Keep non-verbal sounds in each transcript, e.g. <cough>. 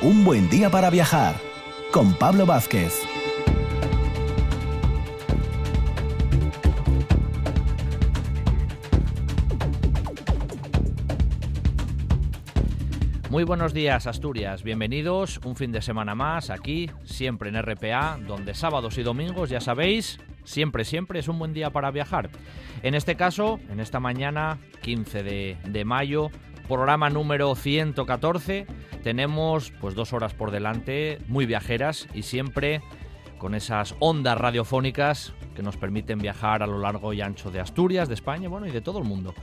Un buen día para viajar con Pablo Vázquez. Muy buenos días Asturias, bienvenidos un fin de semana más aquí, siempre en RPA, donde sábados y domingos, ya sabéis, siempre, siempre es un buen día para viajar. En este caso, en esta mañana, 15 de, de mayo, programa número 114, tenemos pues dos horas por delante, muy viajeras y siempre con esas ondas radiofónicas que nos permiten viajar a lo largo y ancho de Asturias, de España, bueno, y de todo el mundo.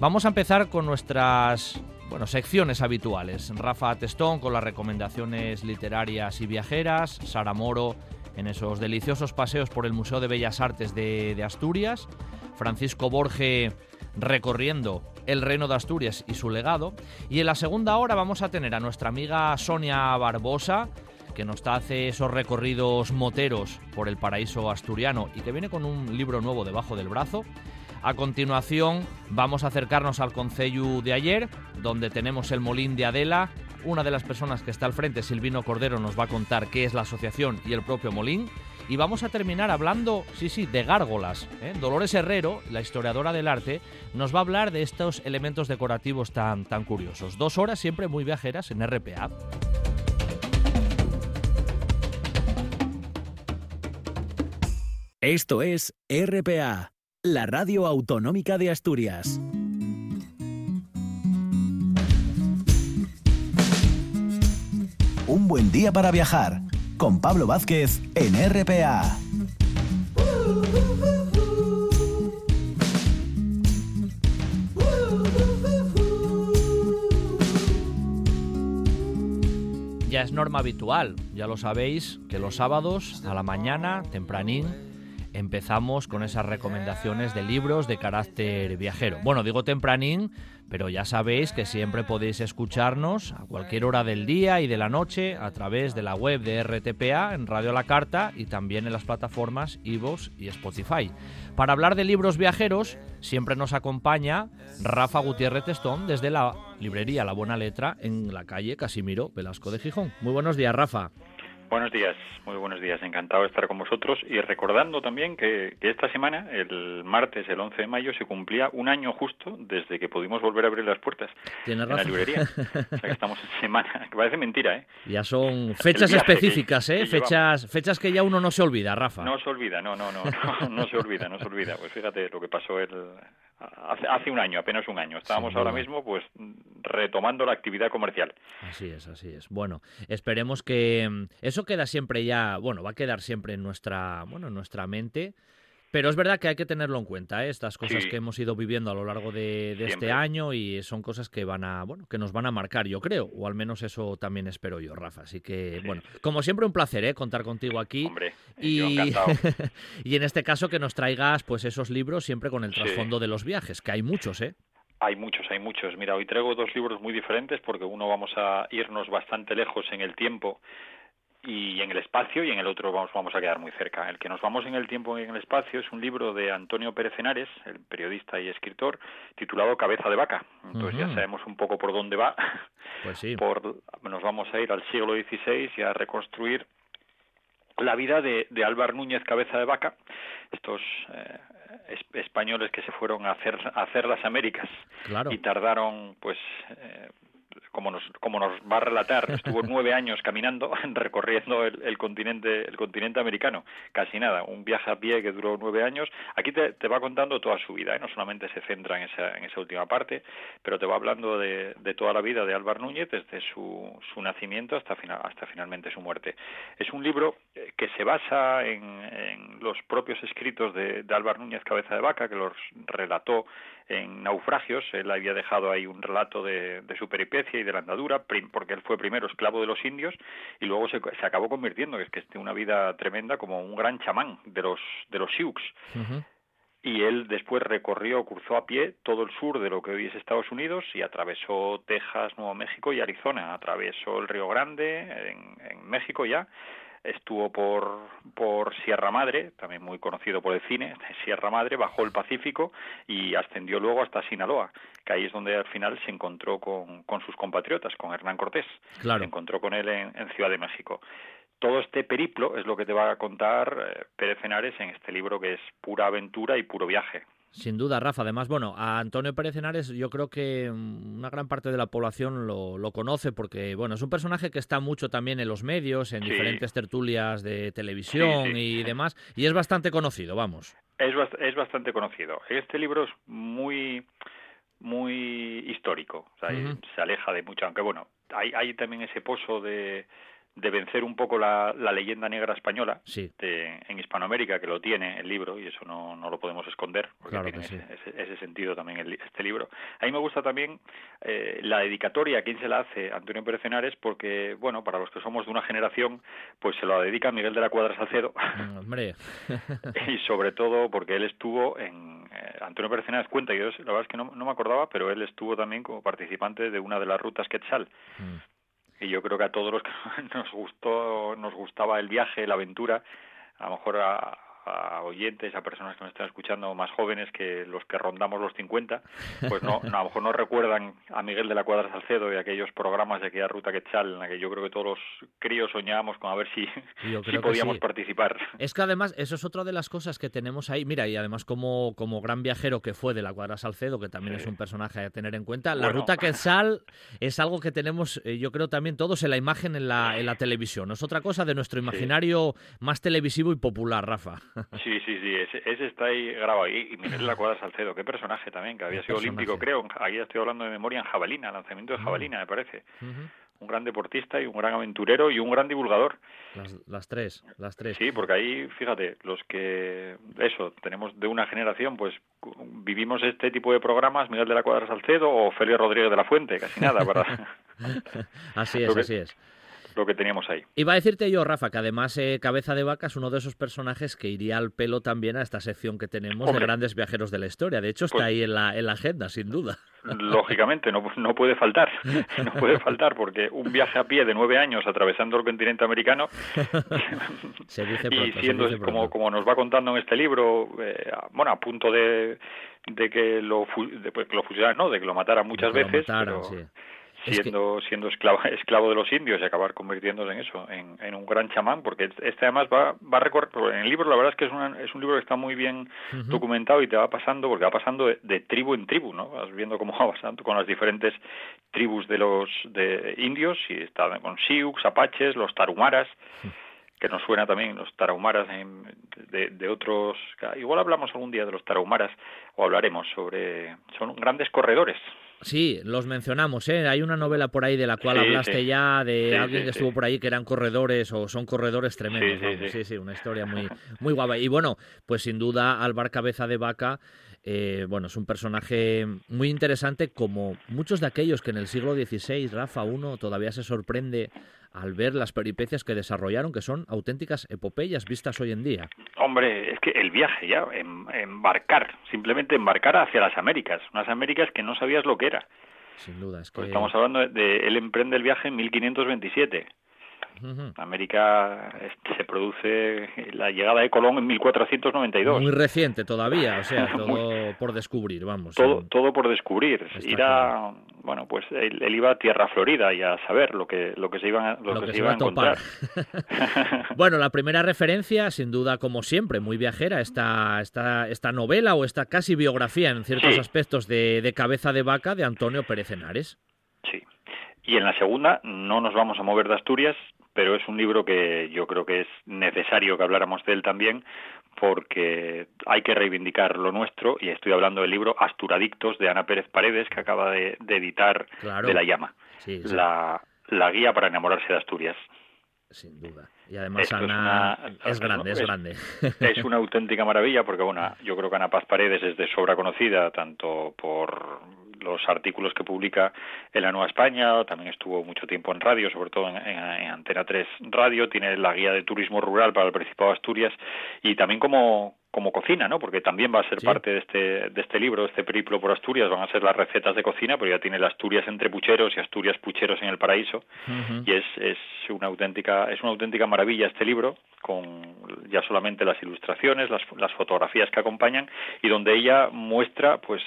Vamos a empezar con nuestras bueno, secciones habituales. Rafa Testón con las recomendaciones literarias y viajeras, Sara Moro en esos deliciosos paseos por el Museo de Bellas Artes de, de Asturias, Francisco Borge recorriendo el reino de Asturias y su legado. Y en la segunda hora vamos a tener a nuestra amiga Sonia Barbosa, que nos hace esos recorridos moteros por el paraíso asturiano y que viene con un libro nuevo debajo del brazo. A continuación vamos a acercarnos al Concello de ayer, donde tenemos el Molín de Adela. Una de las personas que está al frente, Silvino Cordero, nos va a contar qué es la asociación y el propio Molín. Y vamos a terminar hablando, sí, sí, de gárgolas. ¿eh? Dolores Herrero, la historiadora del arte, nos va a hablar de estos elementos decorativos tan, tan curiosos. Dos horas siempre muy viajeras en RPA. Esto es RPA, la radio autonómica de Asturias. Un buen día para viajar con Pablo Vázquez en RPA. Ya es norma habitual, ya lo sabéis, que los sábados a la mañana, tempranín, empezamos con esas recomendaciones de libros de carácter viajero. Bueno, digo tempranín, pero ya sabéis que siempre podéis escucharnos a cualquier hora del día y de la noche a través de la web de RTPA en Radio La Carta y también en las plataformas iVoox y Spotify. Para hablar de libros viajeros, siempre nos acompaña Rafa Gutiérrez Testón desde la librería La Buena Letra en la calle Casimiro Velasco de Gijón. Muy buenos días, Rafa. Buenos días, muy buenos días. Encantado de estar con vosotros y recordando también que, que, esta semana, el martes, el 11 de mayo, se cumplía un año justo desde que pudimos volver a abrir las puertas en la librería. <laughs> O sea que estamos en semana, que parece mentira, ¿eh? Ya son fechas específicas, ¿eh? fechas, fechas que ya uno no se olvida, Rafa. No se olvida, no, no, no, no, no se olvida, no se olvida. Pues fíjate lo que pasó el, Hace, hace, un año, apenas un año. Estábamos ahora mismo pues retomando la actividad comercial. Así es, así es. Bueno, esperemos que mm, eso queda siempre ya, bueno, va a quedar siempre en nuestra, bueno, en nuestra mente. Pero es verdad que hay que tenerlo en cuenta, ¿eh? estas cosas Sí. que hemos ido viviendo a lo largo de, de este año y son cosas que van a, bueno, que nos van a marcar, yo creo, o al menos eso también espero yo, Rafa. Así que, Sí. bueno, como siempre un placer, ¿eh? contar contigo aquí. Hombre, Y, yo <laughs> y en este caso que nos traigas pues esos libros siempre con el Sí. trasfondo de los viajes, que hay muchos, ¿eh? Hay muchos, hay muchos. Mira, hoy traigo dos libros muy diferentes porque uno vamos a irnos bastante lejos en el tiempo y en el espacio y en el otro vamos, vamos a quedar muy cerca. El que nos vamos en el tiempo y en el espacio es un libro de Antonio Pérez Henares, el periodista y escritor, titulado Cabeza de Vaca. Entonces ya sabemos un poco por dónde va. Pues sí. <laughs> por, nos vamos a ir al siglo XVI y a reconstruir la vida de, de Álvar Núñez Cabeza de Vaca, estos eh, es- españoles que se fueron a hacer, a hacer las Américas Claro. y tardaron, pues, eh, como nos, como nos va a relatar, estuvo <laughs> nueve años caminando, <laughs> recorriendo el, el continente, el continente americano, casi nada, un viaje a pie que duró nueve años. Aquí te, te va contando toda su vida, ¿eh? no solamente se centra en esa, en esa última parte, pero te va hablando de, de toda la vida de Álvar Núñez, desde su, su nacimiento hasta, final, hasta finalmente su muerte. Es un libro eh, que se basa en, en los propios escritos de, de Álvar Núñez Cabeza de Vaca, que los relató en Naufragios. Él había dejado ahí un relato de, de su peripecia y de la andadura, porque él fue primero esclavo de los indios y luego se, se acabó convirtiendo, que es que es una vida tremenda, como un gran chamán de los, de los Sioux. Y él después recorrió, cruzó a pie todo el sur de lo que hoy es Estados Unidos y atravesó Texas, Nuevo México y Arizona. Atravesó el Río Grande en, en México ya estuvo por, por Sierra Madre, también muy conocido por el cine, <laughs> Sierra Madre, bajó el Pacífico y ascendió luego hasta Sinaloa, que ahí es donde al final se encontró con, con sus compatriotas, con Hernán Cortés. Claro. Se encontró con él en, en Ciudad de México todo este periplo es lo que te va a contar eh, Pérez Henares en este libro que es pura aventura y puro viaje. Sin duda, Rafa. Además, bueno, a Antonio Pérez Henares yo creo que mm, una gran parte de la población lo, lo conoce porque, bueno, es un personaje que está mucho también en los medios, en Sí. diferentes tertulias de televisión Sí, sí. y demás, y es bastante conocido, vamos. Es, es bastante conocido. Este libro es muy muy histórico, o sea, se aleja de mucho, aunque bueno, hay, hay también ese pozo de, de vencer un poco la, la leyenda negra española Sí, de- en Hispanoamérica, que lo tiene el libro, y eso no, no lo podemos esconder, porque Claro tiene sí. ese, ese- sentido también el este libro. A mí me gusta también eh, la dedicatoria, quién se la hace Antonio Pérez Henares, porque, bueno, para los que somos de una generación, pues se lo dedica a Miguel de la Cuadra Salcedo, Mm, hombre. <laughs> y sobre todo porque él estuvo en eh, Antonio Pérez Henares cuenta yo la verdad es que no, no me acordaba pero él estuvo también como participante de una de las rutas Quetzal Mm. Y yo creo que a todos los que <laughs> nos gustó nos gustaba el viaje la aventura a lo mejor a, a oyentes, a personas que nos están escuchando más jóvenes que los que rondamos los 50, pues no, no, a lo mejor no recuerdan a Miguel de la Cuadra Salcedo y aquellos programas de aquella ruta Quetzal en la que yo creo que todos los críos soñábamos con a ver si, si podíamos sí. participar. Es que además, eso es otra de las cosas que tenemos ahí. Mira, y además como, como gran viajero que fue de la Cuadra Salcedo, que también Sí. es un personaje a tener en cuenta, la Bueno. ruta Quetzal es algo que tenemos, eh, yo creo también todos en la imagen en la, en la televisión. Es otra cosa de nuestro imaginario más televisivo y popular, Rafa. Sí, sí, sí, ese, ese está ahí grabado. Y, y Miguel de la Cuadra Salcedo, qué personaje también, que había sido olímpico, creo. Aquí estoy hablando de memoria en jabalina, lanzamiento de Mm. jabalina, me parece. Un gran deportista y un gran aventurero y un gran divulgador. las, las tres, las tres. Sí, porque ahí, fíjate, los que, eso, tenemos de una generación, pues vivimos este tipo de programas, Miguel de la Cuadra Salcedo o Félix Rodríguez de la Fuente, casi nada para <laughs> Así es, que- así es. Lo que teníamos ahí. Iba a decirte yo, Rafa, que además eh, Cabeza de Vaca es uno de esos personajes que iría al pelo también a esta sección que tenemos de grandes viajeros de la historia. De hecho, está Pues- ahí en la, en la agenda, sin duda. Lógicamente, no, no puede faltar, <laughs> no puede faltar, porque un viaje a pie de nueve años atravesando el continente americano <laughs> Se dice y pronto, se siendo dice como, como nos va contando en este libro, eh, bueno, a punto de, de que lo de, pues, que lo fusilaran, no, de que lo mataran muchas Que lo veces, mataran, pero sí. Es que- siendo siendo esclavo, <laughs> esclavo de los indios y acabar convirtiéndose en eso, en, en un gran chamán, porque este además va va a recorrer, en el libro la verdad es que es, una- es un libro que está muy bien documentado y te va pasando, porque va pasando de, de tribu en tribu, ¿no? Vas viendo cómo <laughs> va pasando con las diferentes tribus de los de indios, y está con Sioux, Apaches, los Tarumaras, que nos suena también los Tarahumaras de, de otros... Igual hablamos algún día de los Tarahumaras, o hablaremos sobre... Son grandes corredores. Sí, los mencionamos, ¿eh? Hay una novela por ahí de la cual Sí, hablaste sí. ya, de Sí, alguien que estuvo por ahí que eran corredores o son corredores tremendos. Sí, sí, vamos. sí. sí, sí, una historia muy, muy guapa. Y bueno, pues sin duda Álvar Cabeza de Vaca, eh, bueno, es un personaje muy interesante como muchos de aquellos que en el siglo XVI, Rafa I, todavía se sorprende al ver las peripecias que desarrollaron, que son auténticas epopeyas vistas hoy en día. Hombre, es que el viaje ya, em- embarcar, simplemente embarcar hacia las Américas, unas Américas que no sabías lo que era. Sin duda, es que... Pues estamos hablando de, de- él emprende el viaje en 1527. América este, se produce la llegada de Colón en 1492. Muy reciente todavía, o sea, <laughs> Muy- todo por descubrir, vamos. todo, en- todo por descubrir. Está Ir a, bueno, pues él, él iba a Tierra Florida y a saber lo que lo que se iban lo lo que que se iba a encontrar. <laughs> Bueno, la primera referencia, sin duda, como siempre, muy viajera, esta, esta, esta novela o esta casi biografía en ciertos Sí. aspectos de, de Cabeza de Vaca de Antonio Pérez Henares. sí. Y en la segunda no nos vamos a mover de Asturias, pero es un libro que yo creo que es necesario que habláramos de él también porque hay que reivindicar lo nuestro y estoy hablando del libro Asturadictos de Ana Pérez Paredes que acaba de, de editar Claro. de la llama, Sí, sí, la, la guía para enamorarse de Asturias. sin duda. Y además Esto es Ana una- es grande, es es- grande. Es una auténtica maravilla porque, bueno, <laughs> yo creo que Ana Paz Paredes es de sobra conocida tanto por los artículos que publica en la Nueva España, también estuvo mucho tiempo en radio, sobre todo en, Antena 3 Radio, tiene la guía de turismo rural para el Principado de Asturias y también como, como cocina, ¿no? Porque también va a ser parte de este, de este libro, de este periplo por Asturias, van a ser las recetas de cocina, pero ya tiene las Asturias entre pucheros y Asturias pucheros en el paraíso, y es, es una auténtica, es una auténtica maravilla este libro, con ya solamente las ilustraciones, las, las fotografías que acompañan, y donde ella muestra, pues,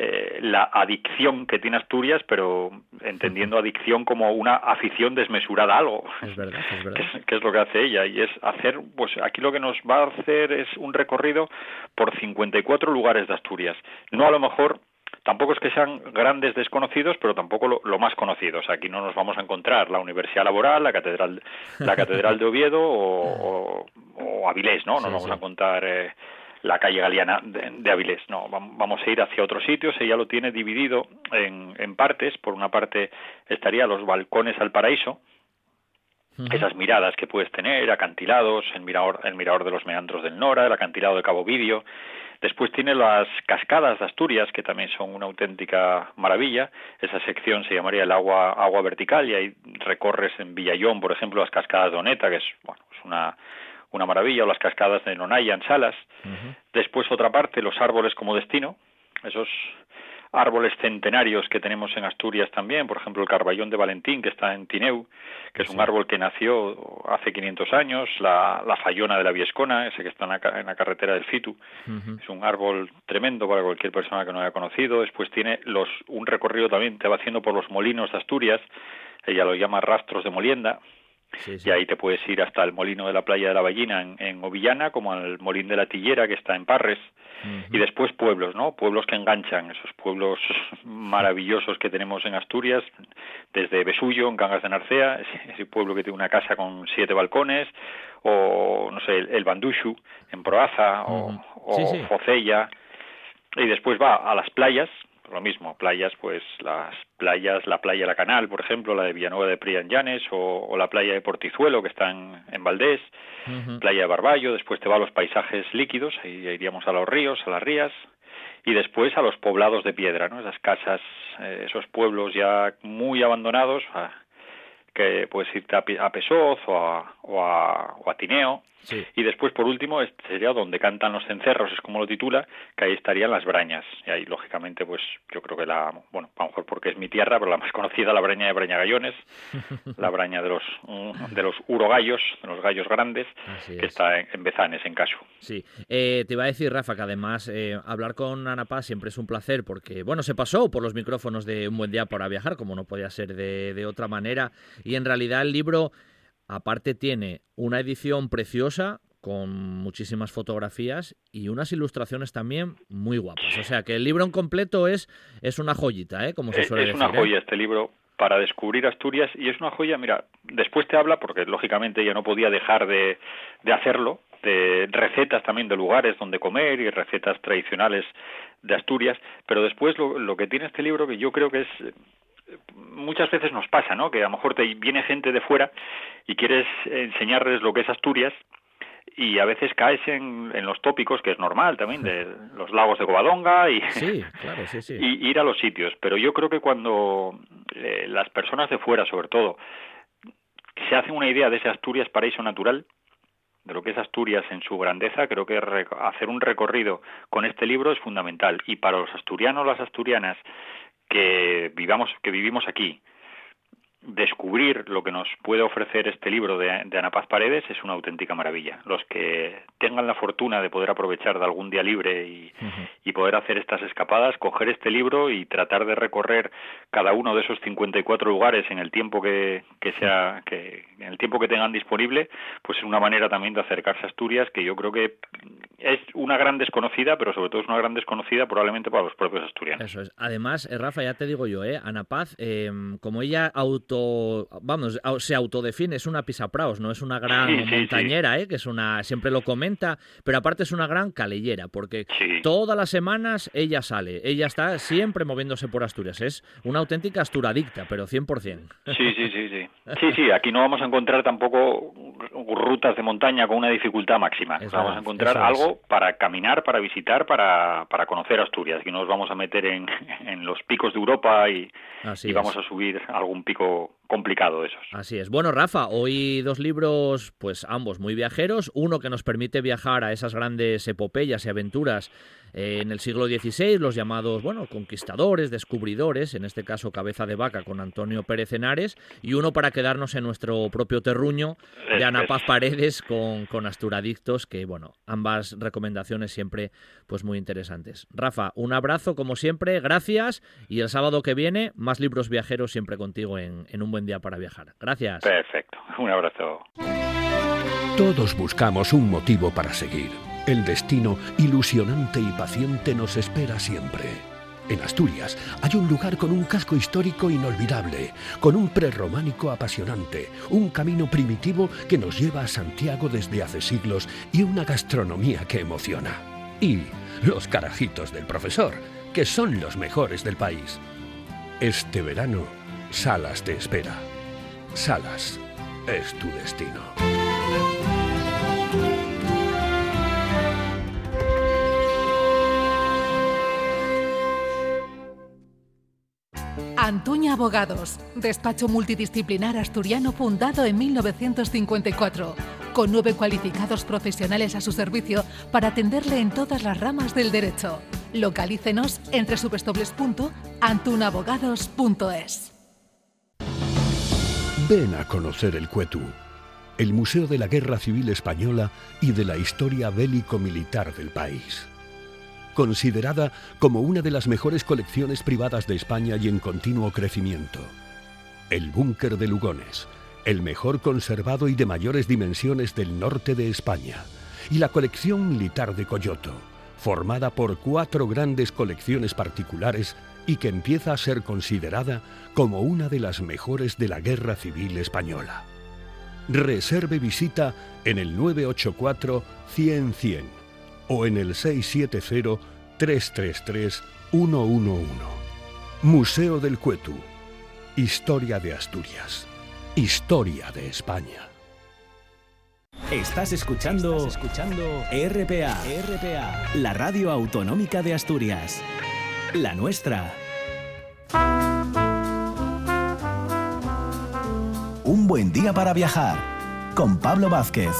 eh, la adicción que tiene Asturias, pero entendiendo <laughs> adicción como una afición desmesurada a algo. Es verdad, es verdad. <laughs> Que, es, lo que hace ella. Y es hacer, pues aquí lo que nos va a hacer es un recorrido por 54 lugares de Asturias. No a lo mejor tampoco es que sean grandes desconocidos, pero tampoco lo, más conocidos. Aquí no nos vamos a encontrar la Universidad Laboral, la Catedral, la Catedral de <laughs> Oviedo o, o, Avilés, ¿no? Nos vamos a encontrar eh, la calle Galeana de, Avilés. No, vamos a ir hacia otros sitios. Ella lo tiene dividido en, en partes. Por una parte estaría los balcones al paraíso, esas miradas que puedes tener, acantilados, el mirador, el mirador de los meandros del Nora, el acantilado de Cabo Vidio. Después tiene las cascadas de Asturias, que también son una auténtica maravilla. Esa sección se llamaría el agua, agua vertical y ahí recorres en Villallón, por ejemplo, las cascadas de Oneta, que es, bueno, es una, una maravilla, o las cascadas de Nonaya en Salas. Después otra parte, los árboles como destino, esos árboles centenarios que tenemos en Asturias también, por ejemplo el Carballón de Valentín que está en Tineu, que es un árbol que nació hace 500 años, la, la Fallona de la Viescona, ese que está en la, en la carretera del Fitu, es un árbol tremendo para cualquier persona que no haya conocido, después tiene los un recorrido también, te va haciendo por los molinos de Asturias, ella lo llama rastros de molienda, y ahí te puedes ir hasta el molino de la playa de la Ballina en, en Ovillana, como al molín de la Tillera que está en Parres, y después pueblos, ¿no? Pueblos que enganchan, esos pueblos maravillosos que tenemos en Asturias, desde Besullo, en Cangas de Narcea, <laughs> ese, pueblo que tiene una casa con siete balcones, o, no sé, el, Bandushu, en Proaza, o, Focella, y después va a las playas, lo mismo, playas, pues las playas, la playa La Canal, por ejemplo, la de Villanueva de Prianllanes, o, o la playa de Portizuelo, que está en, Valdés, playa de Barballo, después te va a los paisajes líquidos, ahí iríamos a los ríos, a las rías, y después a los poblados de piedra, ¿no? Esas casas, eh, esos pueblos ya muy abandonados, que puedes irte a, Pesoz o a, o a, o a Tineo, y después, por último, este sería donde cantan los cencerros, es como lo titula, que ahí estarían las brañas. Y ahí, lógicamente, pues yo creo que la, bueno, a lo mejor porque es mi tierra, pero la más <laughs> conocida, la braña de Brañagallones, <laughs> la braña de los, de los urogallos, de los gallos grandes, que está en, Bezanes, en caso. Sí. Eh, te iba a decir, Rafa, que además eh, hablar con Ana Paz siempre es un placer, porque, bueno, se pasó por los micrófonos de Un Buen Día para Viajar, como no podía ser de, de otra manera, y en realidad el libro Aparte tiene una edición preciosa con muchísimas fotografías y unas ilustraciones también muy guapas. O sea que el libro en completo es, es una joyita, ¿eh? Como se suele decir. Es una ¿eh? joya este libro para descubrir Asturias y es una joya, mira, después te habla, porque lógicamente ella no podía dejar de, de hacerlo, de recetas también de lugares donde comer y recetas tradicionales de Asturias, pero después lo, lo que tiene este libro que yo creo que es muchas veces nos pasa, ¿no? Que a lo mejor te viene gente de fuera y quieres enseñarles lo que es Asturias y a veces caes en, en los tópicos, que es normal también, de los lagos de Covadonga y, <laughs> y ir a los sitios. Pero yo creo que cuando eh, las personas de fuera, sobre todo, se hacen una idea de ese Asturias paraíso natural, de lo que es Asturias en su grandeza, creo que hacer un recorrido con este libro es fundamental. Y para los asturianos, las asturianas, que vivamos, que vivimos aquí, descubrir lo que nos puede ofrecer este libro de, Ana Paz Paredes es una auténtica maravilla. Los que tengan la fortuna de poder aprovechar de algún día libre y, poder hacer estas escapadas, coger este libro y tratar de recorrer cada uno de esos 54 lugares en el tiempo que, que sea que en el tiempo que tengan disponible, pues es una manera también de acercarse a Asturias que yo creo que es una gran desconocida, pero sobre todo es una gran desconocida probablemente para los propios asturianos. Eso es. Además, eh, Rafa, ya te digo yo, ¿eh? Ana Paz, em, como ella auto, vamos, se autodefine, es una pisapraos, no es una gran montañera, ¿eh? Que es una, siempre lo comenta, pero aparte es una gran calellera, porque todas las semanas ella sale, ella está siempre moviéndose por Asturias, es una auténtica asturadicta, pero 100%. Sí, sí, sí, sí. Sí, sí, aquí no vamos a encontrar tampoco rutas de montaña con una dificultad máxima. vamos a encontrar algo para caminar, para visitar, para, para conocer Asturias. No nos vamos a meter en, <laughs> en los picos de Europa y, y vamos a subir algún pico complicado esos. Así es. Bueno, Rafa, hoy dos libros, pues ambos muy viajeros. Uno que nos permite viajar a esas grandes epopeyas y aventuras eh, en el siglo XVI, los llamados, bueno, conquistadores, descubridores, en este caso Cabeza de Vaca con Antonio Pérez Henares, y uno para quedarnos en nuestro propio terruño de Ana Paz Paredes con, con Asturadictos, que, bueno, ambas recomendaciones siempre pues muy interesantes. Rafa, un abrazo como siempre, gracias, y el sábado que viene, más libros viajeros siempre contigo en, en un buen día para viajar. Gracias. Perfecto, un abrazo. Todos buscamos un motivo para seguir. El destino ilusionante y paciente nos espera siempre. En Asturias hay un lugar con un casco histórico inolvidable, con un prerrománico apasionante, un camino primitivo que nos lleva a Santiago desde hace siglos y una gastronomía que emociona. Y los carajitos del profesor, que son los mejores del país. Este verano Salas te espera. Salas es tu destino. Antuña Abogados, despacho multidisciplinar asturiano fundado en 1954, con nueve cualificados profesionales a su servicio para atenderle en todas las ramas del derecho. Localícenos entre www.antunabogados.es. Ven a conocer el Cuetu, el Museo de la Guerra Civil Española y de la historia bélico-militar del país. Considerada como una de las mejores colecciones privadas de España y en continuo crecimiento. El Búnker de Lugones, el mejor conservado y de mayores dimensiones del norte de España. Y la colección militar de Coyoto, formada por cuatro grandes colecciones particulares y que empieza a ser considerada como una de las mejores de la Guerra Civil Española. Reserve visita en el 984 100 100 o en el 670 333 111. Museo del Cuetu. Historia de Asturias. Historia de España. Estás escuchando, escuchando RPA, RPA, la radio autonómica de Asturias la nuestra. Un buen día para viajar con Pablo Vázquez.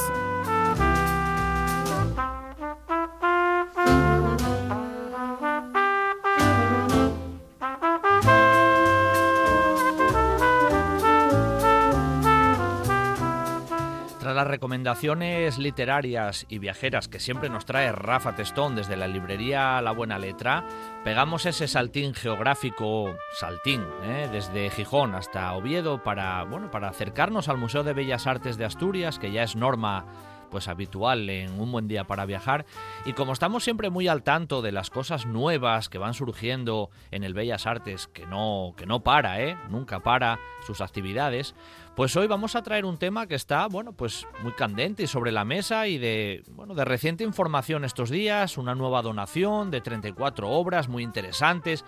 Recomendaciones literarias y viajeras que siempre nos trae Rafa Testón desde la librería La Buena Letra, pegamos ese saltín geográfico, saltín, ¿eh? desde Gijón hasta Oviedo para, bueno, para acercarnos al Museo de Bellas Artes de Asturias, que ya es norma pues habitual en un buen día para viajar y como estamos siempre muy al tanto de las cosas nuevas que van surgiendo en el Bellas Artes que no que no para, ¿eh? nunca para sus actividades, pues hoy vamos a traer un tema que está, bueno, pues muy candente y sobre la mesa y de, bueno, de reciente información estos días, una nueva donación de 34 obras muy interesantes.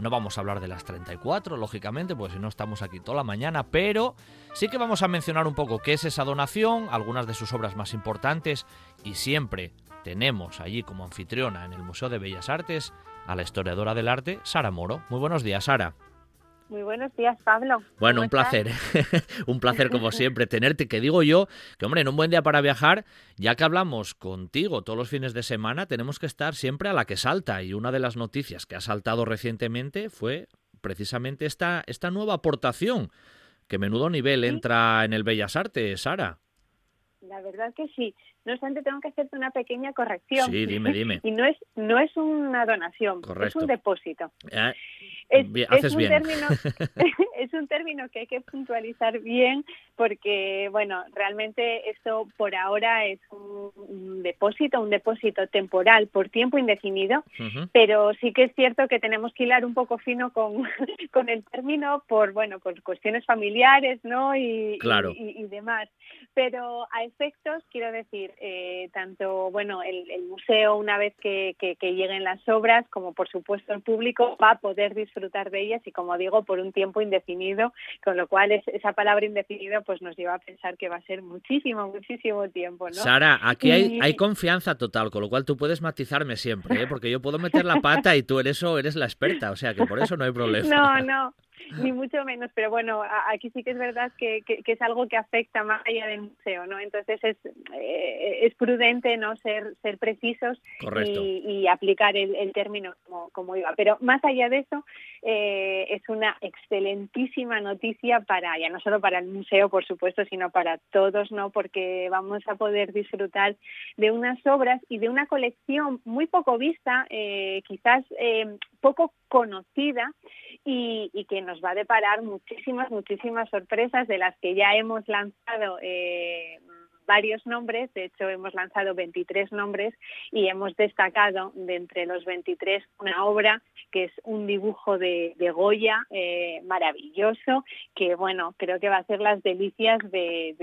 No vamos a hablar de las 34, lógicamente, pues si no estamos aquí toda la mañana, pero sí que vamos a mencionar un poco qué es esa donación, algunas de sus obras más importantes y siempre tenemos allí como anfitriona en el Museo de Bellas Artes a la historiadora del arte, Sara Moro. Muy buenos días, Sara. Muy buenos días, Pablo. Bueno, un placer, <laughs> un placer como <laughs> siempre tenerte. Que digo yo que, hombre, en un buen día para viajar, ya que hablamos contigo todos los fines de semana, tenemos que estar siempre a la que salta. Y una de las noticias que ha saltado recientemente fue precisamente esta, esta nueva aportación. Que menudo nivel entra en el Bellas Artes, Sara. La verdad que sí. No obstante, tengo que hacerte una pequeña corrección. Sí, dime, dime. <laughs> y no es, no es una donación, es un depósito. Eh, es, un Término, <laughs> es un término que hay que puntualizar bien porque, bueno, realmente esto por ahora es un, depósito, un depósito temporal por tiempo indefinido, pero sí que es cierto que tenemos que hilar un poco fino con, <laughs> con el término por, bueno, por cuestiones familiares, ¿no? Y, y, demás. Pero a efectos, quiero decir, eh, tanto, bueno, el, museo una vez que, que lleguen las obras, como por supuesto el público, va a poder disfrutar de ellas y como digo por un tiempo indefinido con lo cual esa palabra indefinido pues nos lleva a pensar que va a ser muchísimo, muchísimo tiempo, ¿no? Sara, aquí hay, hay confianza total, con lo cual tú puedes matizarme siempre, ¿eh? porque yo puedo meter la pata y tú eres eso, eres la experta, o sea que por eso no hay problema. <laughs> No, no, <laughs> ni mucho menos, pero bueno, aquí sí que es verdad que, que, es algo que afecta más allá del museo, ¿no? Entonces es, eh, es prudente no ser, ser precisos y, y, aplicar el, el término como, como, iba. Pero más allá de eso, eh, es una excelentísima noticia para, ya no solo para el museo, por supuesto, sino para todos, ¿no? Porque vamos a poder disfrutar de unas obras y de una colección muy poco vista, eh, quizás eh, poco conocida y, que nos va a deparar muchísimas, muchísimas sorpresas de las que ya hemos lanzado eh, varios nombres, de hecho hemos lanzado 23 nombres y hemos destacado de entre los 23 una obra que es un dibujo de, de Goya eh, maravilloso, que bueno, creo que va a ser las delicias de,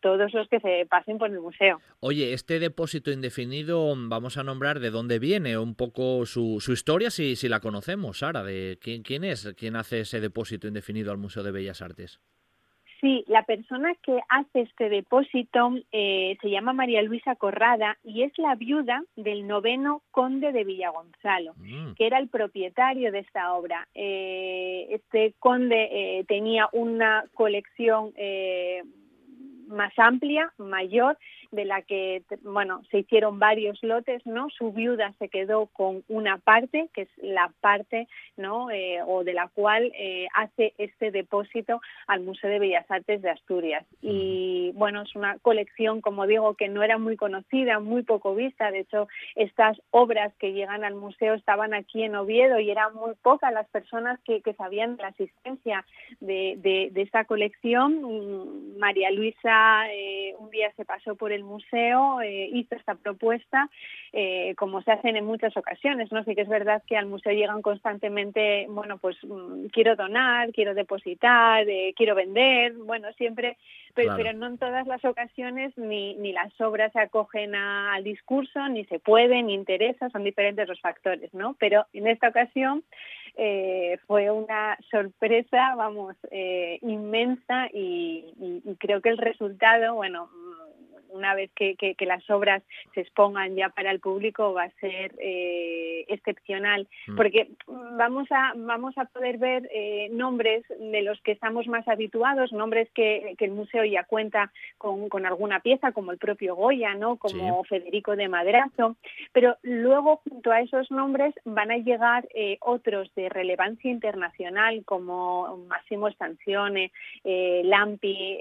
todos los que se pasen por el museo. Oye, este depósito indefinido, vamos a nombrar de dónde viene, un poco su, historia, si, la conocemos, Sara, de quién es, quién hace ese depósito indefinido al Museo de Bellas Artes. Sí, la persona que hace este depósito eh, se llama María Luisa Corrada y es la viuda del noveno conde de Villagonzalo, mm. que era el propietario de esta obra. Eh, este conde eh, tenía una colección más amplia, mayor, de la que, bueno, se hicieron varios lotes, ¿no? Su viuda se quedó con una parte, que es la parte, ¿no? Eh, o de la cual eh, hace este depósito al Museo de Bellas Artes de Asturias. Y, bueno, es una colección, como digo, que no era muy conocida, muy poco vista. De hecho, estas obras que llegan al museo estaban aquí en Oviedo y eran muy pocas las personas que, que sabían de la existencia de, de, de esta colección. María Luisa eh, un día se pasó por el el museo eh, hizo esta propuesta, eh, como se hacen en muchas ocasiones, ¿no? Sí que es verdad que al museo llegan constantemente, bueno, pues mm, quiero donar, quiero depositar, eh, quiero vender, bueno, siempre, pero, pero no en todas las ocasiones ni, ni las obras se acogen al discurso, ni se puede, ni interesa, son diferentes los factores, ¿no? Pero en esta ocasión eh, fue una sorpresa, vamos, eh, inmensa y, y, creo que el resultado, bueno, una vez que, que, las obras se expongan ya para el público va a ser eh, excepcional. Mm. porque vamos a vamos a poder ver eh, nombres de los que estamos más habituados nombres que, que el museo ya cuenta con, con, alguna pieza como el propio Goya no como Federico de Madrazo. Pero luego junto a esos nombres van a llegar eh, otros de relevancia internacional como Massimo Stanzione Lampi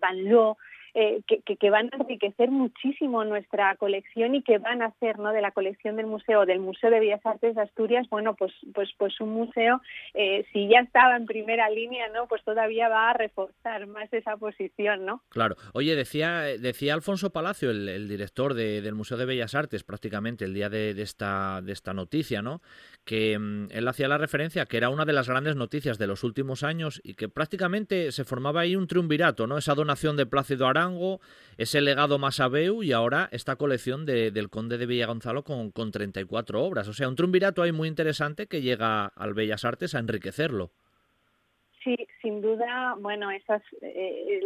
Van Loo eh, que, van a enriquecer muchísimo nuestra colección y que van a hacer ¿no? de la colección del museo, del Museo de Bellas Artes de Asturias, bueno, pues, pues, pues un museo, eh, si ya estaba en primera línea, ¿no? Pues todavía va a reforzar más esa posición, ¿no? Claro. Oye, decía, decía Alfonso Palacio, el, director del Museo de Bellas Artes, prácticamente el día de, esta, de esta noticia, ¿no? Que mm, él hacía la referencia que era una de las grandes noticias de los últimos años y que prácticamente se formaba ahí un triunvirato, ¿no? Esa donación de Plácido Arán ese legado Masabeu y ahora esta colección de, del Conde de Villagonzalo con, con 34 obras. O sea, un triunvirato ahí muy interesante que llega al Bellas Artes a enriquecerlo. Sí, sin duda, bueno, esas eh,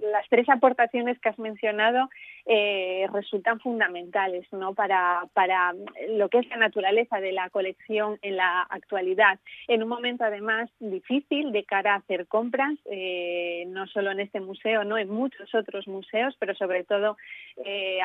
las tres aportaciones que has mencionado eh, resultan fundamentales, ¿no? Para para lo que es la naturaleza de la colección en la actualidad, en un momento además difícil de cara a hacer compras, eh, no solo en este museo, no, en muchos otros museos, pero sobre todo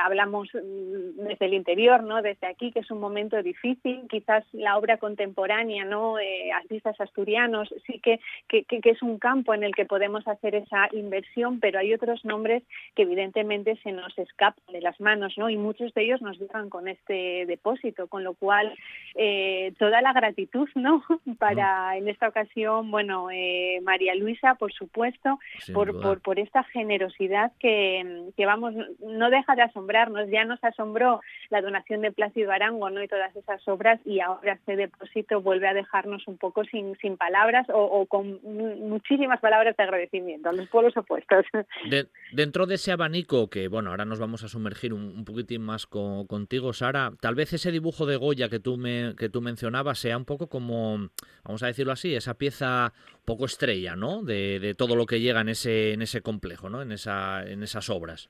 hablamos mm, desde el interior, ¿no? Desde aquí, que es un momento difícil, quizás la obra contemporánea, ¿no? Artistas asturianos, sí que, que que, es un campo en el que podemos hacer esa inversión, pero hay otros nombres que evidentemente se nos escapan de las manos, ¿no? Y muchos de ellos nos llegan con este depósito, con lo cual eh, toda la gratitud, ¿no? <laughs> Para en esta ocasión, bueno, eh, María Luisa, por supuesto, por, por, por, esta generosidad que, que, vamos, no deja de asombrarnos. Ya nos asombró la donación de Plácido Arango, ¿no? Y todas esas obras y ahora este depósito vuelve a dejarnos un poco sin, sin palabras o, o con muchísimas palabras de agradecimiento a los pueblos opuestos. <laughs> dentro de ese abanico que, bueno, ahora nos vamos a sumergir un, poquitín más contigo, Sara, tal vez ese dibujo de Goya que tú, me, que tú mencionabas sea un poco como, vamos a decirlo así, esa pieza poco estrella, ¿no? De, de todo lo que llega en ese, en ese complejo, ¿no? En, esa, en esas obras.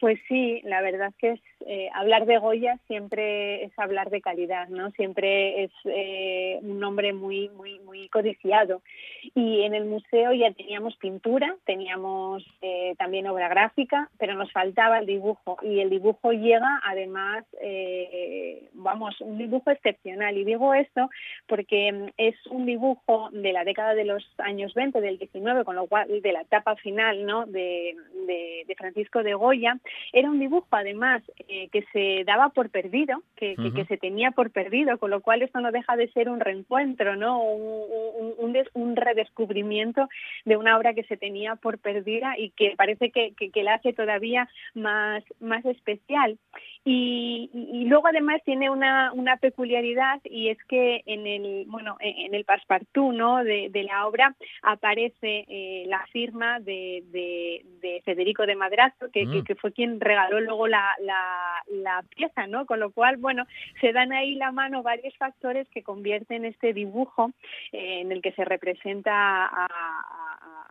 Pues sí, la verdad es que es, eh, hablar de Goya siempre es hablar de calidad, ¿no? Siempre es eh, un nombre muy, muy, muy codiciado. Y en el museo ya teníamos pintura, teníamos eh, también obra gráfica, pero nos faltaba el dibujo. Y el dibujo llega, además, vamos, un dibujo excepcional. Y digo esto porque es un dibujo de la década de los años 20, del 19, con lo cual de la etapa final, ¿no? de Francisco de Goya era un dibujo, además, eh, que se daba por perdido, que, se tenía por perdido, con lo cual esto no deja de ser un reencuentro, ¿no? Un, un, redescubrimiento de una obra que se tenía por perdida y que parece que, que, la hace todavía más, más especial. Y, luego además tiene una, una, peculiaridad y es que en el bueno en el passepartout ¿no? de, la obra aparece eh, la firma de, de, Federico de Madrazo que, que, mm. fue quien regaló luego la, la, pieza no con lo cual bueno se dan ahí la mano varios factores que convierten este dibujo eh, en el que se representa a, a,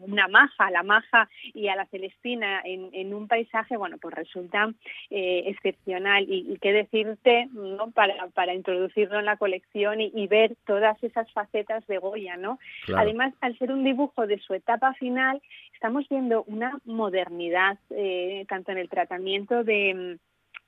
una maja, a la maja y a la celestina en, en un paisaje, bueno, pues resulta eh, excepcional y, qué decirte ¿no? para, para introducirlo en la colección y, ver todas esas facetas de Goya, ¿no? Además, al ser un dibujo de su etapa final, estamos viendo una modernidad eh, tanto en el tratamiento de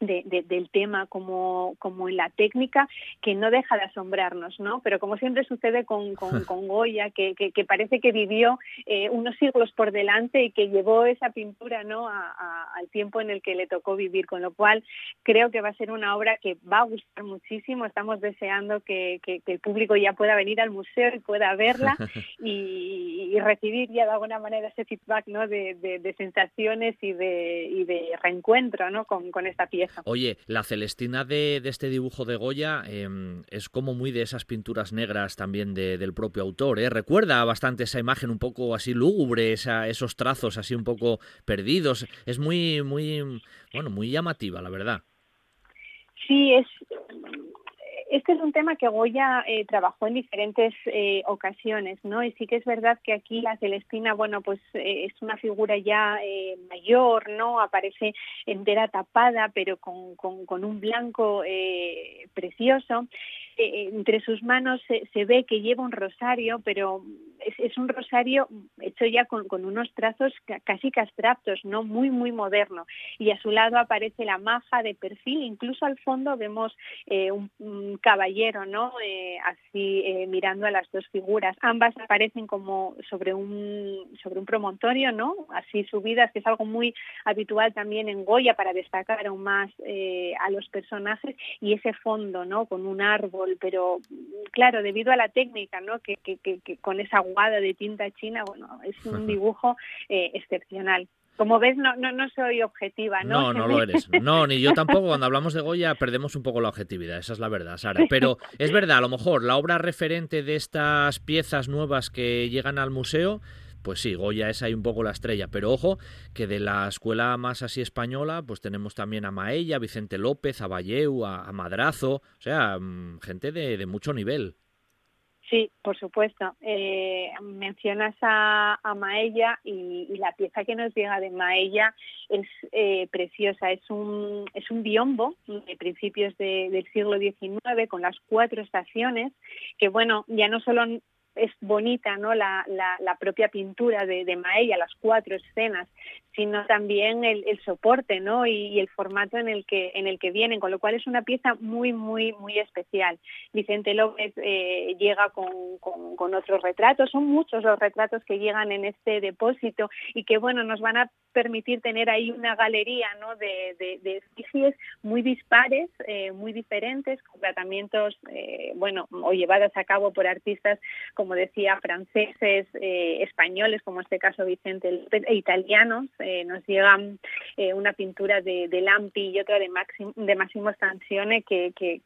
de, del tema como, como en la técnica que no deja de asombrarnos, ¿no? Pero como siempre sucede con, con, <laughs> Goya, que, que, parece que vivió eh, unos siglos por delante y que llevó esa pintura, ¿no? al tiempo en el que le tocó vivir, con lo cual creo que va a ser una obra que va a gustar muchísimo. Estamos deseando que, que el público ya pueda venir al museo y pueda verla <laughs> y, y, recibir ya de alguna manera ese feedback, ¿no? De, de, sensaciones y de, y de reencuentro, ¿no? Con, con esta pieza. Oye, la Celestina de, este dibujo de Goya em, es como muy de esas pinturas negras también del propio autor. ¿eh? Recuerda bastante esa imagen un poco así lúgubre, esos trazos así un poco perdidos. Es muy, muy, bueno, muy llamativa, la verdad. Sí, es este es un tema que Goya eh, trabajó en diferentes eh, ocasiones, ¿no? Y sí que es verdad que aquí la Celestina, bueno, pues eh, es una figura ya mayor, ¿no? Aparece entera tapada, pero con, un blanco precioso. Eh, entre sus manos se, ve que lleva un rosario, pero es, un rosario hecho ya con, unos trazos casi abstractos, no muy muy moderno. Y a su lado aparece la maja de perfil, incluso al fondo vemos eh, un, caballero, no, eh, así mirando a las dos figuras. Ambas aparecen como sobre un sobre un promontorio, no, así subidas, que es algo muy habitual también en Goya para destacar aún más a los personajes y ese fondo, no, con un árbol pero claro, debido a la técnica, ¿no? Que, que, que, con esa aguada de tinta china, bueno, es un <laughs> dibujo eh, excepcional. Como ves, no, no, no soy objetiva, ¿no? No, no lo eres. No, ni yo tampoco. Cuando hablamos de Goya perdemos un poco la objetividad, esa es la verdad, Sara. Pero es verdad, a lo mejor la obra referente de estas piezas nuevas que llegan al museo pues sí, Goya es ahí un poco la estrella. Pero ojo, que de la escuela más así española, pues tenemos también a Maella, a Vicente López, a Valleu, a, Madrazo, o sea, mm, gente de, mucho nivel. Sí, por supuesto. Eh, mencionas a, Maella y, la pieza que nos llega de Maella es eh, preciosa. Es un, es un biombo de principios del siglo XIX con las cuatro estaciones que, bueno, ya no solo es bonita no la, propia pintura de, Maella, las cuatro escenas, sino también el, soporte ¿no? Y, el formato en el que en el que vienen, con lo cual es una pieza muy muy muy especial. Vicente López eh, llega con, con, otros retratos, son muchos los retratos que llegan en este depósito y que bueno nos van a permitir tener ahí una galería ¿no? de, de, especies muy dispares, eh, muy diferentes, con tratamientos eh, bueno o llevadas a cabo por artistas como como decía, franceses, eh, españoles, como este caso Vicente, e italianos. Eh, nos llegan eh, una pintura de, Lampi y otra de, Máximo, de Massimo Stanzione que, que,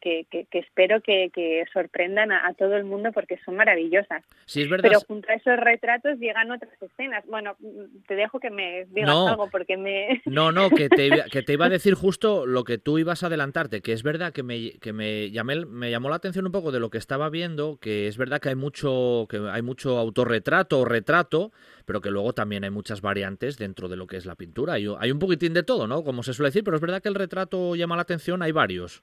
espero que, sorprendan a, todo el mundo porque son maravillosas. Sí, es verdad. Pero junto a esos retratos llegan otras escenas. Bueno, te dejo que me digas algo porque me... <laughs> No, no, que te, que te iba a decir justo lo que tú ibas a adelantarte, que es verdad que me, que me, llamé, me llamó la atención un poco de lo que estaba viendo, que es verdad que hay mucho, que hay mucho autorretrato o retrato, pero que luego también hay muchas variantes dentro de lo que es la pintura. Hay, hay un poquitín de todo, ¿no? Como se suele decir, pero es verdad que el retrato llama la atención, hay varios.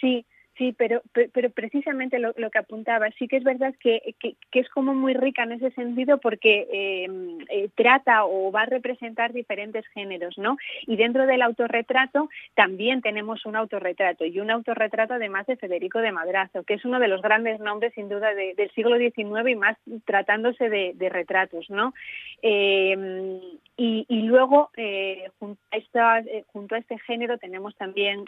Sí, Sí, pero, pero precisamente lo, que apuntaba, sí que es verdad que, que, es como muy rica en ese sentido porque eh, eh, trata o va a representar diferentes géneros, ¿no? Y dentro del autorretrato también tenemos un autorretrato y un autorretrato además de Federico de Madrazo, que es uno de los grandes nombres sin duda del siglo XIX y más tratándose de, retratos, ¿no? Eh, y, luego junto, a junto a este género tenemos también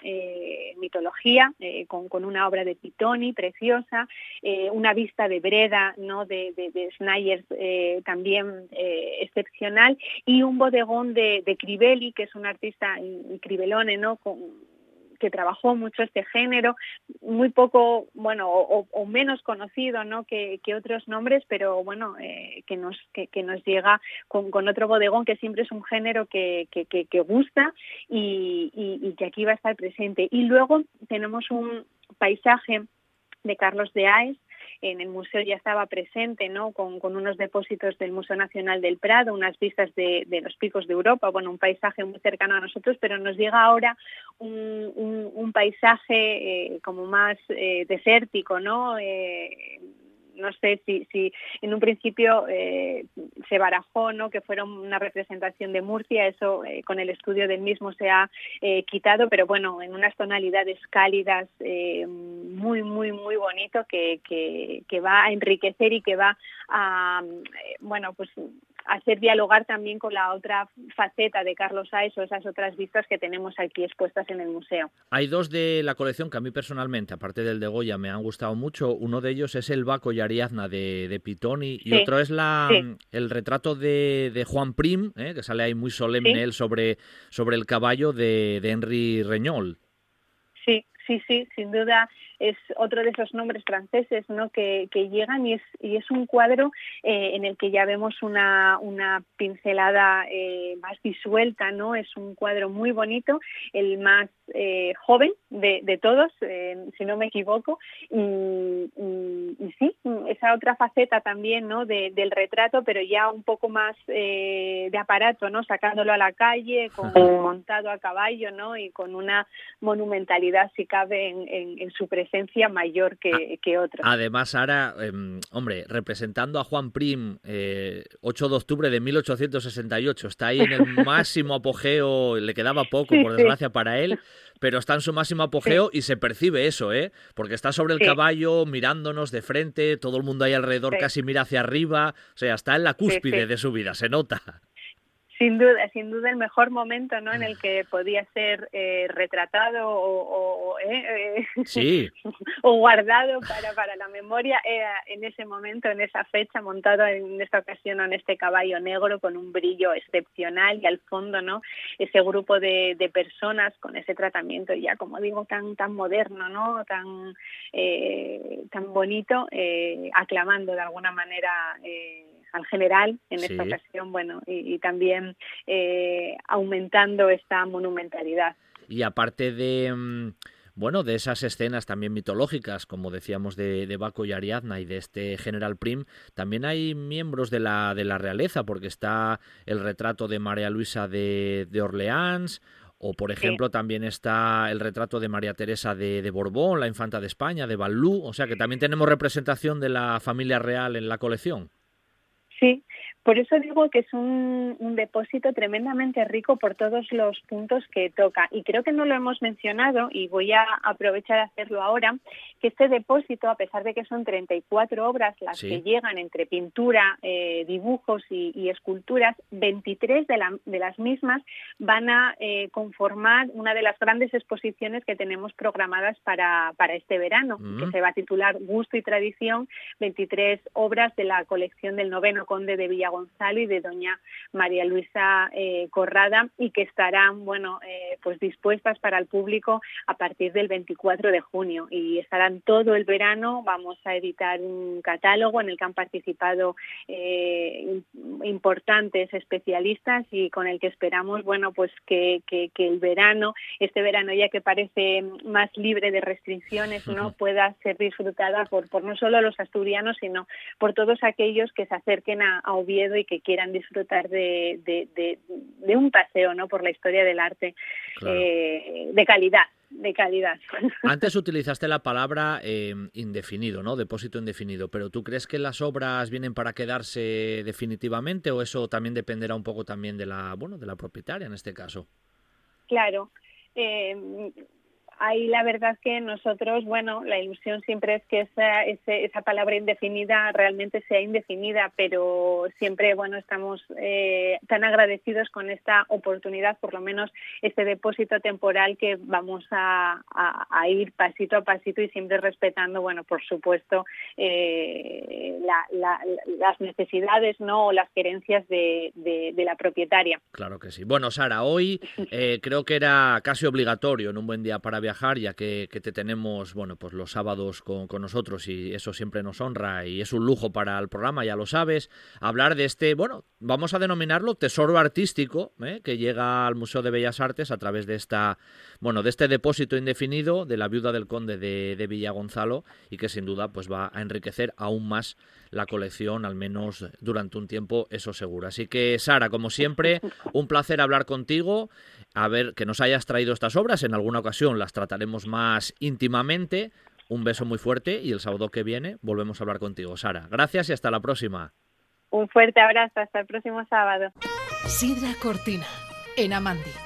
mitología con con una obra de Pitoni preciosa, eh, una vista de Breda, ¿no? de, de, eh, también eh, excepcional, y un bodegón de, de Crivelli, que es un artista Cribelone, ¿no? Con, que trabajó mucho este género, muy poco, bueno, o, menos conocido, ¿no? Que, otros nombres, pero bueno, que nos que, nos llega con, con, otro bodegón que siempre es un género que, que gusta y, y, que aquí va a estar presente. Y luego tenemos un, paisaje de Carlos de Aes, en el museo ya estaba presente, ¿no? Con, unos depósitos del Museo Nacional del Prado, unas vistas de, los picos de Europa, bueno, un paisaje muy cercano a nosotros, pero nos llega ahora un, paisaje eh, como más eh, desértico, ¿no? Eh, no sé si, si en un principio eh, se barajó ¿no? que fuera una representación de Murcia, eso eh, con el estudio del mismo se ha eh, quitado, pero bueno, en unas tonalidades cálidas muy, muy, muy bonito que, que, que, va a enriquecer y que va a, bueno, pues hacer dialogar también con la otra faceta de Carlos Saez o esas otras vistas que tenemos aquí expuestas en el museo. Hay dos de la colección que a mí personalmente, aparte del de Goya, me han gustado mucho. Uno de ellos es el Baco y Ariadna de, de Pitoni y otro es la, el retrato de, Juan Prim, ¿eh? que sale ahí muy solemne él sobre, sobre el caballo de, de Henry Reñol. Sí, sí, sí, sin duda es otro de esos nombres franceses ¿no? que, llegan y es, y es un cuadro eh, en el que ya vemos una, una pincelada eh, más disuelta, ¿no? Es un cuadro muy bonito, el más eh, joven de, de todos, si no me equivoco, y, sí, esa otra faceta también ¿no? del retrato, pero ya un poco más de aparato, ¿no? Sacándolo a la calle, con, montado a caballo, ¿no? Y con una monumentalidad, si cabe, en, en su presencia esencia mayor que, que otra. Además, ahora, em, hombre, representando a Juan Prim, 8 eh, de octubre de 1868, está ahí en el <laughs> máximo apogeo, le quedaba poco, por desgracia, para él, pero está en su máximo apogeo y se percibe eso, ¿eh? Porque está sobre el caballo, mirándonos de frente, todo el mundo ahí alrededor casi mira hacia arriba, o sea, está en la cúspide de su vida, se nota. Sin duda, sin duda el mejor momento ¿no? en el que podía ser eh, retratado o, eh, eh, <laughs> o guardado para, para la memoria era en ese momento, en esa fecha, montado en esta ocasión en este caballo negro con un brillo excepcional y al fondo no ese grupo de, de personas con ese tratamiento ya como digo tan tan moderno no tan tan bonito aclamando de alguna manera al general en esta ocasión, bueno, y, también eh, aumentando esta monumentalidad. Y aparte de... Mm, bueno, de esas escenas también mitológicas, como decíamos de, de, Baco y Ariadna y de este general Prim, también hay miembros de la, de la realeza, porque está el retrato de María Luisa de, de Orleans, o por ejemplo también está el retrato de María Teresa de, de, Borbón, la infanta de España, de Balú, o sea que también tenemos representación de la familia real en la colección. Sí, por eso digo que es un, depósito tremendamente rico por todos los puntos que toca. Y creo que no lo hemos mencionado y voy a aprovechar a hacerlo ahora, que este depósito, a pesar de que son 34 obras las que llegan entre pintura, eh, dibujos y, esculturas, 23 de, de, las mismas van a eh, conformar una de las grandes exposiciones que tenemos programadas para, para este verano, que mm. se va a titular Gusto y Tradición, 23 obras de la colección del noveno conde de Villagón Gonzalo y de doña María Luisa eh, Corrada y que estarán bueno eh, pues dispuestas para el público a partir del 24 de junio. Y estarán todo el verano. Vamos a editar un catálogo en el que han participado eh, importantes especialistas y con el que esperamos bueno pues que, que, el verano este verano ya que parece más libre de restricciones no pueda ser disfrutada por, por no solo los asturianos sino por todos aquellos que se acerquen a Oviedo y que quieran disfrutar de, de, un paseo ¿no? por la historia del arte eh, de calidad de calidad. <laughs> Antes utilizaste la palabra eh, indefinido, ¿no? Depósito indefinido, pero ¿tú crees que las obras vienen para quedarse definitivamente o eso también dependerá un poco también de la, bueno, de la propietaria en este caso? Claro. Eh, ahí la verdad que nosotros, bueno, la ilusión siempre es que esa, esa palabra indefinida realmente sea indefinida, pero siempre, bueno, estamos eh, tan agradecidos con esta oportunidad, por lo menos este depósito temporal que vamos a, ir pasito a pasito y siempre respetando, bueno, por supuesto, eh, las necesidades, ¿no? O las querencias de, la propietaria. Claro que sí. Bueno, Sara, hoy <laughs> eh, creo que era casi obligatorio en un buen día para viajar, ya que, te tenemos, bueno, pues los sábados con, nosotros y eso siempre nos honra y es un lujo para el programa, ya lo sabes, hablar de este, bueno, vamos a denominarlo tesoro artístico, ¿eh? que llega al Museo de Bellas Artes a través de esta, bueno, de este depósito indefinido de la viuda del conde de, de Villa Gonzalo y que sin duda pues va a enriquecer aún más la colección, al menos durante un tiempo, eso seguro. Así que, Sara, como siempre, <laughs> un placer hablar contigo, a ver que nos hayas traído estas obras, en alguna ocasión las trataremos más íntimamente. Un beso muy fuerte y el sábado que viene volvemos a hablar contigo, Sara. Gracias y hasta la próxima. Un fuerte abrazo, hasta el próximo sábado. Sidra Cortina, en Amandi.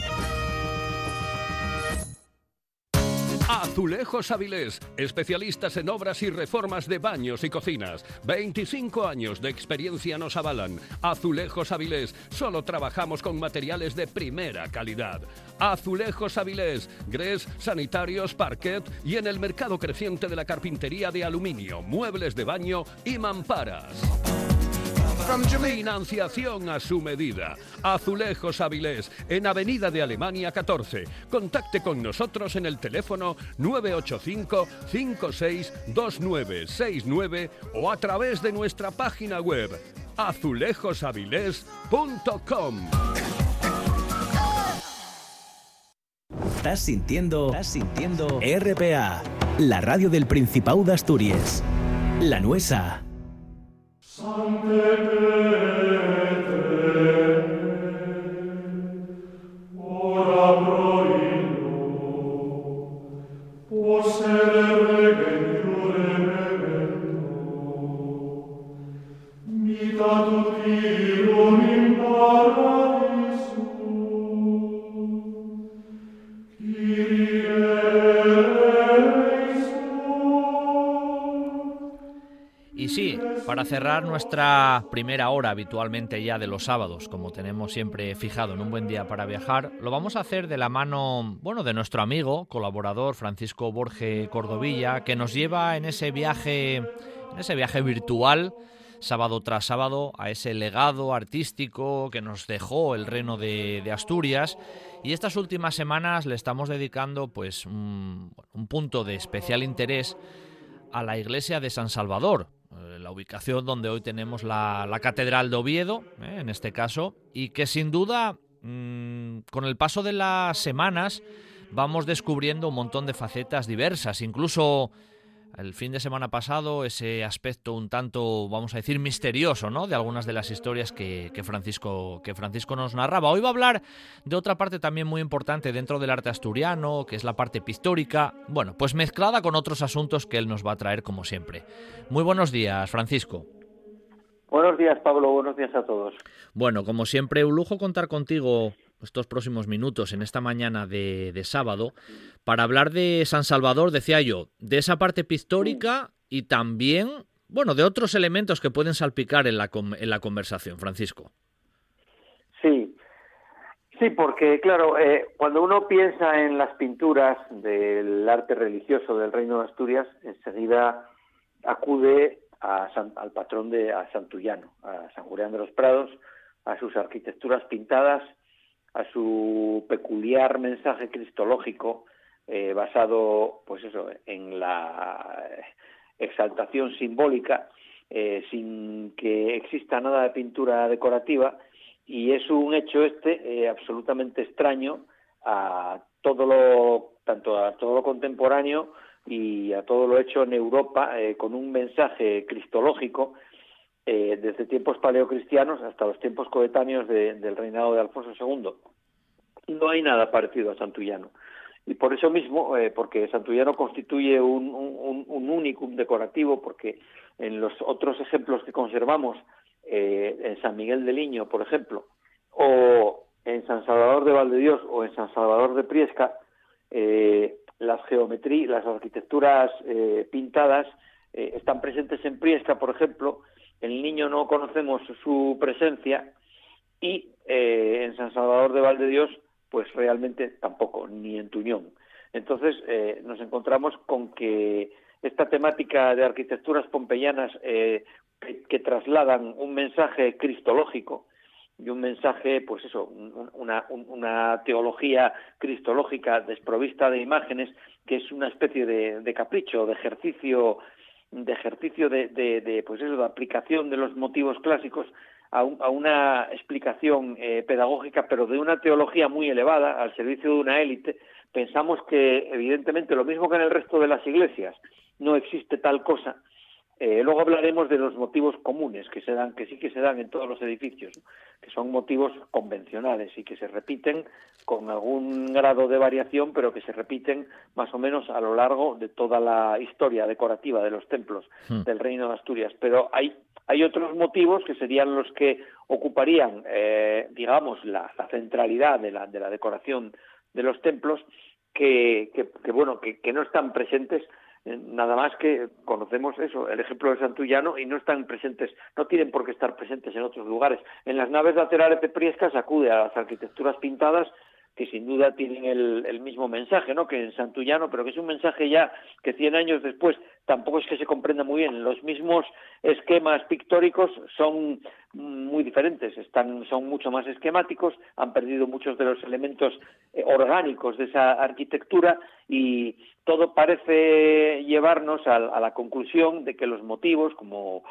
Azulejos Avilés, especialistas en obras y reformas de baños y cocinas. 25 años de experiencia nos avalan. Azulejos Avilés, solo trabajamos con materiales de primera calidad. Azulejos Avilés, grés, sanitarios, parquet y en el mercado creciente de la carpintería de aluminio, muebles de baño y mamparas. Financiación a su medida. Azulejos Avilés, en Avenida de Alemania 14. Contacte con nosotros en el teléfono 985-562969 o a través de nuestra página web azulejosavilés.com. Estás sintiendo, estás sintiendo RPA, la radio del Principado de Asturias. La Sancte Deus Para cerrar nuestra primera hora habitualmente ya de los sábados, como tenemos siempre fijado en un buen día para viajar, lo vamos a hacer de la mano, bueno, de nuestro amigo, colaborador Francisco Borge Cordovilla, que nos lleva en ese viaje, en ese viaje virtual sábado tras sábado a ese legado artístico que nos dejó el reino de, Asturias. Y estas últimas semanas le estamos dedicando pues un punto de especial interés a la iglesia de San Salvador, la ubicación donde hoy tenemos la, Catedral de Oviedo, eh, en este caso, y que sin duda, mm, con el paso de las semanas, vamos descubriendo un montón de facetas diversas, incluso el fin de semana pasado ese aspecto un tanto, vamos a decir, misterioso, ¿no? De algunas de las historias que, Francisco, que Francisco nos narraba. Hoy va a hablar de otra parte también muy importante dentro del arte asturiano, que es la parte pictórica, bueno, pues mezclada con otros asuntos que él nos va a traer como siempre. Muy buenos días, Francisco. Buenos días, Pablo. Buenos días a todos. Bueno, como siempre, un lujo contar contigo estos próximos minutos en esta mañana de, sábado para hablar de San Salvador, decía yo, de esa parte pictórica y también, bueno, de otros elementos que pueden salpicar en la, en la conversación, Francisco. Sí, sí, porque claro, eh, cuando uno piensa en las pinturas del arte religioso del Reino de Asturias, enseguida acude al patrón de a Santullano, a San Julián de los Prados, a sus arquitecturas pintadas a su peculiar mensaje cristológico eh, basado, pues eso, en la exaltación simbólica, eh, sin que exista nada de pintura decorativa, y es un hecho este eh, absolutamente extraño a todo lo, tanto a todo lo contemporáneo y a todo lo hecho en Europa con un mensaje cristológico eh, desde tiempos paleocristianos hasta los tiempos coetáneos del reinado de Alfonso II. No hay nada parecido a Santullano. Y por eso mismo, eh, porque Santullano constituye un, un, un, unicum decorativo, porque en los otros ejemplos que conservamos, eh, en San Miguel de Liño, por ejemplo, o en San Salvador de Valdedios o en San Salvador de Priesca, las geometrías, las arquitecturas pintadas están presentes en Priesca, por ejemplo, el niño no conocemos su presencia y eh, en San Salvador de Valdedios pues realmente tampoco, ni en Tuñón. Entonces eh, nos encontramos con que esta temática de arquitecturas pompeyanas eh, que, trasladan un mensaje cristológico y un mensaje, pues eso, una, una teología cristológica desprovista de imágenes, que es una especie de, de capricho, de ejercicio de ejercicio de, de, pues eso, de aplicación de los motivos clásicos a, una explicación eh, pedagógica, pero de una teología muy elevada, al servicio de una élite, pensamos que, evidentemente, lo mismo que en el resto de las iglesias, no existe tal cosa, eh, luego hablaremos de los motivos comunes que se dan, que sí que se dan en todos los edificios, que son motivos convencionales y que se repiten con algún grado de variación, pero que se repiten más o menos a lo largo de toda la historia decorativa de los templos hmm. del Reino de Asturias. Pero hay hay otros motivos que serían los que ocuparían, eh, digamos, la, centralidad de la, de la decoración de los templos, que, que, bueno, que, que no están presentes eh, nada más que conocemos eso, el ejemplo de Santullano, y no están presentes, no tienen por qué estar presentes en otros lugares. En las naves laterales de Priescas acude a las arquitecturas pintadas que sin duda tienen el, mismo mensaje, ¿no? Que en Santullano, pero que es un mensaje ya que cien años después tampoco es que se comprenda muy bien. Los mismos esquemas pictóricos son muy diferentes, están, son mucho más esquemáticos, han perdido muchos de los elementos eh, orgánicos de esa arquitectura y todo parece llevarnos a la conclusión de que los motivos, como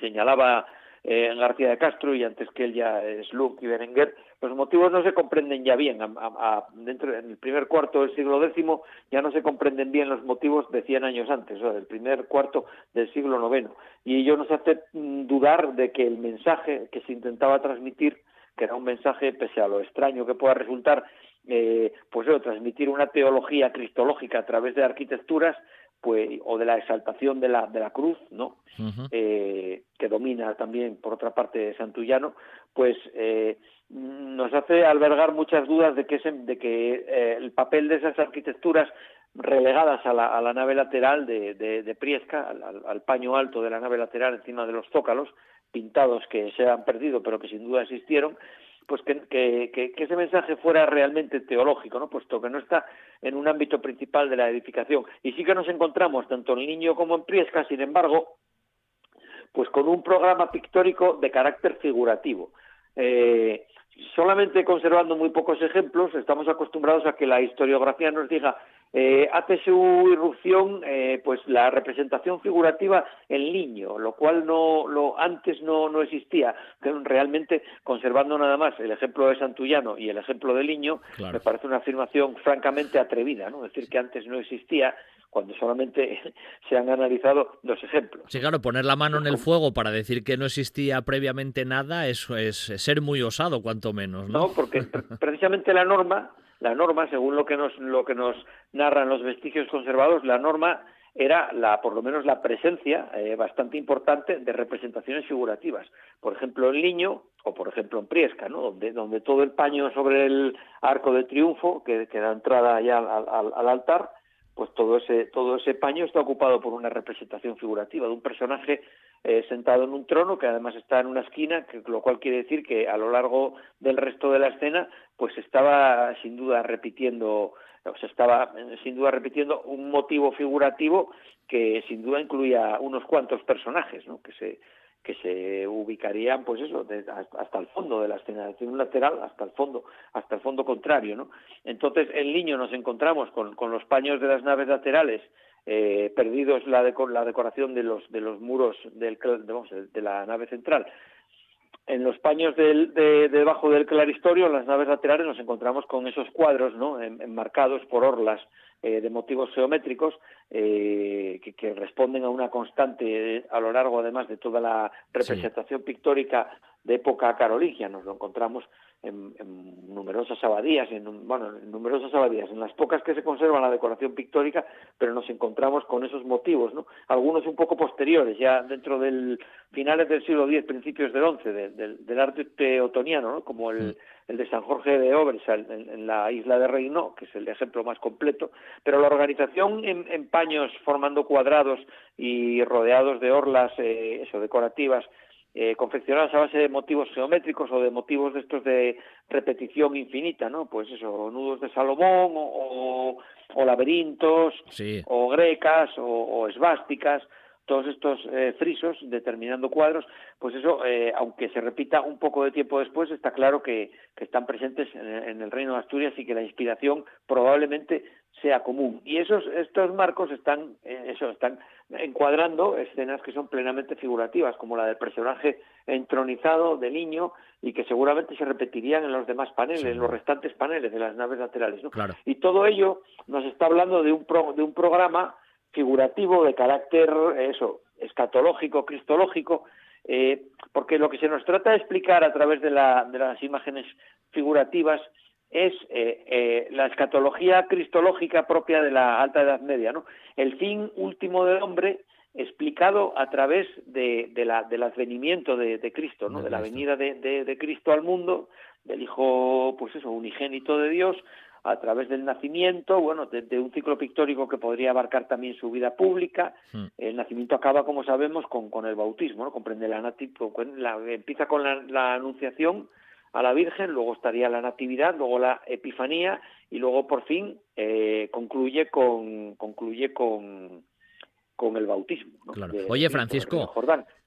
señalaba eh, García de Castro y antes que él ya es Luke y Berenguer, los motivos no se comprenden ya bien. dentro en el primer cuarto del siglo X ya no se comprenden bien los motivos de 100 años antes, o sea, del primer cuarto del siglo IX. Y ello nos hace mm, dudar de que el mensaje que se intentaba transmitir, que era un mensaje, pese a lo extraño que pueda resultar, eh, pues eso, transmitir una teología cristológica a través de arquitecturas, pues o de la exaltación de la de la cruz no eh, que domina también por otra parte Santullano pues eh, nos hace albergar muchas dudas de que de que eh, el papel de esas arquitecturas relegadas a la, a la nave lateral de, de, Priesca al, al, paño alto de la nave lateral encima de los zócalos pintados que se han perdido pero que sin duda existieron pues que, que, ese mensaje fuera realmente teológico, ¿no? puesto que no está en un ámbito principal de la edificación. Y sí que nos encontramos, tanto en Niño como en Priesca, sin embargo, pues con un programa pictórico de carácter figurativo. Eh, solamente conservando muy pocos ejemplos, estamos acostumbrados a que la historiografía nos diga eh, hace su irrupción eh, pues la representación figurativa en niño, lo cual no lo antes no, no existía. Realmente conservando nada más el ejemplo de Santullano y el ejemplo del niño, me parece una afirmación francamente atrevida, ¿no? decir que antes no existía cuando solamente <laughs> se han analizado dos ejemplos. Sí, claro, poner la mano en el fuego para decir que no existía previamente nada eso es ser muy osado, cuanto menos, ¿no? No, porque <laughs> precisamente la norma la norma, según lo que nos, lo que nos narran los vestigios conservados, la norma era la, por lo menos la presencia eh, bastante importante de representaciones figurativas. Por ejemplo, en Liño o por ejemplo en Priesca, ¿no? donde, donde todo el paño sobre el arco de triunfo, que, da entrada ya al, altar, pues todo ese, todo ese paño está ocupado por una representación figurativa de un personaje eh, sentado en un trono que además está en una esquina, que, lo cual quiere decir que a lo largo del resto de la escena pues estaba sin duda repitiendo o sea, estaba sin duda repitiendo un motivo figurativo que sin duda incluía unos cuantos personajes, ¿no? que se que se ubicarían pues eso hasta el fondo de la escena lateral hasta el fondo hasta el fondo contrario no entonces en Liño nos encontramos con, con los paños de las naves laterales eh, perdidos la, decoración de los, de los muros de, la nave central. En los paños debajo del claristorio, en las naves laterales, nos encontramos con esos cuadros ¿no? enmarcados por orlas eh, de motivos geométricos eh, que, responden a una constante a lo largo, además de toda la representación pictórica de época carolingia. Nos lo encontramos en, numerosas abadías, en, bueno, en numerosas abadías, en las pocas que se conservan la decoración pictórica, pero nos encontramos con esos motivos, ¿no? Algunos un poco posteriores, ya dentro del finales del siglo X, principios del XI, del, arte otoniano, ¿no? Como el, el de San Jorge de Obres en, la isla de Reino, que es el ejemplo más completo, pero la organización en, paños formando cuadrados y rodeados de orlas eh, eso, decorativas eh, confeccionadas a base de motivos geométricos o de motivos de estos de repetición infinita, ¿no? Pues eso, nudos de Salomón o, laberintos o grecas o, esvásticas, todos estos eh, frisos determinando cuadros, pues eso, eh, aunque se repita un poco de tiempo después, está claro que, están presentes en, el Reino de Asturias y que la inspiración probablemente sea común. Y esos, estos marcos están, eh, eso, están encuadrando escenas que son plenamente figurativas, como la del personaje entronizado de niño y que seguramente se repetirían en los demás paneles, en los restantes paneles de las naves laterales. ¿no? Y todo ello nos está hablando de un, de un programa figurativo de carácter, eso, escatológico, cristológico, eh, porque lo que se nos trata de explicar a través de, la, de las imágenes figurativas es eh, eh, la escatología cristológica propia de la Alta Edad Media, ¿no? El fin último del hombre explicado a través de, la, del advenimiento de, Cristo, ¿no? De, la venida de, de, Cristo al mundo, del Hijo, pues eso, unigénito de Dios, a través del nacimiento, bueno, de, un ciclo pictórico que podría abarcar también su vida pública. Hmm. El nacimiento acaba, como sabemos, con, con el bautismo, ¿no? Comprende la, la empieza con la anunciación, a la Virgen, luego estaría la Natividad, luego la Epifanía y luego por fin eh, concluye con concluye con con el bautismo. Oye, Francisco,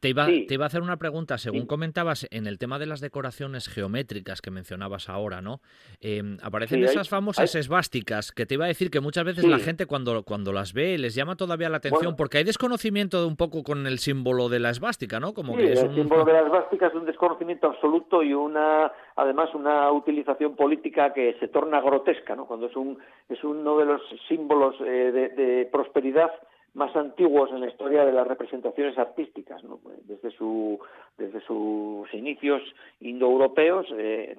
te iba, te iba a hacer una pregunta. Según comentabas en el tema de las decoraciones geométricas que mencionabas ahora, ¿no? Em, aparecen esas famosas esvásticas que te iba a decir que muchas veces la gente cuando, cuando las ve les llama todavía la atención porque hay desconocimiento de un poco con el símbolo de la esvástica, ¿no? Como que es el símbolo de la esvástica es un desconocimiento absoluto y una además una utilización política que se torna grotesca, ¿no? Cuando es un es uno de los símbolos eh, de prosperidad más antiguos en la historia de las representaciones artísticas, desde, su, desde sus inicios indoeuropeos, eh,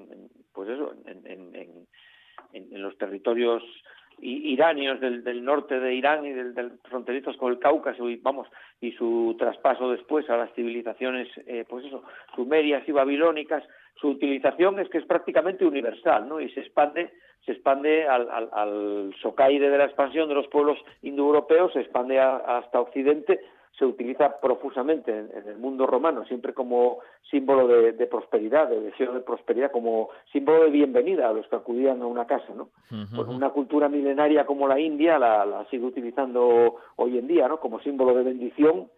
pues eso, en, en, en, los territorios iranios del, del, norte de Irán y del, fronterizos con el Cáucaso y vamos y su traspaso después a las civilizaciones eh, pues eso sumerias y babilónicas su utilización es que es prácticamente universal no y se expande se expande al, al, al socaire de la expansión de los pueblos indoeuropeos, se expande hasta Occidente, se utiliza profusamente en, el mundo romano, siempre como símbolo de, prosperidad, de deseo de prosperidad, como símbolo de bienvenida a los que acudían a una casa, ¿no? Pues una cultura milenaria como la India la, la sigue utilizando hoy en día, ¿no? Como símbolo de bendición,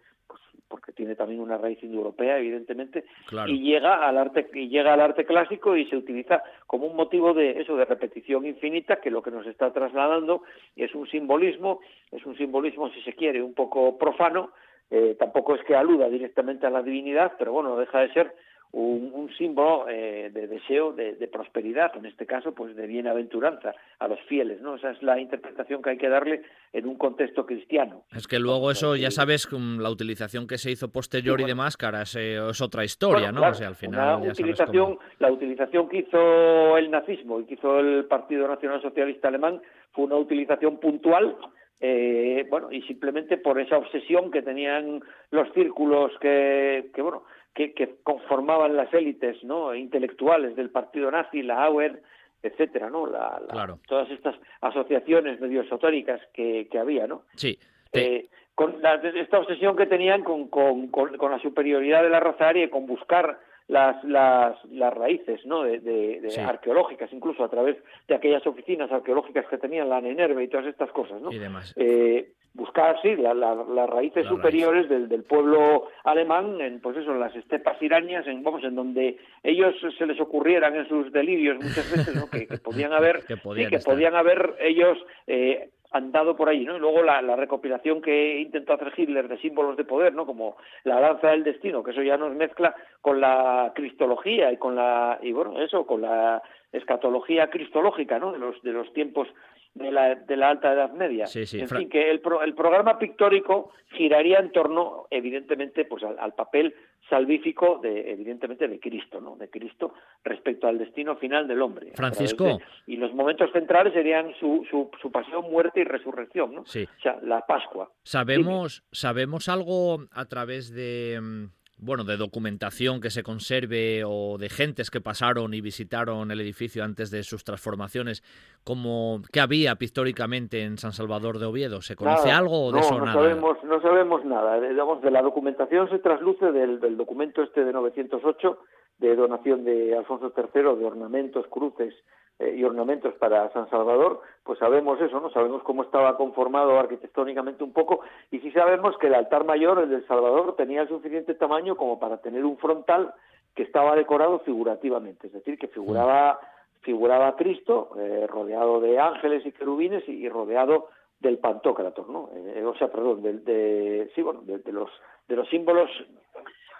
porque tiene también una raíz indoeuropea, evidentemente, y llega al arte y llega al arte clásico y se utiliza como un motivo de eso de repetición infinita que lo que nos está trasladando es un simbolismo, es un simbolismo si se quiere un poco profano, eh, tampoco es que aluda directamente a la divinidad, pero bueno, deja de ser un, símbolo eh, de deseo de, prosperidad, en este caso, pues de bienaventuranza a los fieles, ¿no? Esa es la interpretación que hay que darle en un contexto cristiano. Es que luego eso, ya sabes, la utilización que se hizo posterior y de máscaras eh, es otra historia, ¿no? o sea, al final ya utilización, La utilización que hizo el nazismo y que hizo el Partido Nacional Socialista Alemán fue una utilización puntual eh, bueno, y simplemente por esa obsesión que tenían los círculos que, que bueno, que, conformaban las élites no intelectuales del partido nazi, la Auer, etcétera, ¿no? La, Todas estas asociaciones medio esotéricas que, que había, ¿no? Sí. Eh, con esta obsesión que tenían con, con, con, la superioridad de la raza aria y con buscar las, las, las raíces ¿no? de, de, arqueológicas, incluso a través de aquellas oficinas arqueológicas que tenían la Nenerve y todas estas cosas. ¿no? Y demás. Eh, buscar sí las raíces superiores del, del, pueblo alemán en pues eso en las estepas iranías en vamos en donde ellos se les ocurrieran en sus delirios muchas veces ¿no? que, podían <laughs> haber que podían, que podían haber ellos eh, andado por ahí, ¿no? Y luego la, la, recopilación que intentó hacer Hitler de símbolos de poder, ¿no? Como la danza del destino, que eso ya nos mezcla con la cristología y con la y bueno, eso, con la escatología cristológica, ¿no? De los de los tiempos de la, de la Alta Edad Media. Sí, sí, en fin, que el, el programa pictórico giraría en torno, evidentemente, pues al, papel salvífico de, evidentemente, de Cristo, ¿no? De Cristo respecto al destino final del hombre. Francisco. y los momentos centrales serían su, su, su, pasión, muerte y resurrección, ¿no? Sí. O sea, la Pascua. Sabemos, sabemos algo a través de mm, bueno, de documentación que se conserve o de gentes que pasaron y visitaron el edificio antes de sus transformaciones, como qué había pictóricamente en San Salvador de Oviedo. ¿Se conoce algo de eso no nada? Sabemos, no sabemos nada. Digamos, de la documentación se trasluce del, del documento este de 908 de donación de Alfonso III de ornamentos, cruces eh, y ornamentos para San Salvador, pues sabemos eso, ¿no? Sabemos cómo estaba conformado arquitectónicamente un poco y sí sabemos que el altar mayor, el del Salvador, tenía el suficiente tamaño como para tener un frontal que estaba decorado figurativamente, es decir, que figuraba figuraba Cristo eh, rodeado de ángeles y querubines y, rodeado del Pantocrator, ¿no? Eh, o sea, perdón, de, de sí, bueno, de, los de los símbolos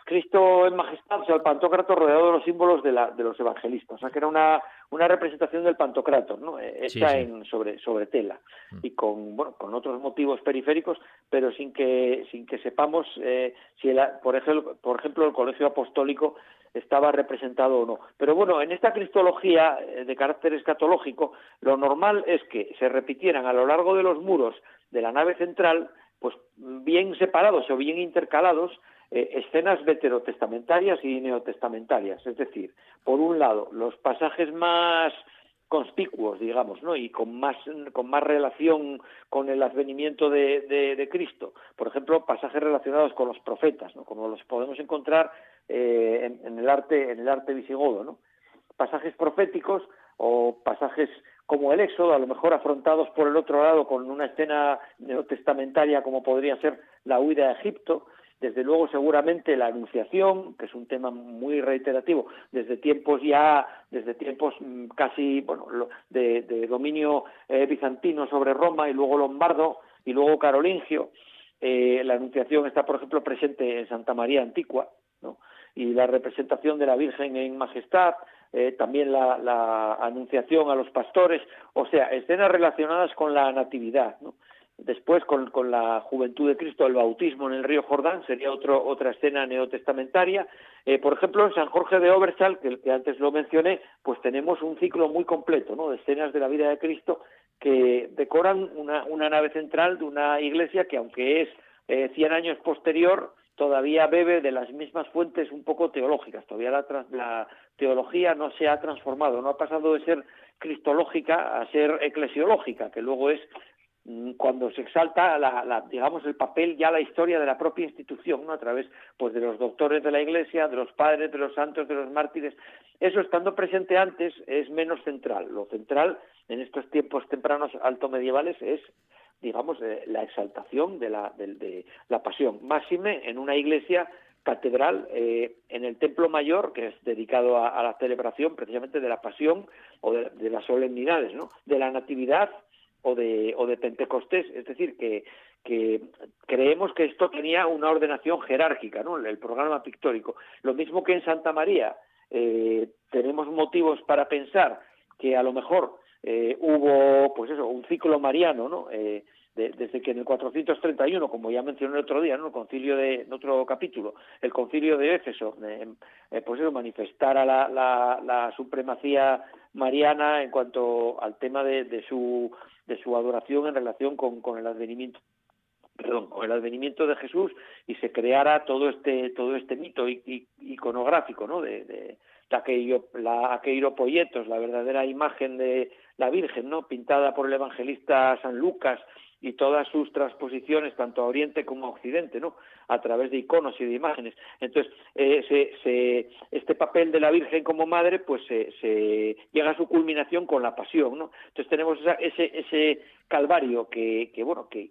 Cristo en majestad, o sea, el Pantocrator rodeado de los símbolos de, la, de los evangelistas, o sea, que era una, una representación del Pantocrator, ¿no? Está En, sobre, sobre tela mm. y con, bueno, con otros motivos periféricos, pero sin que, sin que sepamos eh, si, el, por, ejemplo, por ejemplo, el Colegio Apostólico estaba representado o no. Pero bueno, en esta cristología eh, de carácter escatológico, lo normal es que se repitieran a lo largo de los muros de la nave central, pues bien separados o bien intercalados, eh, escenas veterotestamentarias y neotestamentarias. Es decir, por un lado, los pasajes más conspicuos, digamos, ¿no? y con más, con más relación con el advenimiento de, de, Cristo. Por ejemplo, pasajes relacionados con los profetas, ¿no? como los podemos encontrar eh, en, el arte, en el arte visigodo. ¿no? Pasajes proféticos o pasajes como el Éxodo, a lo mejor afrontados por el otro lado con una escena neotestamentaria como podría ser la huida a Egipto, desde luego, seguramente la anunciación, que es un tema muy reiterativo, desde tiempos ya, desde tiempos mm, casi, bueno, de, dominio eh, bizantino sobre Roma y luego lombardo y luego carolingio. Eh, la anunciación está, por ejemplo, presente en Santa María Antigua, ¿no? y la representación de la Virgen en majestad, eh, también la, la, anunciación a los pastores, o sea, escenas relacionadas con la natividad, ¿no? Después, con, la juventud de Cristo, el bautismo en el río Jordán sería otro, otra escena neotestamentaria. Eh, por ejemplo, en San Jorge de Obersal, que, antes lo mencioné, pues tenemos un ciclo muy completo de escenas de la vida de Cristo que decoran una, nave central de una iglesia que, aunque es eh, 100 años posterior, todavía bebe de las mismas fuentes un poco teológicas. Todavía la, teología no se ha transformado, no ha pasado de ser cristológica a ser eclesiológica, que luego es cuando se exalta la, digamos el papel ya la historia de la propia institución a través pues de los doctores de la iglesia de los padres de los santos de los mártires eso estando presente antes es menos central lo central en estos tiempos tempranos alto medievales es digamos, la exaltación de la, de, la pasión. Máxime en una iglesia catedral eh, en el Templo Mayor, que es dedicado a, la celebración precisamente de la pasión o de, las solemnidades, ¿no? de la Natividad o de, o de Pentecostés. Es decir, que, que creemos que esto tenía una ordenación jerárquica, ¿no? el programa pictórico. Lo mismo que en Santa María. Eh, tenemos motivos para pensar que a lo mejor eh, hubo, pues eso, un ciclo mariano, ¿no? Eh, desde que en el 431, como ya mencioné el otro día, ¿no? El concilio de, en otro capítulo, el concilio de Éfeso, eh, pues eso, manifestara la, supremacía mariana en cuanto al tema de, de, su, de su adoración en relación con, con el advenimiento perdón, con el advenimiento de Jesús y se creara todo este todo este mito iconográfico, ¿no? De, de, aquello, la aquello Poyetos, la verdadera imagen de la Virgen, ¿no? Pintada por el evangelista San Lucas y todas sus transposiciones tanto a Oriente como a Occidente, ¿no? A través de iconos y de imágenes. Entonces, eh, este papel de la Virgen como madre, pues se, llega a su culminación con la pasión, ¿no? Entonces tenemos ese, ese calvario que, que bueno, que,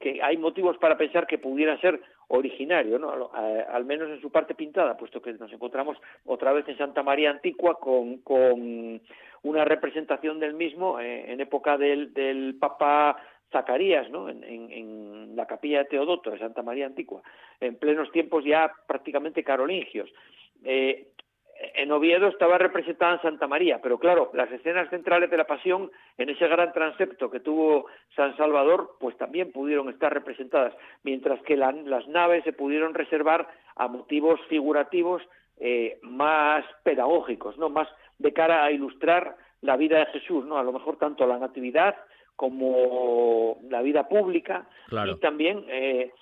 que hay motivos para pensar que pudiera ser originario, ¿no? al menos en su parte pintada, puesto que nos encontramos otra vez en Santa María Antigua con, con una representación del mismo eh, en época del, del Papa Zacarías, ¿no? En, la capilla de Teodoto de Santa María Antigua, en plenos tiempos ya prácticamente carolingios. Eh, en Oviedo estaba representada en Santa María, pero claro, las escenas centrales de la Pasión, en ese gran transepto que tuvo San Salvador, pues también pudieron estar representadas, mientras que las naves se pudieron reservar a motivos figurativos eh, más pedagógicos, no más de cara a ilustrar la vida de Jesús, no a lo mejor tanto la natividad como la vida pública y también eh,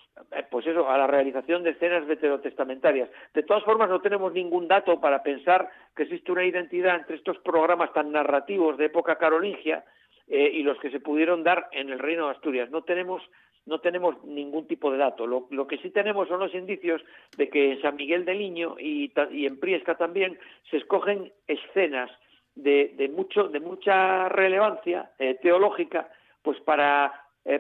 pues eso, a la realización de escenas veterotestamentarias. De todas formas, no tenemos ningún dato para pensar que existe una identidad entre estos programas tan narrativos de época carolingia eh, y los que se pudieron dar en el Reino de Asturias. No tenemos no tenemos ningún tipo de dato. Lo, que sí tenemos son los indicios de que en San Miguel del Niño y, en Priesca también se escogen escenas de, mucho, de mucha relevancia eh, teológica, pues para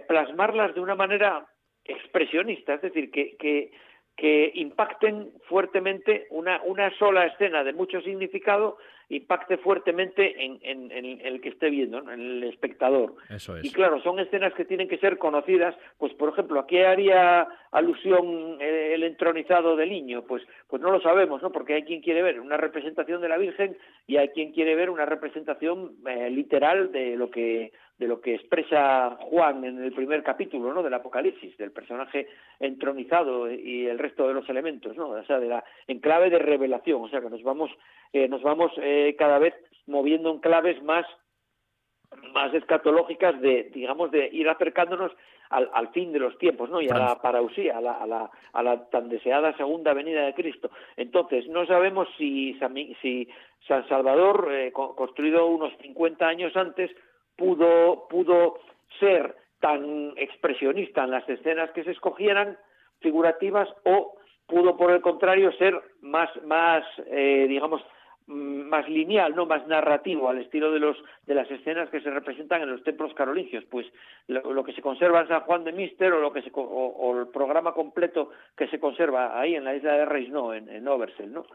plasmarlas de una manera expresionista, es decir, que, que, que impacten fuertemente una, una sola escena de mucho significado impacte fuertemente en, en, el que esté viendo, en el espectador. Eso es. Y claro, son escenas que tienen que ser conocidas, pues por ejemplo, ¿a qué haría alusión eh, el entronizado del niño? Pues, pues no lo sabemos, ¿no? Porque hay quien quiere ver una representación de la Virgen y hay quien quiere ver una representación eh, literal de lo que de lo que expresa Juan en el primer capítulo, ¿no? Del Apocalipsis, del personaje entronizado y el resto de los elementos, ¿no? O sea, de la en clave de revelación, o sea, que nos vamos eh, nos vamos eh, cada vez moviendo en claves más más escatológicas de digamos de ir acercándonos al, al fin de los tiempos no y a la parausía a la, a la, a la tan deseada segunda venida de Cristo entonces no sabemos si si San Salvador eh, construido unos 50 años antes pudo pudo ser tan expresionista en las escenas que se escogieran figurativas o pudo por el contrario ser más más eh, digamos Mm, más lineal, no más narrativo, al estilo de los de las escenas que se representan en los templos carolingios, pues lo, que se conserva en San Juan de Mister o lo que se, o, el programa completo que se conserva ahí en la isla de Reisno, en, en Oversel, ¿no?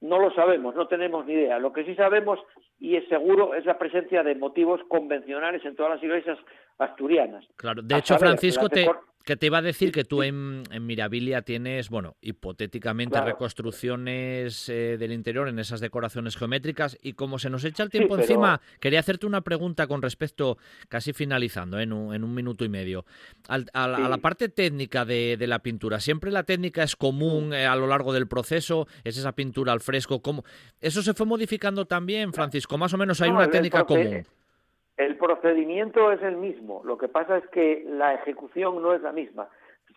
No lo sabemos, no tenemos ni idea. Lo que sí sabemos y es seguro es la presencia de motivos convencionales en todas las iglesias asturianas. Claro, de hecho, Francisco, te, que te iba a decir que tú en, Mirabilia tienes, bueno, hipotéticamente reconstrucciones eh, del interior en esas decoraciones geométricas y como se nos echa el tiempo encima, quería hacerte una pregunta con respecto, casi finalizando, en, un, en un minuto y medio, a, la parte técnica de, la pintura. ¿Siempre la técnica es común eh, a lo largo del proceso? ¿Es esa pintura al fresco? ¿Cómo? ¿Eso se fue modificando también, Francisco? Más o menos hay una técnica común. El procedimiento es el mismo, lo que pasa es que la ejecución no es la misma.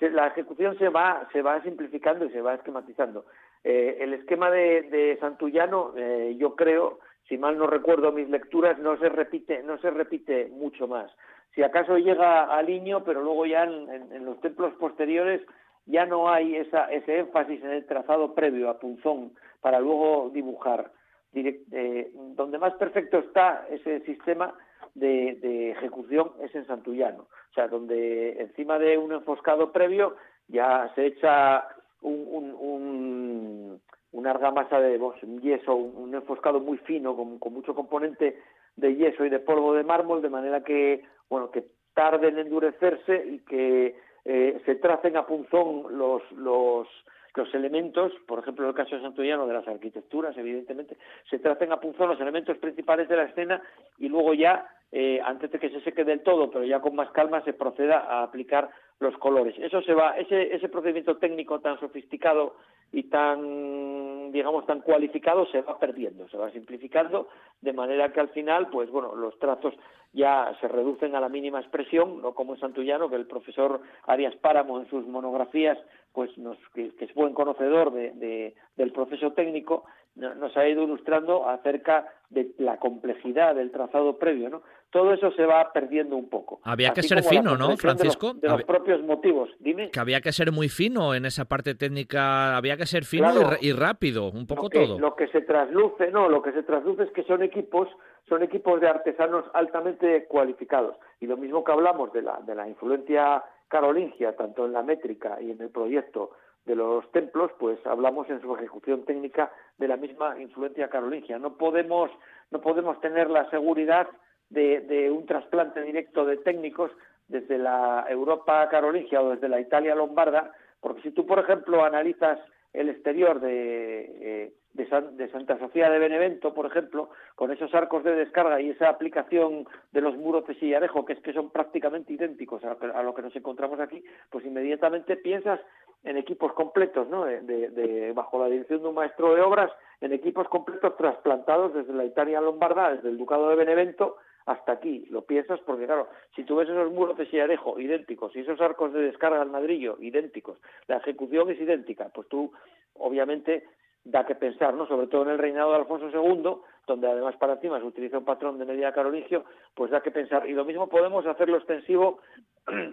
La ejecución se va, se va simplificando y se va esquematizando. Eh, el esquema de, Santullano, eh, yo creo, si mal no recuerdo mis lecturas, no se repite, mucho más. Si acaso llega al niño, pero luego ya en, los templos posteriores ya no hay esa, ese énfasis en el trazado previo a punzón para luego dibujar. Eh, donde más perfecto está ese sistema de, ejecución es en Santullano, o sea, donde encima de un enfoscado previo ya se echa un, una argamasa de yeso, un, enfoscado muy fino, con, mucho componente de yeso y de polvo de mármol, de manera que, bueno, que tarde en endurecerse y que eh, se tracen a punzón los, los, los elementos, por ejemplo en el caso de Santullano de las arquitecturas, evidentemente, se tracen a punzón los elementos principales de la escena y luego ya, eh, antes de que se seque del todo, pero ya con más calma, se proceda a aplicar los colores. Eso se va, ese, ese procedimiento técnico tan sofisticado y tan, digamos, tan cualificado se va perdiendo, se va simplificando, de manera que al final, pues bueno, los trazos ya se reducen a la mínima expresión, no como en Santullano, que el profesor Arias Páramo en sus monografías, pues nos, que, es buen conocedor de, del proceso técnico, nos ha ido ilustrando acerca de la complejidad del trazado previo, ¿no? Todo eso se va perdiendo un poco. Había que ser fino, ¿no, Francisco? De los, propios motivos. Dime. Que había que ser muy fino en esa parte técnica, había que ser fino y, rápido, un poco todo. Lo que se trasluce, no, lo que se trasluce es que son equipos, son equipos de artesanos altamente cualificados. Y lo mismo que hablamos de la, de la influencia carolingia, tanto en la métrica y en el proyecto de los templos, pues hablamos en su ejecución técnica de la misma influencia carolingia. No podemos, no podemos tener la seguridad de, de un trasplante directo de técnicos desde la Europa carolingia o desde la Italia lombarda, porque si tú, por ejemplo, analizas el exterior de, eh, de, Santa Sofía de Benevento, por ejemplo, con esos arcos de descarga y esa aplicación de los muros de sillarejo, que es que son prácticamente idénticos a, lo que nos encontramos aquí, pues inmediatamente piensas en equipos completos, ¿no? De, bajo la dirección de un maestro de obras, en equipos completos trasplantados desde la Italia lombarda, desde el Ducado de Benevento, hasta aquí. Lo piensas porque, claro, si tú ves esos muros de sillarejo idénticos y esos arcos de descarga al ladrillo idénticos, la ejecución es idéntica, pues tú, obviamente, da que pensar, ¿no? Sobre todo en el reinado de Alfonso II, donde además para encima se utiliza un patrón de medida carolingio, pues da que pensar. Y lo mismo podemos hacerlo extensivo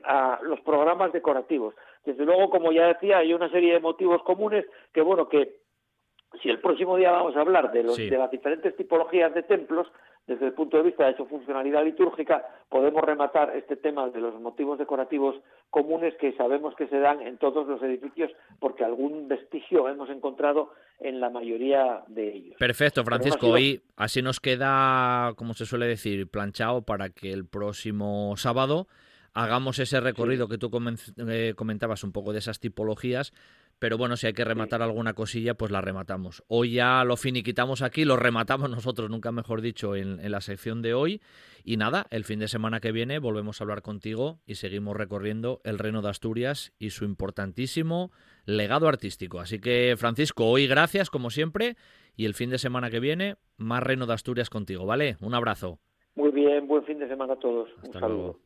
a los programas decorativos. Desde luego, como ya decía, hay una serie de motivos comunes que, bueno, que si el próximo día vamos a hablar de, los, de las diferentes tipologías de templos, desde el punto de vista de su funcionalidad litúrgica, podemos rematar este tema de los motivos decorativos comunes que sabemos que se dan en todos los edificios, porque algún vestigio hemos encontrado en la mayoría de ellos. Perfecto, Francisco. Y así nos queda, como se suele decir, planchado para que el próximo sábado hagamos ese recorrido que tú eh, comentabas un poco de esas tipologías pero bueno, si hay que rematar alguna cosilla, pues la rematamos. Hoy ya lo finiquitamos aquí, lo rematamos <laughs> nosotros, nunca mejor dicho, en, la sección de hoy. Y nada, el fin de semana que viene volvemos a hablar contigo y seguimos recorriendo el Reino de Asturias y su importantísimo legado artístico. Así que, Francisco, hoy gracias, como siempre, y el fin de semana que viene, más Reino de Asturias contigo, ¿vale? Un abrazo. Muy bien, buen fin de semana a todos. Un saludo.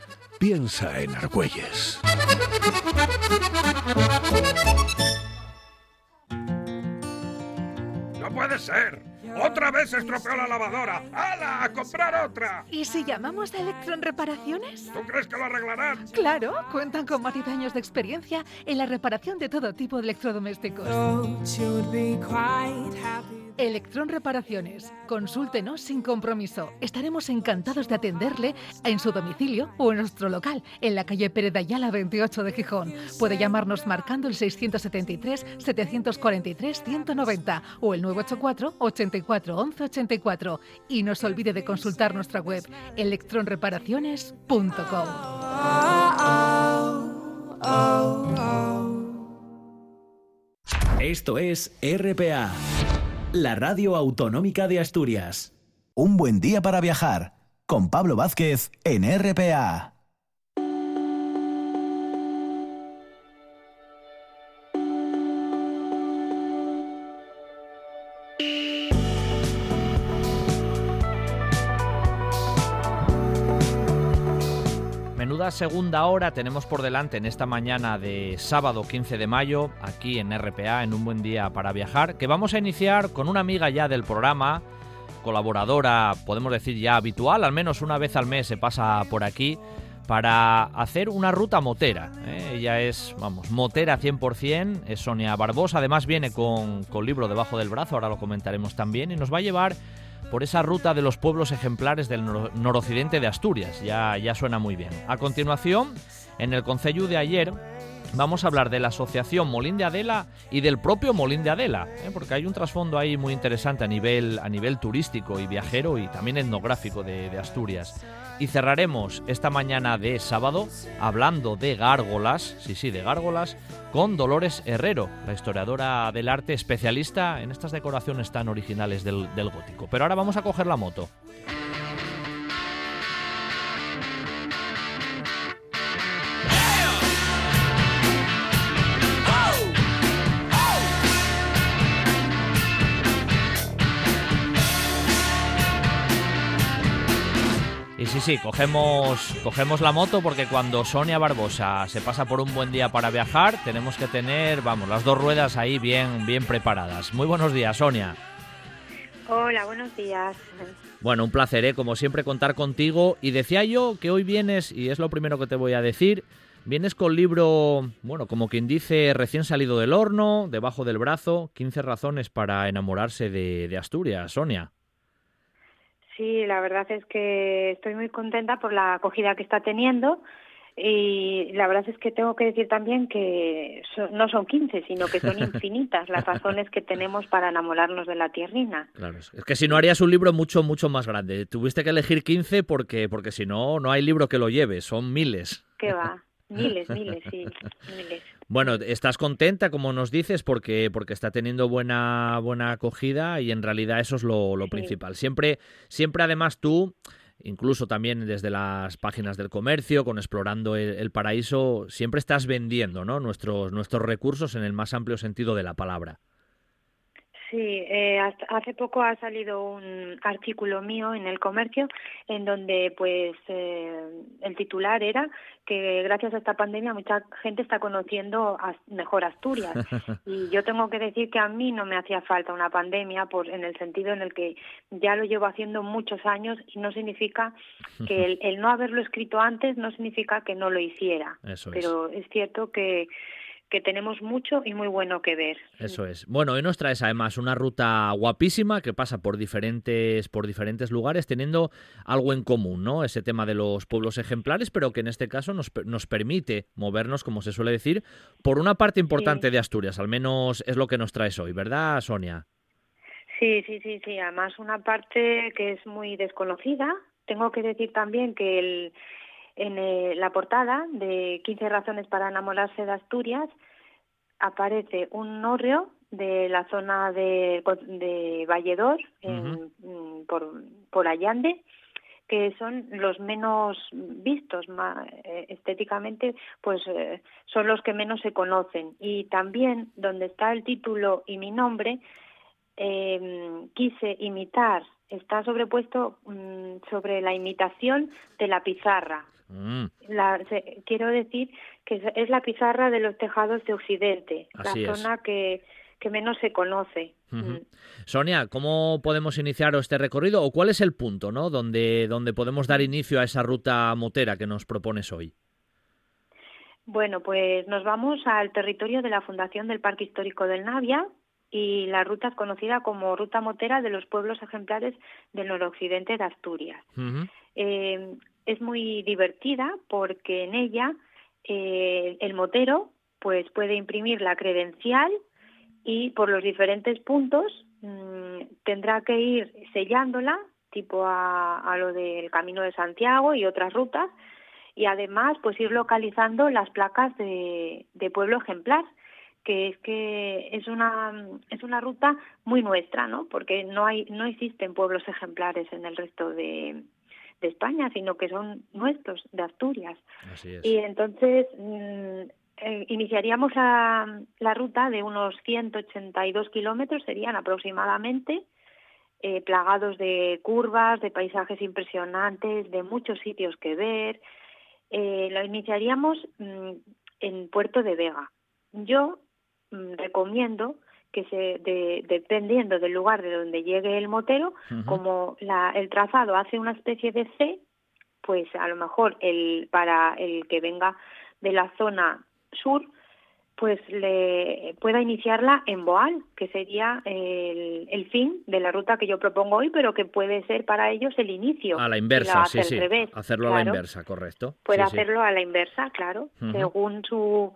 Piensa en Argüelles. ¡No puede ser! ¡Otra vez se estropeó la lavadora! ¡Hala! ¡A comprar otra! ¿Y si llamamos a Electron Reparaciones? ¿Tú crees que lo arreglarán? Claro, cuentan con más de años de experiencia en la reparación de todo tipo de electrodomésticos. Electrón Reparaciones. Consúltenos sin compromiso. Estaremos encantados de atenderle en su domicilio o en nuestro local, en la calle Pérez de Ayala 28 de Gijón. Puede llamarnos marcando el 673-743-190 o el 984 84 11 84. Y no se olvide de consultar nuestra web electronreparaciones.com. Esto es RPA la radio autonómica de Asturias. Un buen día para viajar con Pablo Vázquez en RPA. Segunda hora tenemos por delante en esta mañana de sábado 15 de mayo, aquí en RPA, en un buen día para viajar, que vamos a iniciar con una amiga ya del programa, colaboradora, podemos decir ya habitual, al menos una vez al mes se pasa por aquí para hacer una ruta motera. ¿eh? Ella es, vamos, motera 100%, es Sonia Barbosa, además viene con, con libro debajo del brazo, ahora lo comentaremos también, y nos va a llevar por esa ruta de los pueblos ejemplares del noroccidente de Asturias. Ya, ya suena muy bien. A continuación, en el Concello de ayer, vamos a hablar de la asociación Molín de Adela y del propio Molín de Adela, ¿eh? porque hay un trasfondo ahí muy interesante a nivel, a nivel turístico y viajero y también etnográfico de, de Asturias. Y cerraremos esta mañana de sábado hablando de gárgolas, sí, sí, de gárgolas, con Dolores Herrero, la historiadora del arte especialista en estas decoraciones tan originales del, gótico. Pero ahora vamos a coger la moto. Sí, cogemos, cogemos la moto porque cuando Sonia Barbosa se pasa por un buen día para viajar, tenemos que tener, vamos, las dos ruedas ahí bien, bien preparadas. Muy buenos días, Sonia. Hola, buenos días. Bueno, un placer, ¿eh? como siempre, contar contigo. Y decía yo que hoy vienes, y es lo primero que te voy a decir, vienes con libro, bueno, como quien dice, recién salido del horno, debajo del brazo, 15 razones para enamorarse de, de Asturias, Sonia. Sí, la verdad es que estoy muy contenta por la acogida que está teniendo y la verdad es que tengo que decir también que no son 15, sino que son <laughs> infinitas las razones que tenemos para enamorarnos de la tierrina. Claro, es que si no harías un libro mucho, mucho más grande. Tuviste que elegir 15 porque, porque si no, no hay libro que lo lleve, son miles. ¿Qué va? Miles, miles, sí, <laughs> miles. Bueno, estás contenta, como nos dices, porque, porque está teniendo buena, buena acogida y en realidad eso es lo, principal. Siempre, siempre además tú, incluso también desde las páginas del comercio, con Explorando el, Paraíso, siempre estás vendiendo ¿no? nuestros, nuestros recursos en el más amplio sentido de la palabra. Sí, eh, hace poco ha salido un artículo mío en el comercio en donde pues eh, el titular era que gracias a esta pandemia mucha gente está conociendo mejor Asturias. <laughs> Y yo tengo que decir que a mí no me hacía falta una pandemia por en el sentido en el que ya lo llevo haciendo muchos años y no significa que el, <laughs> el no haberlo escrito antes no significa que no lo hiciera. Pero es cierto que que tenemos mucho y muy bueno que ver. Eso es. Bueno, hoy nos traes además una ruta guapísima que pasa por diferentes, por diferentes lugares, teniendo algo en común, ¿no? Ese tema de los pueblos ejemplares, pero que en este caso nos, nos permite movernos, como se suele decir, por una parte importante de Asturias, al menos es lo que nos traes hoy, ¿verdad, Sonia? Sí, sí, sí, sí. Además, una parte que es muy desconocida. Tengo que decir también que el en eh, la portada de 15 razones para enamorarse de Asturias aparece un hórreo de la zona de, de Valledor, mm, por, por Allande, que son los menos vistos más, eh, estéticamente, pues eh, son los que menos se conocen. Y también donde está el título y mi nombre, em, quise imitar, está sobrepuesto mm, sobre la imitación de la pizarra. Mm. La, quiero decir que es la pizarra de los tejados de Occidente, la zona que, que menos se conoce. Mm. Sonia, ¿cómo podemos iniciar este recorrido o cuál es el punto ¿no? donde, donde podemos dar inicio a esa ruta motera que nos propones hoy? Bueno, pues nos vamos al territorio de la Fundación del Parque Histórico del Navia y la ruta es conocida como Ruta Motera de los Pueblos Ejemplares del Noroccidente de Asturias. Es muy divertida porque en ella eh, el motero pues puede imprimir la credencial y por los diferentes puntos mm, tendrá que ir sellándola tipo a, a, lo del Camino de Santiago y otras rutas y además pues ir localizando las placas de, de pueblo ejemplar que es que es una es una ruta muy nuestra no porque no hay no existen pueblos ejemplares en el resto de, de España, sino que son nuestros, de Asturias. Y entonces mm, eh, iniciaríamos la, la, ruta de unos 182 kilómetros, serían aproximadamente, eh, plagados de curvas, de paisajes impresionantes, de muchos sitios que ver. eh, lo iniciaríamos mm, en Puerto de Vega. Yo recomiendo que se dependiendo del lugar de donde llegue el motero, como la, el trazado hace una especie de C, pues a lo mejor el para el que venga de la zona sur, pues le pueda iniciarla en Boal, que sería el, el, fin de la ruta que yo propongo hoy, pero que puede ser para ellos el inicio. A la inversa, sí, sí. Hacerlo a la inversa, correcto. Puede hacerlo a la inversa, claro, según su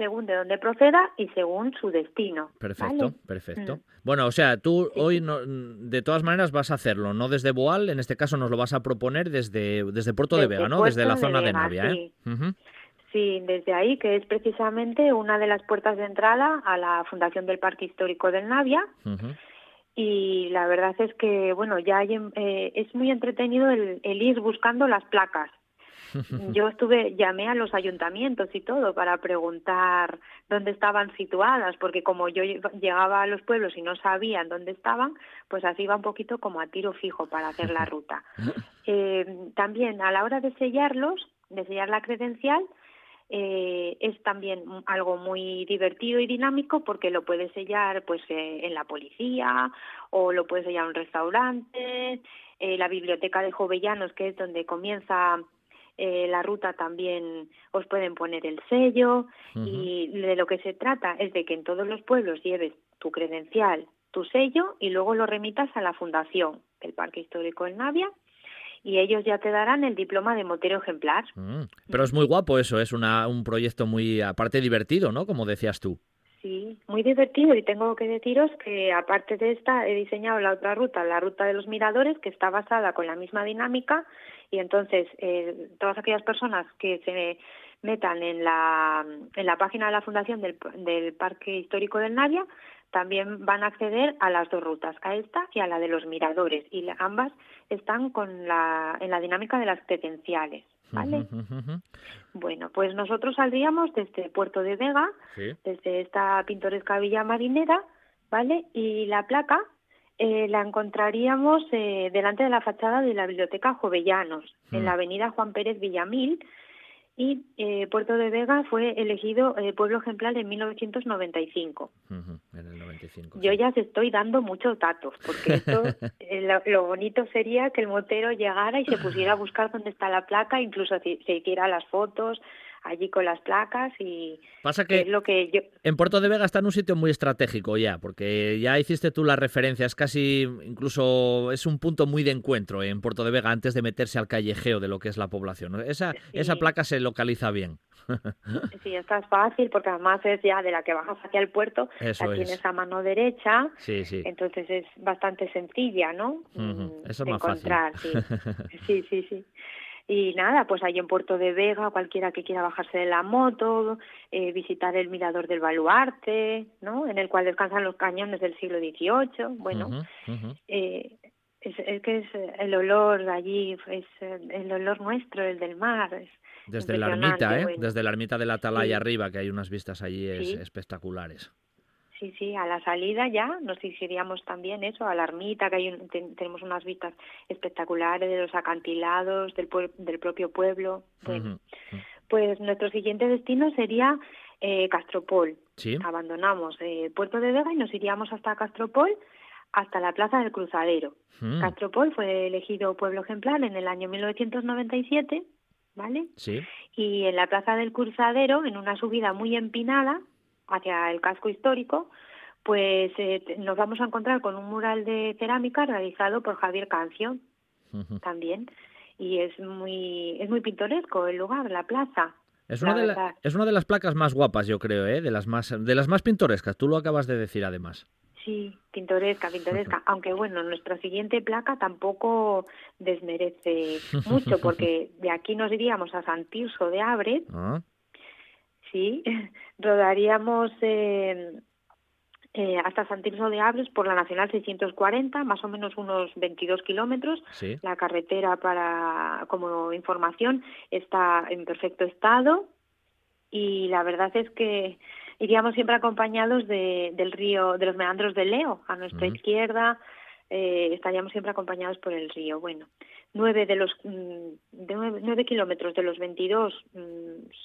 según de dónde proceda y según su destino. Perfecto, perfecto. Mm. Bueno, o sea, tú hoy no, de todas maneras vas a hacerlo, no desde Boal, en este caso nos lo vas a proponer desde, desde Puerto de Vega, ¿no? desde la zona de, Navia, ¿eh? Sí, desde ahí, que es precisamente una de las puertas de entrada a la fundación del Parque Histórico del Navia. Y la verdad es que, bueno, ya hay, eh, es muy entretenido el, ir buscando las placas. Yo estuve, llamé a los ayuntamientos y todo para preguntar dónde estaban situadas, porque como yo llegaba a los pueblos y no sabían dónde estaban, pues así iba un poquito como a tiro fijo para hacer la ruta. <laughs> Eh, también a la hora de sellarlos, de sellar la credencial, eh, es también algo muy divertido y dinámico porque lo puedes sellar pues eh, en la policía o lo puedes sellar en un restaurante, eh, la biblioteca de Jovellanos que es donde comienza eh, la ruta también os pueden poner el sello y de lo que se trata es de que en todos los pueblos lleves tu credencial, tu sello y luego lo remitas a la fundación del Parque Histórico del Navia y ellos ya te darán el diploma de motero ejemplar. Mm, pero es muy guapo eso, es una, un proyecto muy, aparte divertido, ¿no? Como decías tú. Sí, muy divertido. Y tengo que deciros que aparte de esta he diseñado la otra ruta, la ruta de los miradores, que está basada con la misma dinámica. Y entonces eh, todas aquellas personas que se metan en la, en la página de la Fundación del, del Parque Histórico del Navia también van a acceder a las dos rutas, a esta y a la de los miradores, y ambas están con la, en la dinámica de las credenciales. ¿Vale? Bueno, pues nosotros saldríamos desde Puerto de Vega, desde esta pintoresca villa marinera, ¿vale? Y la placa eh, la encontraríamos eh, delante de la fachada de la Biblioteca Jovellanos, en la avenida Juan Pérez Villamil, y eh, Puerto de Vega fue elegido eh, pueblo ejemplar en 1995. en el 95. Yo ya te estoy dando muchos datos, porque esto, <laughs> eh, lo, bonito sería que el motero llegara y se pusiera a buscar dónde está la placa, incluso se, se hiciera las fotos, allí con las placas y pasa que, lo que yo... en Puerto de Vega está en un sitio muy estratégico ya porque ya hiciste tú la referencia es casi incluso es un punto muy de encuentro en Puerto de Vega antes de meterse al callejeo de lo que es la población esa esa placa se localiza bien. <laughs> Sí esta es fácil porque además es ya de la que bajas hacia el puerto Eso la tienes a mano derecha sí, sí. entonces es bastante sencilla no Eso es más encontrar, fácil. <laughs> sí sí sí y nada, pues ahí en Puerto de Vega, cualquiera que quiera bajarse de la moto, eh, visitar el mirador del baluarte, ¿no? En el cual descansan los cañones del siglo XVIII. Bueno, Eh, es, es, que es el olor allí, es el olor nuestro, el del mar. Es Desde la ermita, ¿eh? Desde la ermita de la Atalaya arriba, que hay unas vistas allí espectaculares. Sí, sí, a la salida ya nos iríamos también eso, a la ermita, que hay tenemos unas vistas espectaculares de los acantilados del, del propio pueblo. Bueno, pues nuestro siguiente destino sería eh, Castropol. ¿Sí? Abandonamos eh, Puerto de Vega y nos iríamos hasta Castropol, hasta la Plaza del Cruzadero. Castropol fue elegido pueblo ejemplar en el año 1997, ¿vale? Sí. Y en la Plaza del Cruzadero, en una subida muy empinada, hacia el casco histórico, pues eh, nos vamos a encontrar con un mural de cerámica realizado por Javier Cancio también y es muy es muy pintoresco el lugar, la plaza. Es una, de es una de las placas más guapas, yo creo, ¿eh? de las más de las más pintorescas. Tú lo acabas de decir, además. Sí, pintoresca, pintoresca. <laughs> Aunque bueno, nuestra siguiente placa tampoco desmerece <laughs> mucho, porque de aquí nos iríamos a San Tirso de Abre, ah. Sí, <laughs> rodaríamos eh, eh, hasta Santirso de Abres por la Nacional 640, más o menos unos 22 kilómetros. La carretera, para como información, está en perfecto estado y la verdad es que iríamos siempre acompañados de, del río, de los meandros del Leo, a nuestra izquierda. Eh, estaríamos siempre acompañados por el río. Bueno, nueve de los mm, nueve, kilómetros de los 22 mm,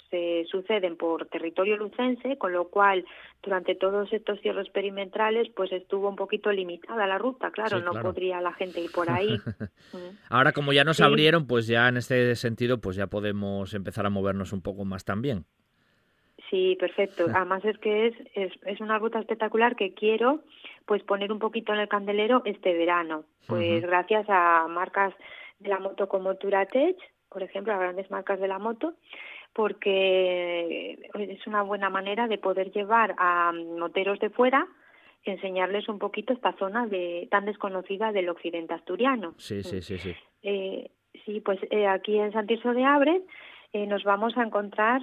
se suceden por territorio lucense, con lo cual durante todos estos cierres perimetrales pues estuvo un poquito limitada la ruta, claro, no podría la gente ir por ahí. <laughs> Mm. Ahora como ya nos abrieron, pues ya en este sentido pues ya podemos empezar a movernos un poco más también. Sí, perfecto. <laughs> Además es que es, es, es una ruta espectacular que quiero pues poner un poquito en el candelero este verano. Pues gracias a marcas de la moto como Turatech, por ejemplo, a grandes marcas de la moto, porque es una buena manera de poder llevar a moteros de fuera enseñarles un poquito esta zona de tan desconocida del occidente asturiano. Sí, sí, sí, sí. Eh, sí, pues eh, aquí en Santiso de Abre eh, nos vamos a encontrar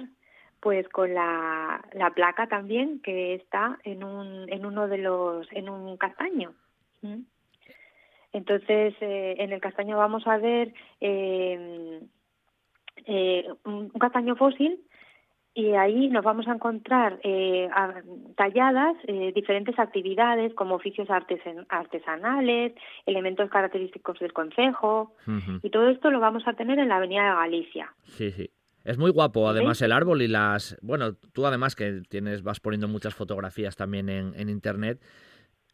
pues con la, la placa también que está en un en uno de los en un castaño entonces eh, en el castaño vamos a ver eh, eh, un, castaño fósil y ahí nos vamos a encontrar talladas diferentes actividades como oficios artesanales, elementos característicos del concejo y todo esto lo vamos a tener en la Avenida de Galicia. Sí, sí. Es muy guapo, además el árbol y las... Bueno, tú además que tienes vas poniendo muchas fotografías también en, en internet,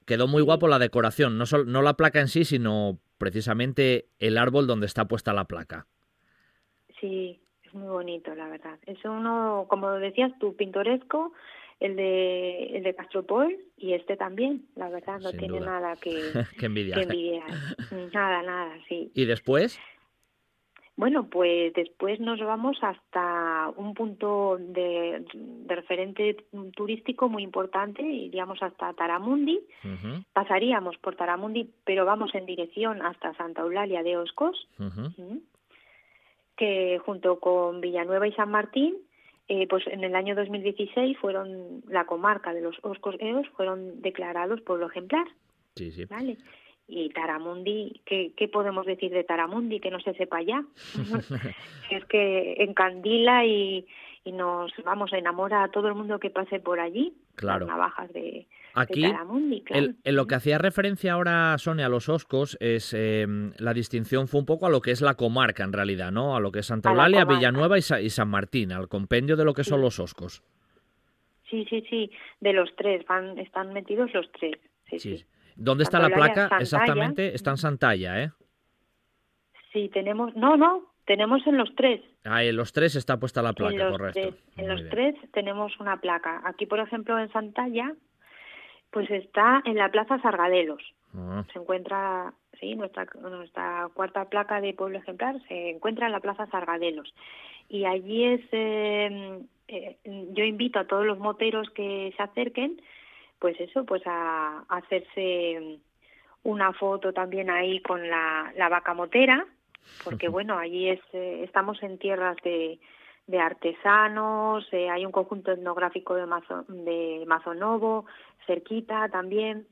quedó muy guapo la decoración, no, no la placa en sí, sino precisamente el árbol donde está puesta la placa. Sí, es muy bonito, la verdad. Es uno, como decías tú, pintoresco, el de, el de Castropol y este también, la verdad, no tiene nada que, <laughs> que envidiar. Nada, nada, sí. ¿Y después? Bueno, pues después nos vamos hasta un punto de, referente turístico muy importante, iríamos hasta Taramundi, pasaríamos por Taramundi, pero vamos en dirección hasta Santa Eulalia de Oscos, que junto con Villanueva y San Martín, eh, pues en el año 2016 fueron la comarca de los Oscos Eos fueron declarados pueblo ejemplar. Sí, sí. ¿vale? Y Taramundi, ¿qué, ¿qué, podemos decir de Taramundi que no se sepa ya? <laughs> es que encandila y, y nos vamos a enamorar a todo el mundo que pase por allí. Claro. Las navajas de, Aquí, Taramundi, claro. en lo que hacía referencia ahora Sonia a los Oscos, es em, la distinción fue un poco a lo que es la comarca en realidad, ¿no? A lo que es Santa Eulalia, Villanueva y, y, San Martín, al compendio de lo que son los Oscos. Sí, sí, sí, de los tres, van, están metidos los tres. sí. sí. ¿Dónde está la placa exactamente? Está en Santalla, ¿eh? Sí, tenemos... No, no, tenemos en los tres. Ah, en los tres está puesta la placa, correcto. en los tres tenemos una placa. Aquí, por ejemplo, en Santalla, pues está en la Plaza Sargadelos. Ah. Se encuentra, sí, nuestra, nuestra cuarta placa de pueblo ejemplar se encuentra en la Plaza Sargadelos. Y allí es, eh, eh, yo invito a todos los moteros que se acerquen pues eso, pues a, hacerse una foto también ahí con la, la vaca motera, porque bueno, allí es, eh, estamos en tierras de, de artesanos, eh, hay un conjunto etnográfico de, Mazo, de Mazonovo, cerquita también,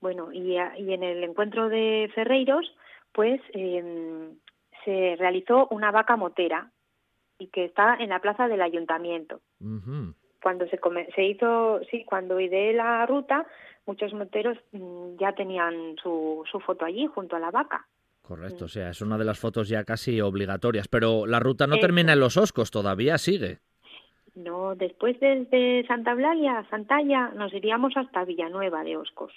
bueno, y, y en el encuentro de Ferreiros, pues em, se realizó una vaca motera y que está en la plaza del ayuntamiento cuando se, se hizo, sí, cuando ideé la ruta, muchos moteros mm, ya tenían su, su foto allí junto a la vaca. Correcto, o sea, es una de las fotos ya casi obligatorias, pero la ruta no termina en Los Oscos, todavía sigue. No, después desde Santa Eulalia, Santalla, nos iríamos hasta Villanueva de Oscos.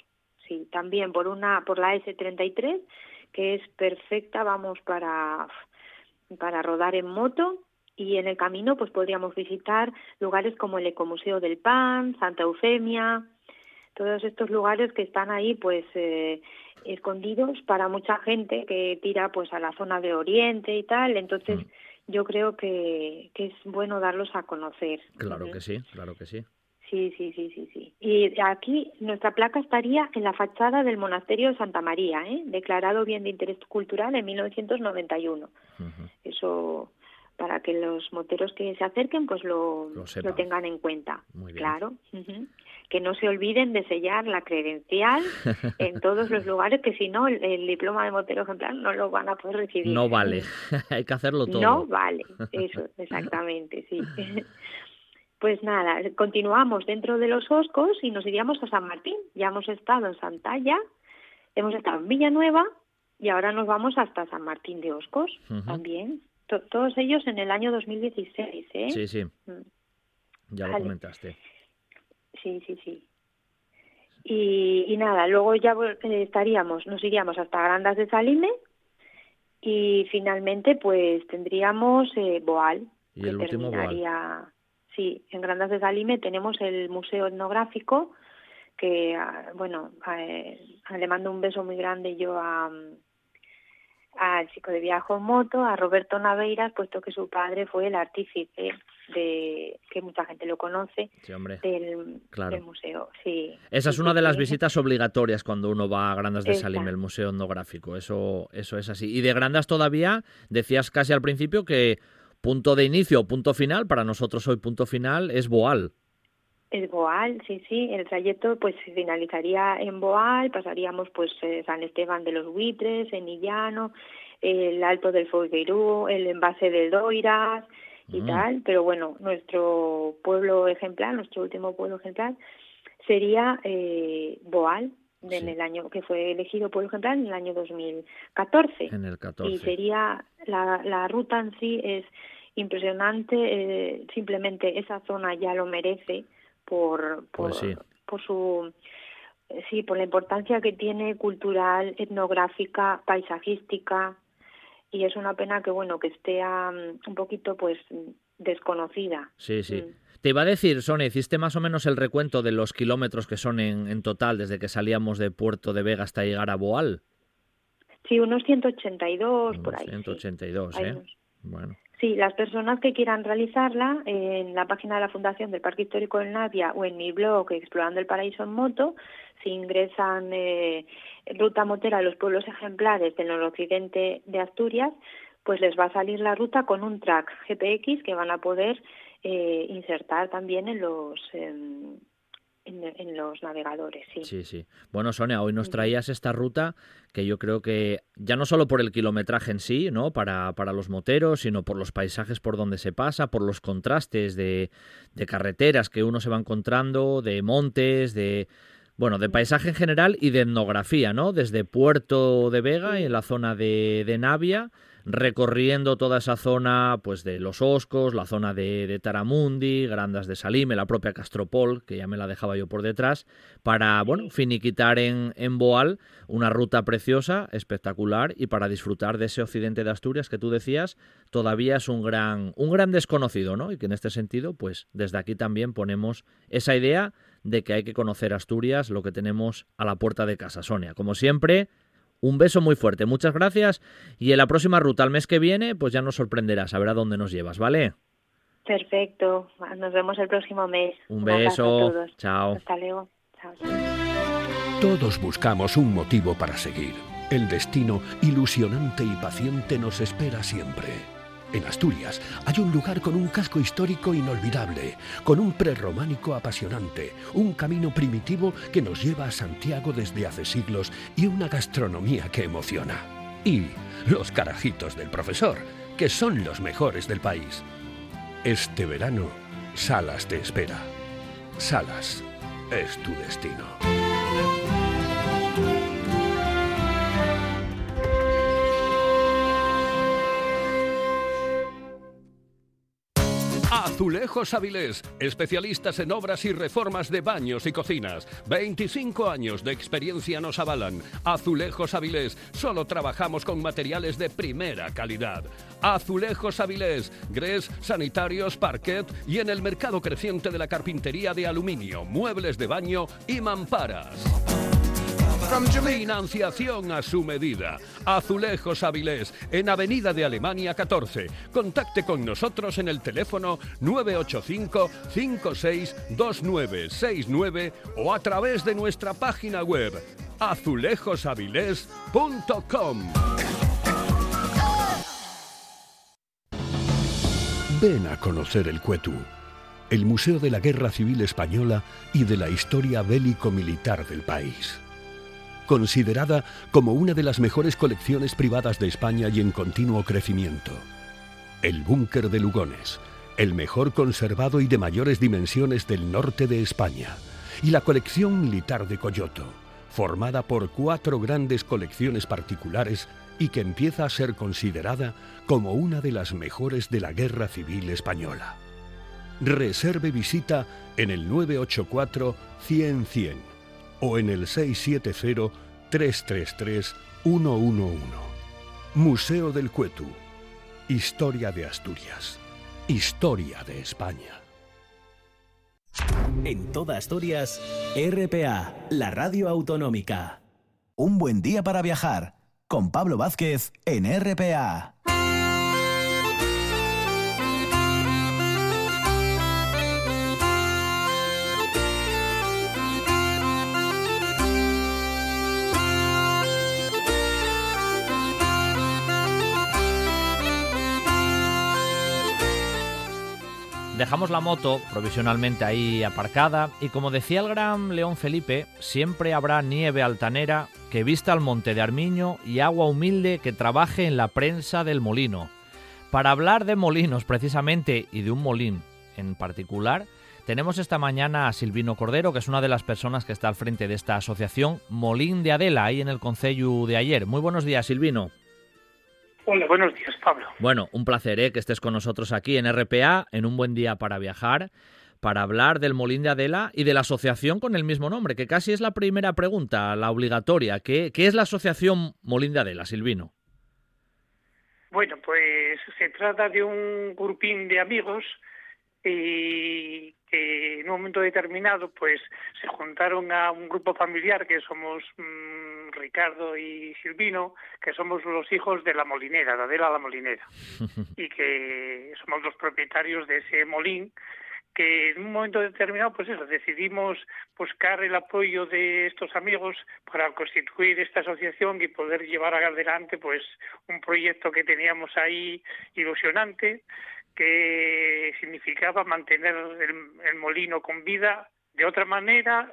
Sí, también por una por la S33, que es perfecta, vamos para para rodar en moto y en el camino pues podríamos visitar lugares como el Ecomuseo del Pan, Santa Eufemia, todos estos lugares que están ahí pues eh, escondidos para mucha gente que tira pues a la zona de Oriente y tal, entonces mm. yo creo que, que es bueno darlos a conocer. Claro que sí, claro que sí. Sí, sí, sí, sí, sí. Y aquí nuestra placa estaría en la fachada del monasterio de Santa María, ¿eh? declarado bien de interés cultural en 1991. Eso para que los moteros que se acerquen pues lo, lo, tengan en cuenta. Claro. Que no se olviden de sellar la credencial <laughs> en todos los lugares, que si no, el, diploma de motero ejemplar no lo van a poder recibir. No vale, <laughs> hay que hacerlo todo. No vale, eso, <laughs> exactamente, sí. Pues nada, continuamos dentro de los Oscos y nos iríamos a San Martín. Ya hemos estado en Santalla, hemos estado en Villanueva y ahora nos vamos hasta San Martín de Oscos también. Todos ellos en el año 2016, ¿eh? Sí, sí. Mm. Ya lo comentaste. Sí, sí, sí. Y, nada, luego ya eh, estaríamos, nos iríamos hasta Grandas de Salime y finalmente pues tendríamos eh, Boal. Y el último Boal. Sí, en Grandas de Salime tenemos el Museo Etnográfico que, ah, bueno, eh, le mando un beso muy grande yo a, al chico de viaje en moto, a Roberto Naveiras, puesto que su padre fue el artífice de que mucha gente lo conoce del, museo. Sí. Esa es una de las visitas obligatorias cuando uno va a Grandas de Salim, el museo etnográfico. Eso, eso es así. Y de Grandas todavía decías casi al principio que punto de inicio o punto final, para nosotros hoy punto final, es Boal. Es Boal, sí, sí. El trayecto pues finalizaría en Boal, pasaríamos pues eh, San Esteban de los Buitres, en Illano, el Alto del Folgueirú, el envase de Doiras y mm. tal. Pero bueno, nuestro pueblo ejemplar, nuestro último pueblo ejemplar sería eh, Boal, en el año que fue elegido pueblo ejemplar en el año 2014. En el 14. Y sería la, la ruta en sí es impresionante, eh, simplemente esa zona ya lo merece por, por, pues por su sí por la importancia que tiene cultural etnográfica paisajística y es una pena que bueno que esté un poquito pues desconocida sí sí mm. Te iba a decir, Sonia, hiciste más o menos el recuento de los kilómetros que son en, en total desde que salíamos de Puerto de Vega hasta llegar a Boal. Sí, unos 182 por ahí. 182, ¿eh? Bueno. Sí, las personas que quieran realizarla en la página de la Fundación del Parque Histórico del Navia o en mi blog Explorando el Paraíso en Moto, si ingresan eh, ruta motera de los pueblos ejemplares del noroccidente de Asturias, pues les va a salir la ruta con un track GPX que van a poder eh, insertar también en los en, los navegadores, sí. Sí, sí. Bueno, Sonia, hoy nos traías esta ruta que yo creo que ya no solo por el kilometraje en sí, ¿no? Para, para los moteros, sino por los paisajes por donde se pasa, por los contrastes de, de carreteras que uno se va encontrando, de montes, de bueno, de paisaje en general y de etnografía, ¿no? Desde Puerto de Vega y en la zona de, de Navia recorriendo toda esa zona pues de Los Oscos, la zona de, Taramundi, Grandas de Salime, la propia Castropol, que ya me la dejaba yo por detrás, para bueno, finiquitar en, en Boal una ruta preciosa, espectacular, y para disfrutar de ese occidente de Asturias que tú decías, todavía es un gran, un gran desconocido, ¿no? Y que en este sentido, pues desde aquí también ponemos esa idea de que hay que conocer Asturias, lo que tenemos a la puerta de casa. Sonia, como siempre, un beso muy fuerte, muchas gracias y en la próxima ruta, el mes que viene, pues ya nos sorprenderás, a ver a dónde nos llevas, ¿vale? Perfecto, nos vemos el próximo mes. Un, beso, chao. Hasta luego. Chao. Todos buscamos un motivo para seguir. El destino ilusionante y paciente nos espera siempre. En Asturias hay un lugar con un casco histórico inolvidable, con un prerrománico apasionante, un camino primitivo que nos lleva a Santiago desde hace siglos y una gastronomía que emociona. Y los carajitos del profesor, que son los mejores del país. Este verano, Salas te espera. Salas es tu destino. Azulejos Avilés, especialistas en obras y reformas de baños y cocinas. 25 años de experiencia nos avalan. Azulejos Avilés, solo trabajamos con materiales de primera calidad. Azulejos Avilés, grés, sanitarios, parquet y en el mercado creciente de la carpintería de aluminio, muebles de baño y mamparas. Financiación a su medida. Azulejos Avilés, en Avenida de Alemania 14. Contacte con nosotros en el teléfono 985 562969 o a través de nuestra página web azulejosavilés.com. Ven a conocer el Cuetú, el Museo de la Guerra Civil Española y de la historia bélico-militar del país considerada como una de las mejores colecciones privadas de España y en continuo crecimiento. El Búnker de Lugones, el mejor conservado y de mayores dimensiones del norte de España, y la colección militar de Coyoto, formada por cuatro grandes colecciones particulares y que empieza a ser considerada como una de las mejores de la Guerra Civil Española. Reserve visita en el 984 100 100 o en el 670 333 111. Museo del Cuetu. Historia de Asturias. Historia de España. En toda Asturias, RPA, la radio autonómica. Un buen día para viajar con Pablo Vázquez en RPA. Dejamos la moto provisionalmente ahí aparcada y como decía el gran León Felipe, siempre habrá nieve altanera que vista al monte de Armiño y agua humilde que trabaje en la prensa del molino. Para hablar de molinos precisamente y de un molín en particular, tenemos esta mañana a Silvino Cordero, que es una de las personas que está al frente de esta asociación Molín de Adela, ahí en el Concello de ayer. Muy buenos días, Silvino. Hola, buenos días, Pablo. Bueno, un placer ¿eh? que estés con nosotros aquí en RPA, en un buen día para viajar, para hablar del Molín de Adela y de la asociación con el mismo nombre, que casi es la primera pregunta, la obligatoria. ¿Qué, qué es la asociación Molín de Adela, Silvino? Bueno, pues se trata de un grupín de amigos y que en un momento determinado pues se juntaron a un grupo familiar que somos mm, Ricardo y Silvino, que somos los hijos de la molinera, de Adela la molinera, <laughs> y que somos los propietarios de ese molín que en un momento determinado, pues eso, decidimos buscar el apoyo de estos amigos para constituir esta asociación y poder llevar adelante, pues, un proyecto que teníamos ahí ilusionante, que significaba mantener el, molino con vida de otra manera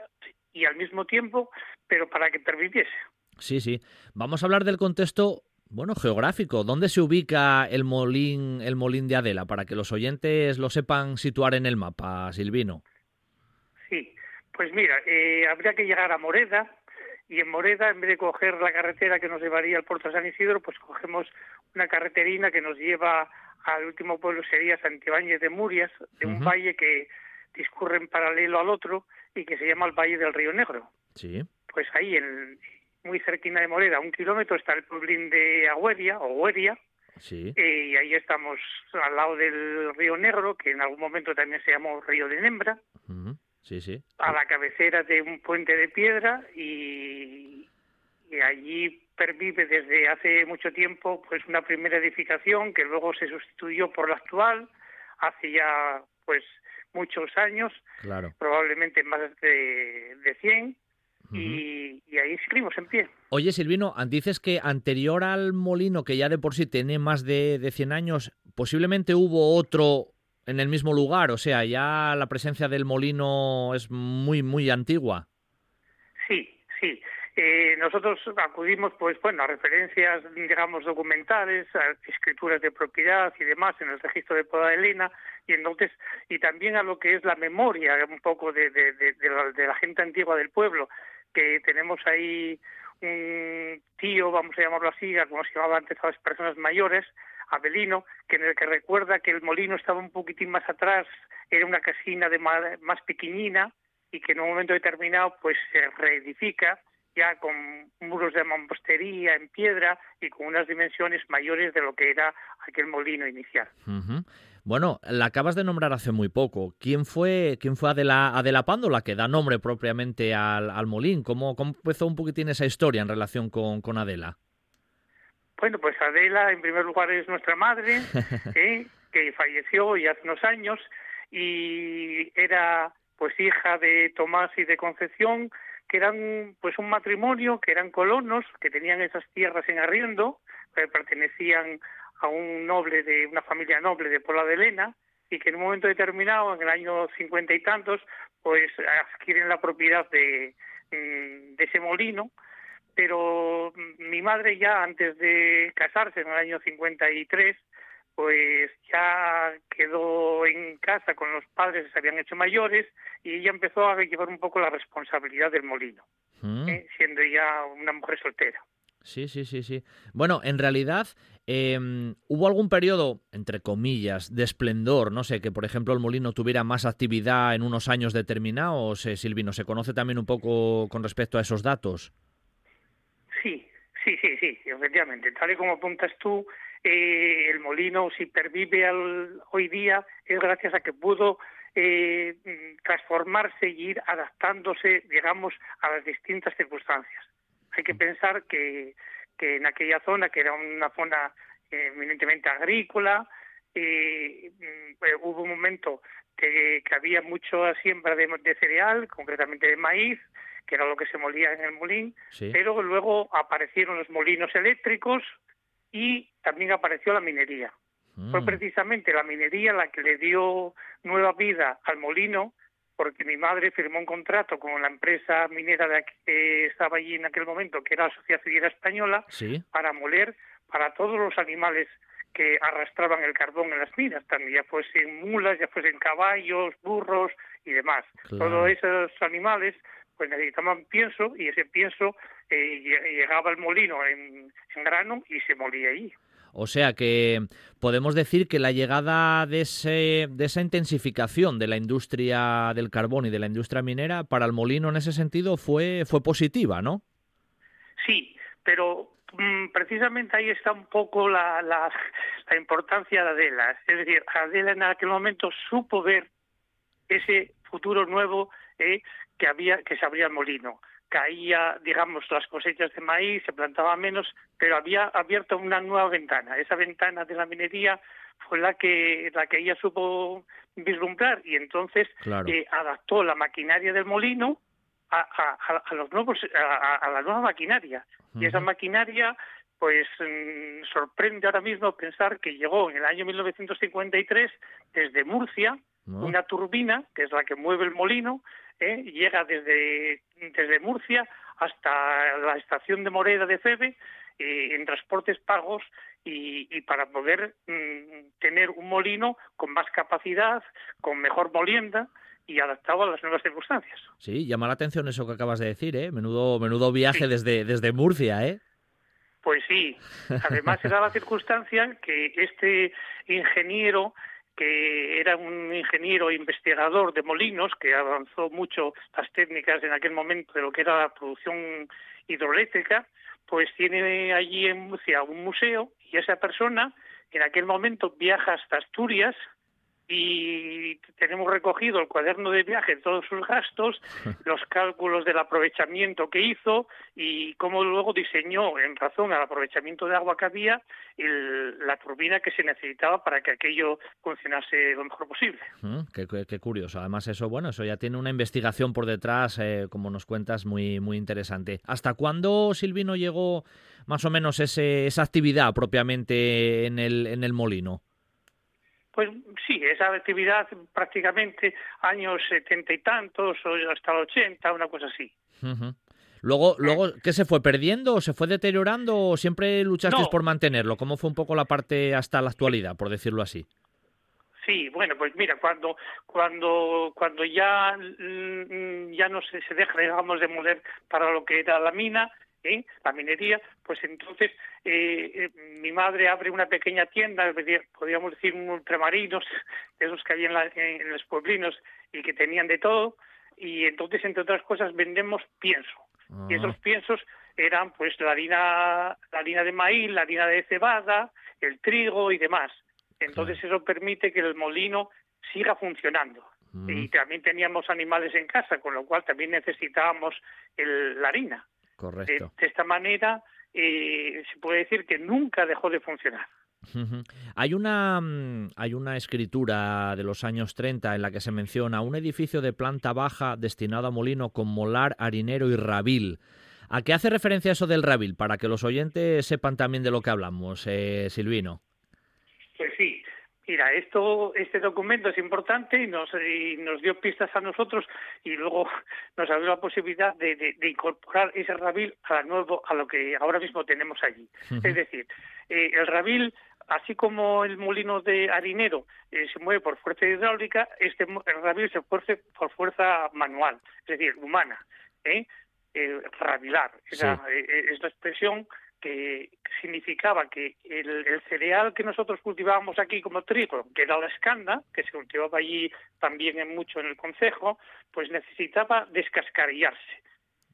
y al mismo tiempo, pero para que permitiese. Sí, sí. Vamos a hablar del contexto, bueno, geográfico. ¿Dónde se ubica el molín, el molín de Adela para que los oyentes lo sepan situar en el mapa, Silvino? Sí, pues mira, eh, habría que llegar a Moreda y en Moreda, en vez de coger la carretera que nos llevaría al puerto de San Isidro, pues cogemos una carreterina que nos lleva al último pueblo sería Santibáñez de Murias, de un valle que discurre en paralelo al otro y que se llama el Valle del Río Negro. Sí. Pues ahí, en, muy cerquina de Moreda, un kilómetro, está el pueblín de Agüeria, o Hueria, sí. y ahí estamos al lado del Río Negro, que en algún momento también se llamó Río de Nembra, sí, sí. a la cabecera de un puente de piedra y, y allí pervive desde hace mucho tiempo pues una primera edificación que luego se sustituyó por la actual hace ya pues muchos años, claro. probablemente más de, de 100, y, ahí seguimos en pie. Oye, Silvino, dices que anterior al molino, que ya de por sí tiene más de, de 100 años, posiblemente hubo otro en el mismo lugar, o sea, ya la presencia del molino es muy, muy antigua. Sí, sí. Eh, nosotros acudimos, pues bueno, a referencias, digamos, documentales, a escrituras de propiedad y demás en el registro de Poda Elena, y entonces, y también a lo que es la memoria un poco de, de, de, la, gente antigua del pueblo, que tenemos ahí un tío, vamos a llamarlo así, como se llamaba antes a las personas mayores, Abelino, que en el que recuerda que el molino estaba un poquitín más atrás, era una casina de más, más pequeñina, y que en un momento determinado pues se reedifica ya con muros de mampostería en piedra y con unas dimensiones mayores de lo que era aquel molino inicial. Bueno, la acabas de nombrar hace muy poco. ¿Quién fue, quién fue Adela, Adela Pándola, que da nombre propiamente al, al molín? ¿Cómo, ¿Cómo, empezó un poquitín esa historia en relación con, con Adela? Bueno, pues Adela, en primer lugar, es nuestra madre, <laughs> ¿eh? que falleció ya hace unos años y era pues hija de Tomás y de Concepción, que eran pues un matrimonio, que eran colonos, que tenían esas tierras en arriendo, que pertenecían a un noble de una familia noble de Pola de Elena y que en un momento determinado, en el año cincuenta y tantos, pues adquieren la propiedad de, mm, de ese molino, pero mi madre ya antes de casarse en el año 53 pues ya quedó en casa con los padres que se habían hecho mayores y ella empezó a llevar un poco la responsabilidad del molino. mm. siendo ya una mujer soltera. Sí, sí, sí, sí. Bueno, en realidad, em, ¿hubo algún periodo, entre comillas, de esplendor? No sé, que por ejemplo el molino tuviera más actividad en unos años determinados, eh, Silvino. ¿Se conoce también un poco con respecto a esos datos? Sí, sí, sí, sí, efectivamente. Tal y como apuntas tú, eh, el molino, si pervive al, hoy día, es gracias a que pudo eh, transformarse y ir adaptándose, digamos, a las distintas circunstancias. Hay que pensar que, que en aquella zona, que era una zona eh, eminentemente agrícola, eh, mm, hubo un momento que, había mucha siembra de, cereal, concretamente de maíz, que era lo que se molía en el molín, pero luego aparecieron los molinos eléctricos y también apareció la minería. Fue mm. precisamente la minería la que le dio nueva vida al molino porque mi madre firmó un contrato con la empresa minera de que estaba allí en aquel momento, que era la Sociedad Civil Española, para moler para todos los animales que arrastraban el carbón en las minas, también ya fuesen mulas, ya fuesen caballos, burros y demás. Todos esos animales pues necesitaban pienso y ese pienso eh, llegaba al molino en, en grano y se molía allí. O sea que podemos decir que la llegada de, ese, de esa intensificación de la industria del carbón y de la industria minera para el molino en ese sentido fue, fue positiva, ¿no? Sí, pero mm, precisamente ahí está un poco la, la, importancia de Adela. Es decir, Adela en aquel momento supo ver ese futuro nuevo eh, que había que se abría el molino caía, digamos, las cosechas de maíz, se plantaba menos, pero había abierto una nueva ventana. Esa ventana de la minería fue la que la que ella supo vislumbrar y entonces eh, adaptó la maquinaria del molino a, a, los nuevos a, la nueva maquinaria. Y esa maquinaria pues mm, sorprende ahora mismo pensar que llegó en el año 1953 desde Murcia una turbina que es la que mueve el molino ¿eh? llega desde, desde Murcia hasta la estación de Moreda de Febe eh, en transportes pagos y, para poder mm, tener un molino con más capacidad, con mejor molienda y adaptado a las nuevas circunstancias. Sí, llama la atención eso que acabas de decir, ¿eh? Menudo, menudo viaje desde, desde Murcia, ¿eh? Pues sí. Además se da la circunstancia que este ingeniero que era un ingeniero investigador de molinos que avanzó mucho las técnicas en aquel momento de lo que era la producción hidroeléctrica, pues tiene allí en Murcia un museo y esa persona en aquel momento viaja hasta Asturias y tenemos recogido el cuaderno de viaje, todos sus gastos, <laughs> los cálculos del aprovechamiento que hizo y cómo luego diseñó, en razón al aprovechamiento de agua que había, la turbina que se necesitaba para que aquello funcionase lo mejor posible. Mm, qué, curioso. Además, eso, bueno, eso ya tiene una investigación por detrás, eh, como nos cuentas, muy, muy interesante. ¿Hasta cuándo, Silvino, llegó más o menos ese, esa actividad propiamente en el, en el molino? Pues sí, esa actividad prácticamente años setenta y tantos o hasta el ochenta, una cosa así. Luego, luego, ¿qué se fue perdiendo o se fue deteriorando o siempre luchasteis por mantenerlo? ¿Cómo fue un poco la parte hasta la actualidad, por decirlo así? Sí, bueno, pues mira, cuando cuando cuando ya mm, ya no se, se deja, digamos, de mover para lo que era la mina, la minería, pues entonces eh, eh, mi madre abre una pequeña tienda, podríamos decir un ultramarinos, de esos que hay en, los pueblinos y que tenían de todo, y entonces, entre otras cosas, vendemos pienso. Y esos ah. piensos eran pues la harina, la harina de maíz, la harina de cebada, el trigo y demás. Entonces eso permite que el molino siga funcionando. Mm. Y también teníamos animales en casa, con lo cual también necesitábamos la harina. Correcto. De, esta manera eh, se puede decir que nunca dejó de funcionar. Hay una, mm, hay una escritura de los años 30 en la que se menciona un edificio de planta baja destinado a molino con molar, harinero y rabil. ¿A qué hace referencia eso del rabil? Para que los oyentes sepan también de lo que hablamos, eh, Silvino. Pues sí, mira, esto, este documento es importante y nos, nos dio pistas a nosotros y luego <laughs> nos abrió la posibilidad de, incorporar ese rabil a, nuevo, a lo que ahora mismo tenemos allí. Es decir, eh, el rabil, así como el molino de harinero eh, se mueve por fuerza hidráulica, este el rabil se mueve por fuerza manual, es decir, humana. ¿eh? eh, rabilar. Era, es la expresión que significaba que el, cereal que nosotros cultivábamos aquí como trigo, que era la escanda, que se cultivaba allí también en mucho en el concejo, pues necesitaba descascarillarse.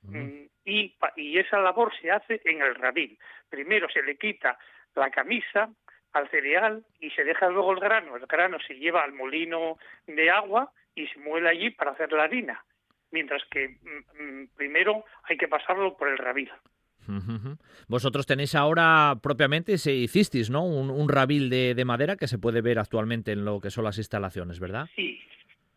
Mm, y, y esa labor se hace en el rabil. Primero se le quita la camisa al cereal y se deja luego el grano. El grano se lleva al molino de agua y se muele allí para hacer la harina. Mientras que mm, mm, primero hay que pasarlo por el rabil. Vosotros tenéis ahora propiamente, se hicisteis, ¿no? Un, rabil de, madera que se puede ver actualmente en lo que son las instalaciones, ¿verdad? Sí,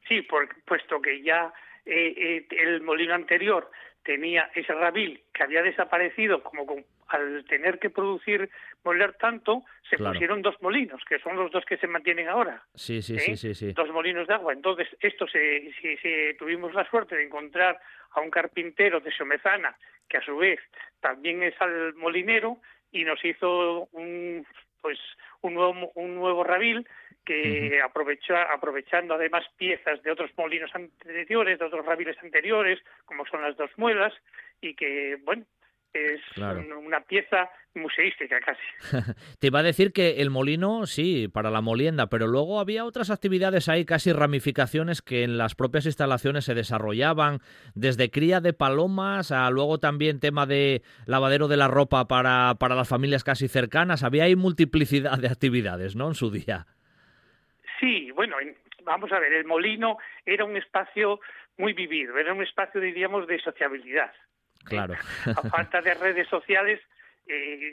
sí, puesto que ya eh, eh, el molino anterior tenía ese rabil que había desaparecido como al tener que producir moler tanto, se pusieron dos molinos, que son los dos que se mantienen ahora. Sí, sí, sí, sí, sí, Dos molinos de agua. Entonces, esto se, si, tuvimos la suerte de encontrar a un carpintero de Somezana, que a su vez también es al molinero, y nos hizo un, pues, un nuevo, un nuevo rabil que aprovechando además piezas de otros molinos anteriores, de otros rabiles anteriores, como son las dos muelas, y que, bueno, es una pieza museística casi. <laughs> Te iba a decir que el molino, sí, para la molienda, pero luego había otras actividades ahí, casi ramificaciones que en las propias instalaciones se desarrollaban, desde cría de palomas a luego también tema de lavadero de la ropa para, para las familias casi cercanas. Había ahí multiplicidad de actividades, ¿no? En su día. Sí, bueno, vamos a ver, el molino era un espacio muy vivido, era un espacio, diríamos, de sociabilidad. Claro. A falta de redes sociales, eh,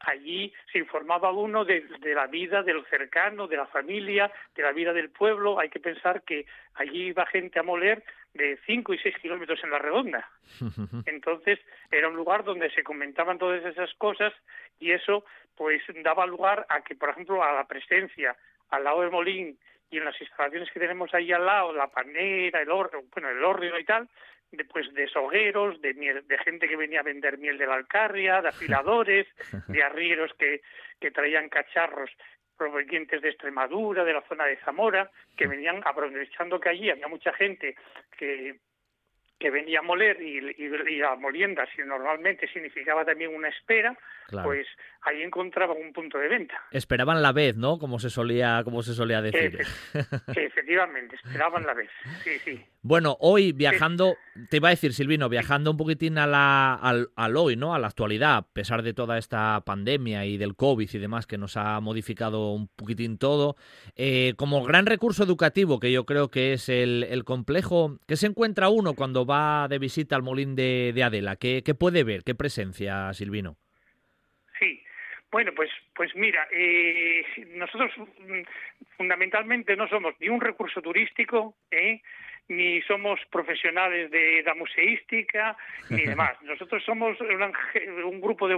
allí se informaba uno de, la vida de lo cercano, de la familia, de la vida del pueblo. Hay que pensar que allí iba gente a moler de 5 y 6 kilómetros en la redonda. <laughs> Entonces era un lugar donde se comentaban todas esas cosas y eso pues daba lugar a que, por ejemplo, a la presencia al lado de Molín y en las instalaciones que tenemos ahí al lado, la panera, el horno, bueno, el horno y tal, después de sogueros, de, de gente que venía a vender miel de la Alcarria, de afiladores, <laughs> de arrieros que, que traían cacharros provenientes de Extremadura, de la zona de Zamora, que venían aprovechando que allí había mucha gente que que venía a moler y, y, a molienda, si normalmente significaba también una espera, pues ahí encontraban un punto de venta. Esperaban la vez, ¿no? Como se solía, como se solía decir. efectivamente, esperaban la vez, sí, sí. Bueno, hoy viajando, te iba a decir, Silvino, viajando un poquitín a la, al, hoy, ¿no? A la actualidad, a pesar de toda esta pandemia y del COVID y demás que nos ha modificado un poquitín todo, eh, como gran recurso educativo que yo creo que es el, el complejo que se encuentra uno cuando va de visita al Molín de, Adela? ¿Qué, puede ver? ¿Qué presencia, Silvino? Sí, bueno, pues, pues mira, eh, nosotros mm, fundamentalmente no somos ni un recurso turístico, ¿eh? ni somos profesionales de la museística, ni <laughs> demás. Nosotros somos un, grupo de,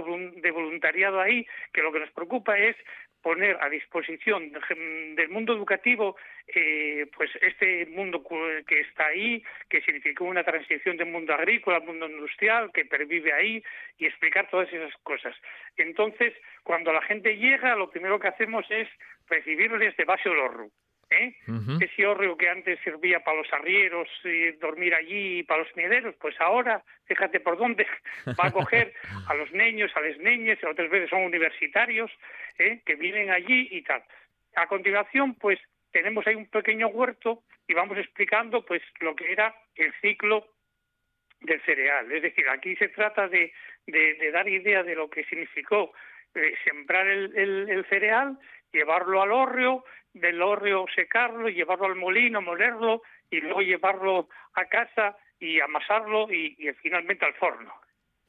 voluntariado ahí que lo que nos preocupa es poner a disposición del mundo educativo eh, pues este mundo que está ahí, que significó una transición del mundo agrícola al mundo industrial, que pervive ahí, y explicar todas esas cosas. Entonces, cuando la gente llega, lo primero que hacemos es recibirles de base olorru. ¿Eh? Ese hórreo que antes servía para los arrieros y dormir allí para los miederos, pues ahora, fíjate por dónde <laughs> va a coger a los niños, a las niñas, otras veces son universitarios, ¿eh? que vienen allí y tal. A continuación, pues tenemos ahí un pequeño huerto y vamos explicando pues lo que era el ciclo del cereal. Es decir, aquí se trata de, de, dar idea de lo que significó eh, sembrar el, el, cereal, llevarlo al hórreo, del hórreo secarlo, llevarlo al molino, molerlo y luego llevarlo a casa y amasarlo y, finalmente al forno.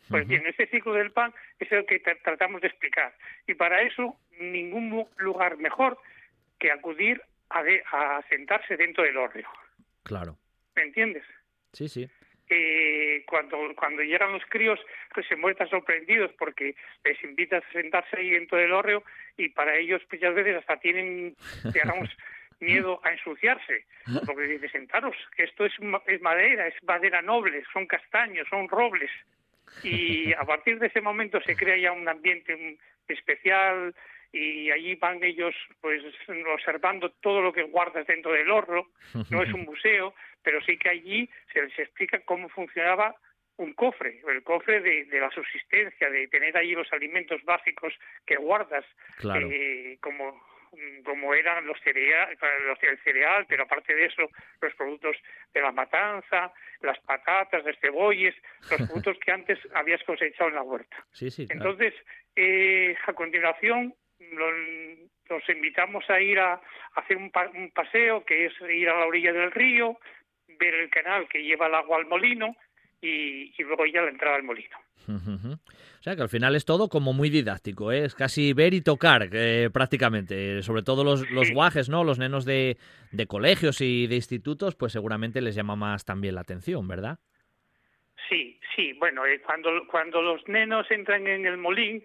Pues bien, ese ciclo del pan es el que tratamos de explicar. Y para eso, ningún lugar mejor que acudir a, a sentarse dentro del hórreo. Claro. ¿Me entiendes? Sí, sí eh, cuando, cuando llegan los críos pues se muestran sorprendidos porque les invitas a sentarse ahí dentro del hórreo y para ellos muchas veces hasta tienen, digamos, <laughs> miedo a ensuciarse, porque dice, sentaros, que esto es, es madera, es madera noble, son castaños, son robles. Y a partir de ese momento se crea ya un ambiente especial, y allí van ellos pues observando todo lo que guardas dentro del horno, no es un <laughs> museo, pero sí que allí se les explica cómo funcionaba un cofre, el cofre de, la subsistencia, de tener ahí los alimentos básicos que guardas, eh, como como eran los cereales, los, el cereal, pero aparte de eso, los productos de la matanza, las patatas, los cebolles, los <laughs> productos que antes habías cosechado en la huerta. Entonces, eh, a continuación, los, invitamos a ir a, hacer un, un paseo, que es ir a la orilla del río, ver el canal que lleva el agua al molino, y, luego ya la entrada al molino. O sea que al final es todo como muy didáctico, ¿eh? es casi ver y tocar eh, prácticamente. Sobre todo los, los guajes, ¿no? Los nenos de, de, colegios y de institutos, pues seguramente les llama más también la atención, ¿verdad? Sí, sí. Bueno, eh, cuando, cuando los nenos entran en el molín,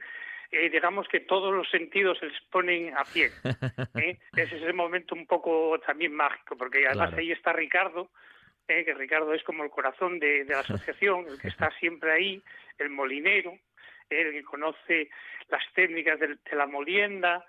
digamos que todos los sentidos se les ponen a pie. <laughs> ¿eh? Ese es el momento un poco también mágico, porque además ahí está Ricardo, ¿eh? que Ricardo es como el corazón de, la asociación, el que <laughs> está siempre ahí, el molinero, el que conoce las técnicas de, la molienda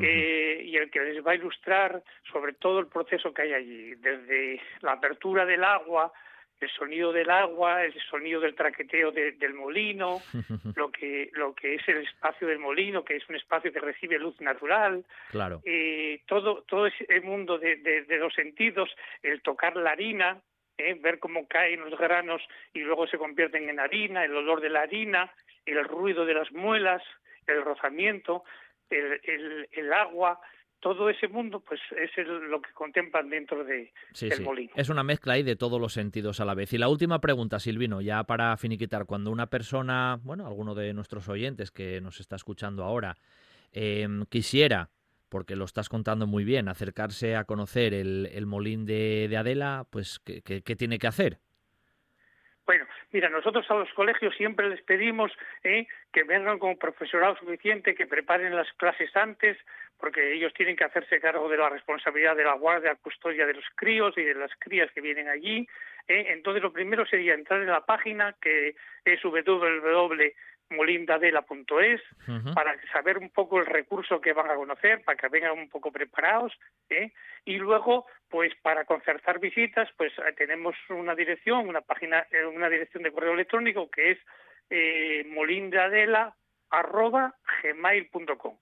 eh, y el que les va a ilustrar sobre todo el proceso que hay allí, desde la apertura del agua, el sonido del agua, el sonido del traqueteo del molino, <laughs> lo que lo que es el espacio del molino, que es un espacio que recibe luz natural, claro. Eh, todo todo ese mundo de, de, los sentidos, el tocar la harina, ¿eh? ver cómo caen los granos y luego se convierten en harina, el olor de la harina, el ruido de las muelas, el rozamiento, el, el, agua, todo ese mundo pues es lo que contemplan dentro de, del molino. Es una mezcla ahí de todos los sentidos a la vez. Y la última pregunta, Silvino, ya para finiquitar, cuando una persona, bueno, alguno de nuestros oyentes que nos está escuchando ahora, eh, quisiera porque lo estás contando muy bien, acercarse a conocer el, el molín de, Adela, pues ¿qué, ¿qué, tiene que hacer? Bueno, mira, nosotros a los colegios siempre les pedimos ¿eh? que vengan con profesorado suficiente, que preparen las clases antes, porque ellos tienen que hacerse cargo de la responsabilidad de la guardia, custodia de los críos y de las crías que vienen allí. ¿eh? Entonces, lo primero sería entrar en la página que es www molindadela.es para saber un poco el recurso que van a conocer, para que vengan un poco preparados, ¿eh? y luego, pues para concertar visitas, pues eh, tenemos una dirección, una página, una dirección de correo electrónico que es eh, molindadela@gmail.com.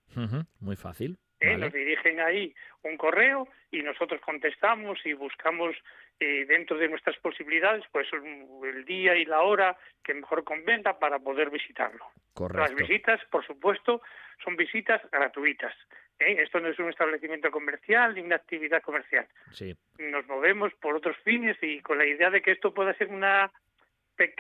Muy fácil. ¿Eh? Nos dirigen ahí un correo y nosotros contestamos y buscamos eh, dentro de nuestras posibilidades pues el día y la hora que mejor convenga para poder visitarlo. Las visitas, por supuesto, son visitas gratuitas. ¿eh? Esto no es un establecimiento comercial ni una actividad comercial. Sí. Nos movemos por otros fines y con la idea de que esto pueda ser una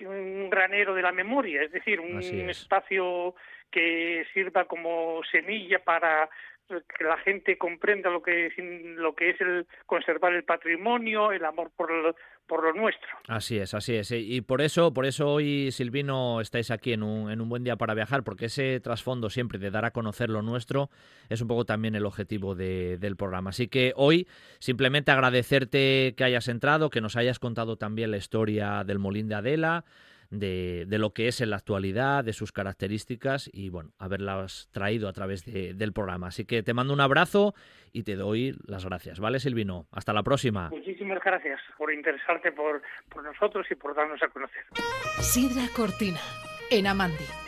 un granero de la memoria, es decir, un espacio que sirva como semilla para que la gente comprenda lo que es lo que es el conservar el patrimonio, el amor por lo, por lo nuestro. Así es, así es. Y por eso, por eso hoy, Silvino, estáis aquí en un, en un buen día para viajar, porque ese trasfondo siempre de dar a conocer lo nuestro es un poco también el objetivo de, del programa. Así que hoy simplemente agradecerte que hayas entrado, que nos hayas contado también la historia del Molín de Adela, de, lo que es en la actualidad, de sus características y bueno, haberlas traído a través del programa. Así que te mando un abrazo y te doy las gracias, ¿vale, Silvino? Hasta la próxima. Muchísimas gracias por interesarte por, por nosotros y por darnos a conocer. Sidra Cortina, en Amandi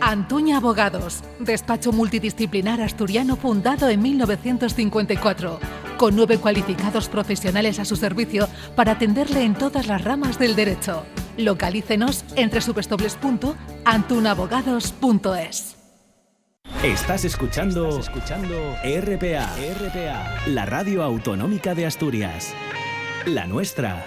Antuña Abogados, despacho multidisciplinar asturiano fundado en 1954, con nueve cualificados profesionales a su servicio para atenderle en todas las ramas del derecho. Localícenos entre www.antunabogados.es. Estás escuchando, escuchando RPA, RPA, la radio autonómica de Asturias. La nuestra.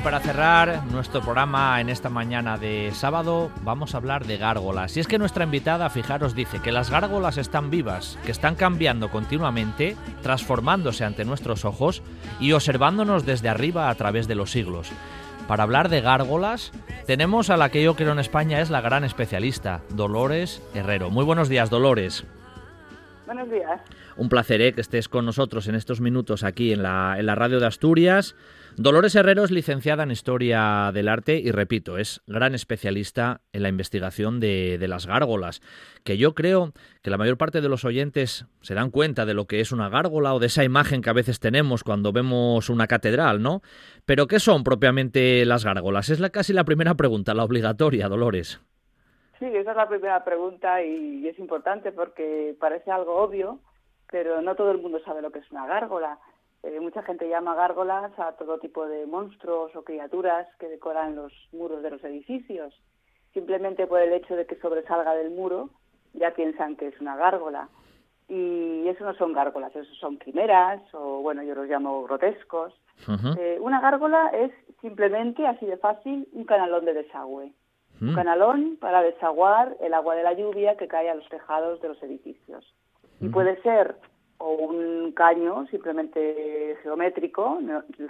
Y para cerrar nuestro programa en esta mañana de sábado, vamos a hablar de gárgolas. Y es que nuestra invitada, fijaros, dice que las gárgolas están vivas, que están cambiando continuamente, transformándose ante nuestros ojos y observándonos desde arriba a través de los siglos. Para hablar de gárgolas, tenemos a la que yo creo en España es la gran especialista, Dolores Herrero. Muy buenos días, Dolores. Buenos días. Un placer ¿eh? que estés con nosotros en estos minutos aquí en la, en la radio de Asturias. Dolores Herrero es licenciada en Historia del Arte y, repito, es gran especialista en la investigación de, las gárgolas, que yo creo que la mayor parte de los oyentes se dan cuenta de lo que es una gárgola o de esa imagen que a veces tenemos cuando vemos una catedral, ¿no? Pero ¿qué son propiamente las gárgolas? Es la, casi la primera pregunta, la obligatoria, Dolores. Sí, esa es la primera pregunta y es importante porque parece algo obvio, pero no todo el mundo sabe lo que es una gárgola. Eh, mucha gente llama gárgolas a todo tipo de monstruos o criaturas que decoran los muros de los edificios. Simplemente por el hecho de que sobresalga del muro ya piensan que es una gárgola. Y eso no son gárgolas, eso son quimeras o, bueno, yo los llamo grotescos. Uh -huh. eh, una gárgola es simplemente, así de fácil, un canalón de desagüe. Uh -huh. Un canalón para desaguar el agua de la lluvia que cae a los tejados de los edificios. Y puede ser o un caño simplemente geométrico,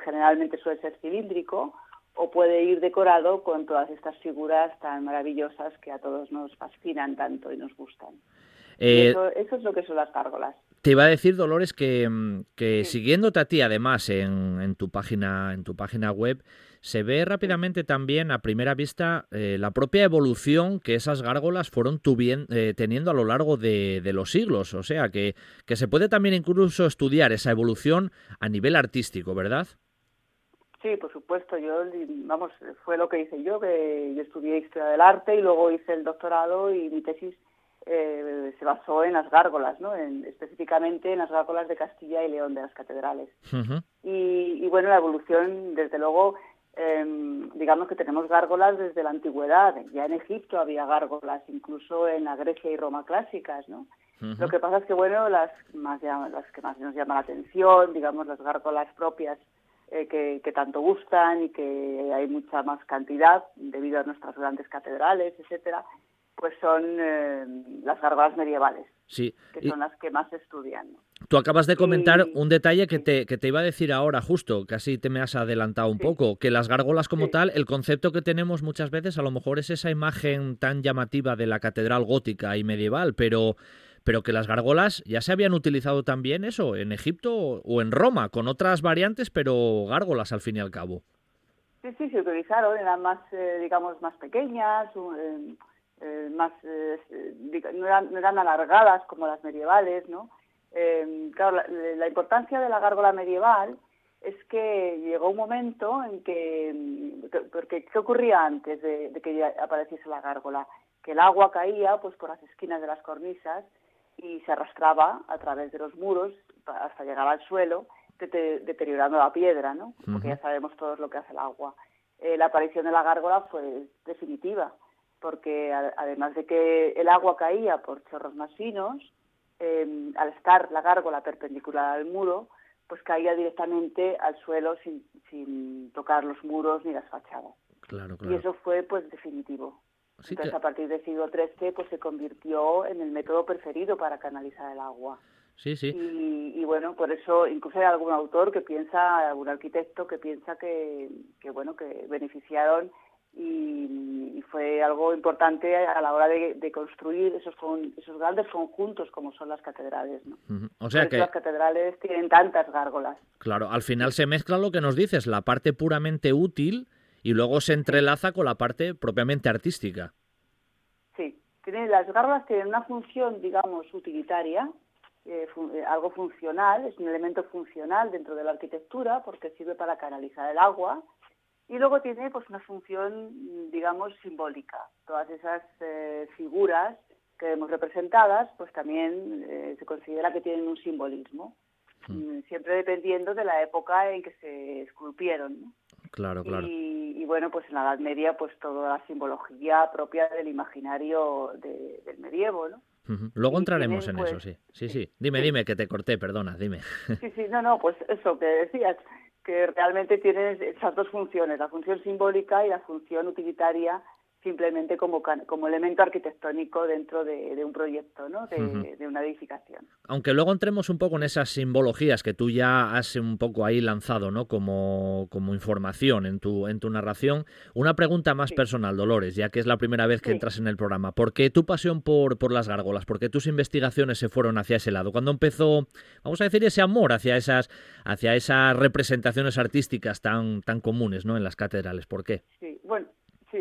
generalmente suele ser cilíndrico, o puede ir decorado con todas estas figuras tan maravillosas que a todos nos fascinan tanto y nos gustan. Eh, eso, eso, es lo que son las gárgolas. Te iba a decir, Dolores, que, que sí. siguiéndote a ti, además, en, en, tu página, en tu página web, se ve rápidamente también, a primera vista, eh, la propia evolución que esas gárgolas fueron eh, teniendo a lo largo de, de, los siglos. O sea, que, que se puede también incluso estudiar esa evolución a nivel artístico, ¿verdad? Sí, por supuesto. Yo, vamos, fue lo que hice yo, que yo estudié Historia del Arte y luego hice el doctorado y mi tesis eh, se basó en las gárgolas, ¿no? En, específicamente en las gárgolas de Castilla y León de las catedrales. Uh -huh. y, y, bueno, la evolución, desde luego, eh, digamos que tenemos gárgolas desde la antigüedad. Ya en Egipto había gárgolas, incluso en la Grecia y Roma clásicas, ¿no? Uh -huh. Lo que pasa es que, bueno, las, más, las que más nos llaman la atención, digamos, las gárgolas propias eh, que, que, tanto gustan y que hay mucha más cantidad debido a nuestras grandes catedrales, etcétera, pues son eh, las gárgolas medievales, sí. que son y... las que más se estudian. Tú acabas de comentar un detalle que te, que te iba a decir ahora, justo, casi te me has adelantado un sí. poco, que las gárgolas como tal, el concepto que tenemos muchas veces a lo mejor es esa imagen tan llamativa de la catedral gótica y medieval, pero, pero que las gárgolas ya se habían utilizado también eso, en Egipto o en Roma, con otras variantes, pero gárgolas al fin y al cabo. Sí, sí, se utilizaron, eran más, eh, digamos, más pequeñas, eh, eh, más eh, no, eran, no, eran, alargadas como las medievales, ¿no? Eh, claro, la, la, importancia de la gárgola medieval es que llegó un momento en que, porque ¿qué ocurría antes de, de, que apareciese la gárgola? Que el agua caía pues por las esquinas de las cornisas y se arrastraba a través de los muros hasta llegar al suelo, deteriorando la piedra, ¿no? Porque uh -huh. ya sabemos todos lo que hace el agua. Eh, la aparición de la gárgola fue definitiva porque además de que el agua caía por chorros más finos, eh, al estar la gárgola perpendicular al muro, pues caía directamente al suelo sin, sin tocar los muros ni las fachadas. Claro, claro. Y eso fue pues definitivo. Sí, Entonces, a partir del siglo XIII, pues se convirtió en el método preferido para canalizar el agua. Sí, sí. Y, y, bueno, por eso incluso hay algún autor que piensa, algún arquitecto que piensa que, que bueno, que beneficiaron y, fue algo importante a la hora de, construir esos, esos grandes conjuntos como son las catedrales. ¿no? O sea que las catedrales tienen tantas gárgolas. Claro, al final se mezcla lo que nos dices, la parte puramente útil y luego se entrelaza con la parte propiamente artística. Sí, las gárgolas tienen una función, digamos, utilitaria, eh, eh, algo funcional, es un elemento funcional dentro de la arquitectura porque sirve para canalizar el agua y luego tiene pues una función, digamos, simbólica. Todas esas eh, figuras que vemos representadas, pues también eh, se considera que tienen un simbolismo, hmm. mm, siempre dependiendo de la época en que se esculpieron. Claro, claro. Y, bueno, pues en la Edad Media, pues toda la simbología propia del imaginario del medievo, ¿no? Luego entraremos en eso, pues, sí. Sí, sí. Dime, dime, que te corté, perdona, dime. Sí, sí, no, no, pues eso que decías, que realmente tiene esas dos funciones, la función simbólica y la función utilitaria simplemente como, como elemento arquitectónico dentro de, un proyecto, ¿no? de, de, una edificación. Aunque luego entremos un poco en esas simbologías que tú ya has un poco ahí lanzado ¿no? como, como información en tu, en tu narración, una pregunta más personal, Dolores, ya que es la primera vez que entras en el programa. ¿Por qué tu pasión por, por las gárgolas? ¿Por qué tus investigaciones se fueron hacia ese lado? ¿Cuándo empezó, vamos a decir, ese amor hacia esas, hacia esas representaciones artísticas tan, tan comunes ¿no? en las catedrales? ¿Por qué? Sí,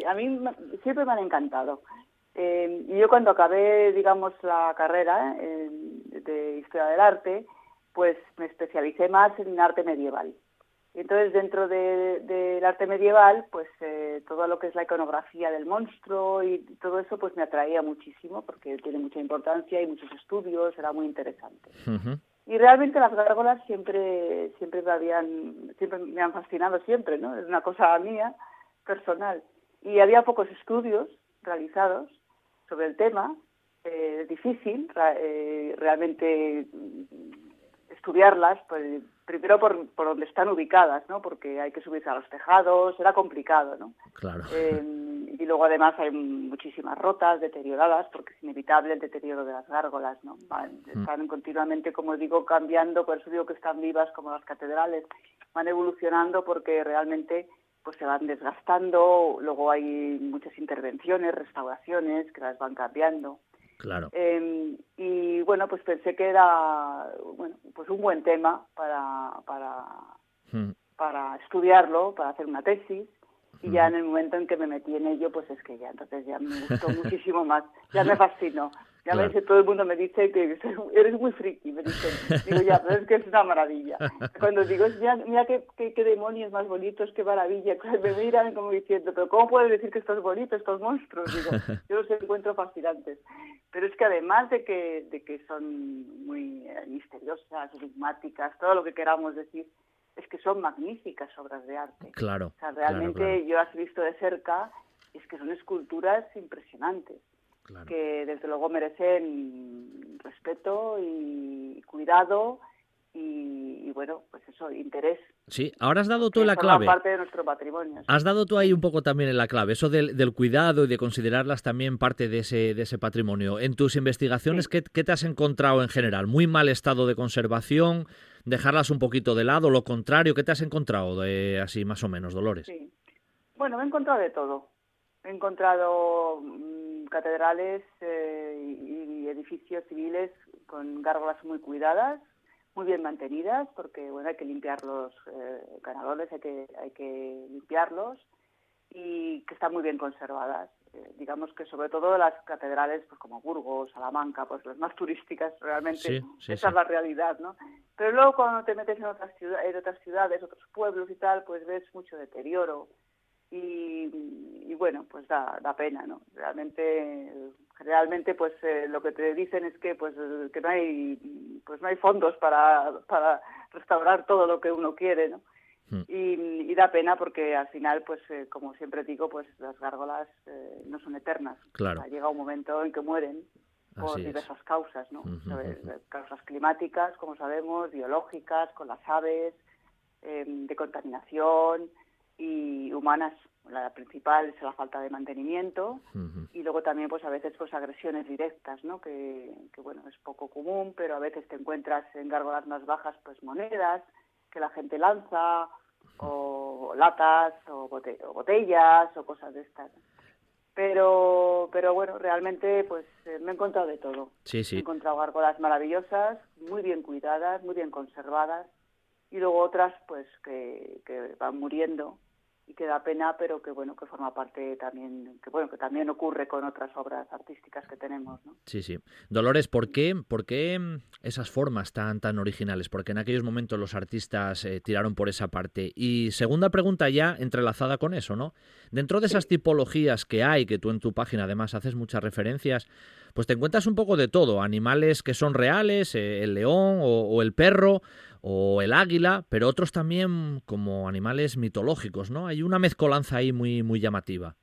a mí siempre me han encantado. Eh, y yo cuando acabé, digamos, la carrera eh, de Historia del Arte, pues me especialicé más en arte medieval. Entonces, dentro del arte medieval, pues eh, todo lo que es la iconografía del monstruo y todo eso, pues me atraía muchísimo porque tiene mucha importancia y muchos estudios, era muy interesante. Y realmente las gárgolas siempre, siempre me habían, siempre me han fascinado siempre, ¿no? Es una cosa mía, personal y había pocos estudios realizados sobre el tema. Eh, difícil eh, realmente estudiarlas, pues, primero por, por donde están ubicadas, ¿no? Porque hay que subirse a los tejados, era complicado, ¿no? Claro. Eh, y luego además hay muchísimas rotas, deterioradas, porque es inevitable el deterioro de las gárgolas, ¿no? Mm. están continuamente, como digo, cambiando, por eso digo que están vivas como las catedrales, van evolucionando porque realmente pues se van desgastando, luego hay muchas intervenciones, restauraciones que las van cambiando. Claro. Em, y bueno, pues pensé que era bueno, pues un buen tema para, para, hmm. para estudiarlo, para hacer una tesis. Y ya hmm. en el momento en que me metí en ello, pues es que ya, entonces ya me gustó muchísimo más, ya me <laughs> fascinó. Ya me dice, todo el mundo me dice que eres muy friki, me dicen. Digo, ya, pero es que es una maravilla. Cuando digo, mira, mira qué, qué, demonios más bonitos, qué maravilla. <laughs> Me miran como diciendo, pero ¿cómo puedes decir que esto es bonito, estos monstruos? Digo, yo los encuentro fascinantes. Pero es que además de que, de que son muy eh, misteriosas, enigmáticas, todo lo que queramos decir, es que son magníficas obras de arte. Claro. O sea, realmente yo las he visto de cerca, es que son esculturas impresionantes que desde luego merecen respeto y cuidado y, bueno, pues eso, interés. Sí, ahora has dado tú la clave. parte de nuestro patrimonio. Has dado tú ahí un poco también en la clave, eso del, del, cuidado y de considerarlas también parte de ese, de ese patrimonio. En tus investigaciones, ¿qué, te has encontrado en general? ¿Muy mal estado de conservación? ¿Dejarlas un poquito de lado? ¿Lo contrario? ¿Qué te has encontrado de, así más o menos, Dolores? Sí. Bueno, me he encontrado de todo. He encontrado mm, catedrales eh, y edificios civiles con gárgolas muy cuidadas, muy bien mantenidas, porque bueno hay que limpiar los eh, canalones, hay que, hay que limpiarlos y que están muy bien conservadas. Eh, digamos que sobre todo las catedrales pues como Burgos, Salamanca, pues las más <laughs> turísticas realmente esa es la realidad, ¿no? Pero luego cuando te metes en otras ciudades, en otras ciudades, otros pueblos y tal, pues ves mucho deterioro y, bueno, pues da, da pena, ¿no? Realmente, generalmente, pues eh, lo que te dicen es que pues que no hay pues no hay fondos para, para restaurar todo lo que uno quiere, ¿no? Hmm. Y, da pena porque al final, pues eh, como siempre digo, pues las gárgolas eh, no son eternas. Claro. llega un momento en que mueren por diversas causas, ¿no? Causas climáticas, como sabemos, biológicas, con las aves, de contaminación, y humanas. La principal es la falta de mantenimiento y luego también pues a veces pues agresiones directas, ¿no? Que, bueno, es poco común, pero a veces te encuentras en gárgolas más bajas pues monedas que la gente lanza o latas o, botellas o cosas de estas. Pero, pero bueno, realmente pues eh, me he encontrado de todo. Sí, sí. He encontrado gárgolas maravillosas, muy bien cuidadas, muy bien conservadas, y luego otras pues que, que van muriendo y que da pena, pero que bueno, que forma parte también, que bueno, que también ocurre con otras obras artísticas que tenemos, ¿no? Sí, sí. Dolores, ¿por qué, por qué mm, esas formas tan tan originales? Porque en aquellos momentos los artistas eh, tiraron por esa parte. Y segunda pregunta ya entrelazada con eso, ¿no? Dentro de esas tipologías que hay, que tú en tu página además haces muchas referencias, pues te encuentras un poco de todo, animales que son reales, eh, el león o el perro, o el águila, pero otros también como animales mitológicos, ¿no? Hay una mezcolanza ahí muy, muy llamativa.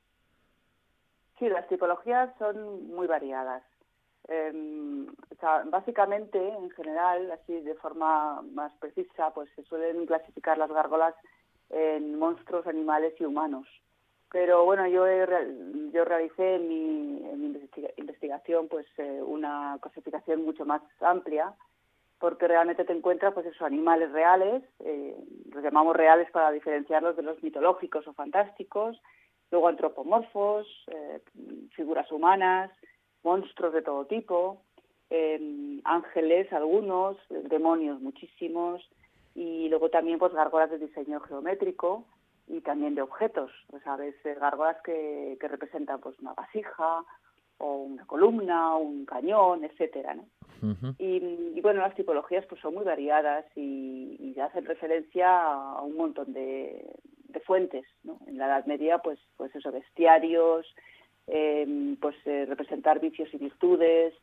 Sí, las tipologías son muy variadas. Em, básicamente, en general, así de forma más precisa, pues se suelen clasificar las gárgolas en monstruos, animales y humanos. Pero bueno, yo, yo realicé en mi, investigación pues eh, una clasificación mucho más amplia porque realmente te encuentras pues esos animales reales, eh, los llamamos reales para diferenciarlos de los mitológicos o fantásticos, luego antropomorfos, eh, figuras humanas, monstruos de todo tipo, eh, ángeles algunos, demonios muchísimos, y luego también pues gárgolas de diseño geométrico y también de objetos, pues sabes, gárgolas que, que representan pues una vasija o una columna, un cañón, etcétera, ¿no? y, bueno, las tipologías pues son muy variadas y, y hacen referencia a un montón de, fuentes, ¿no? En la Edad Media, pues, pues eso, bestiarios, em, pues eh, representar vicios y virtudes,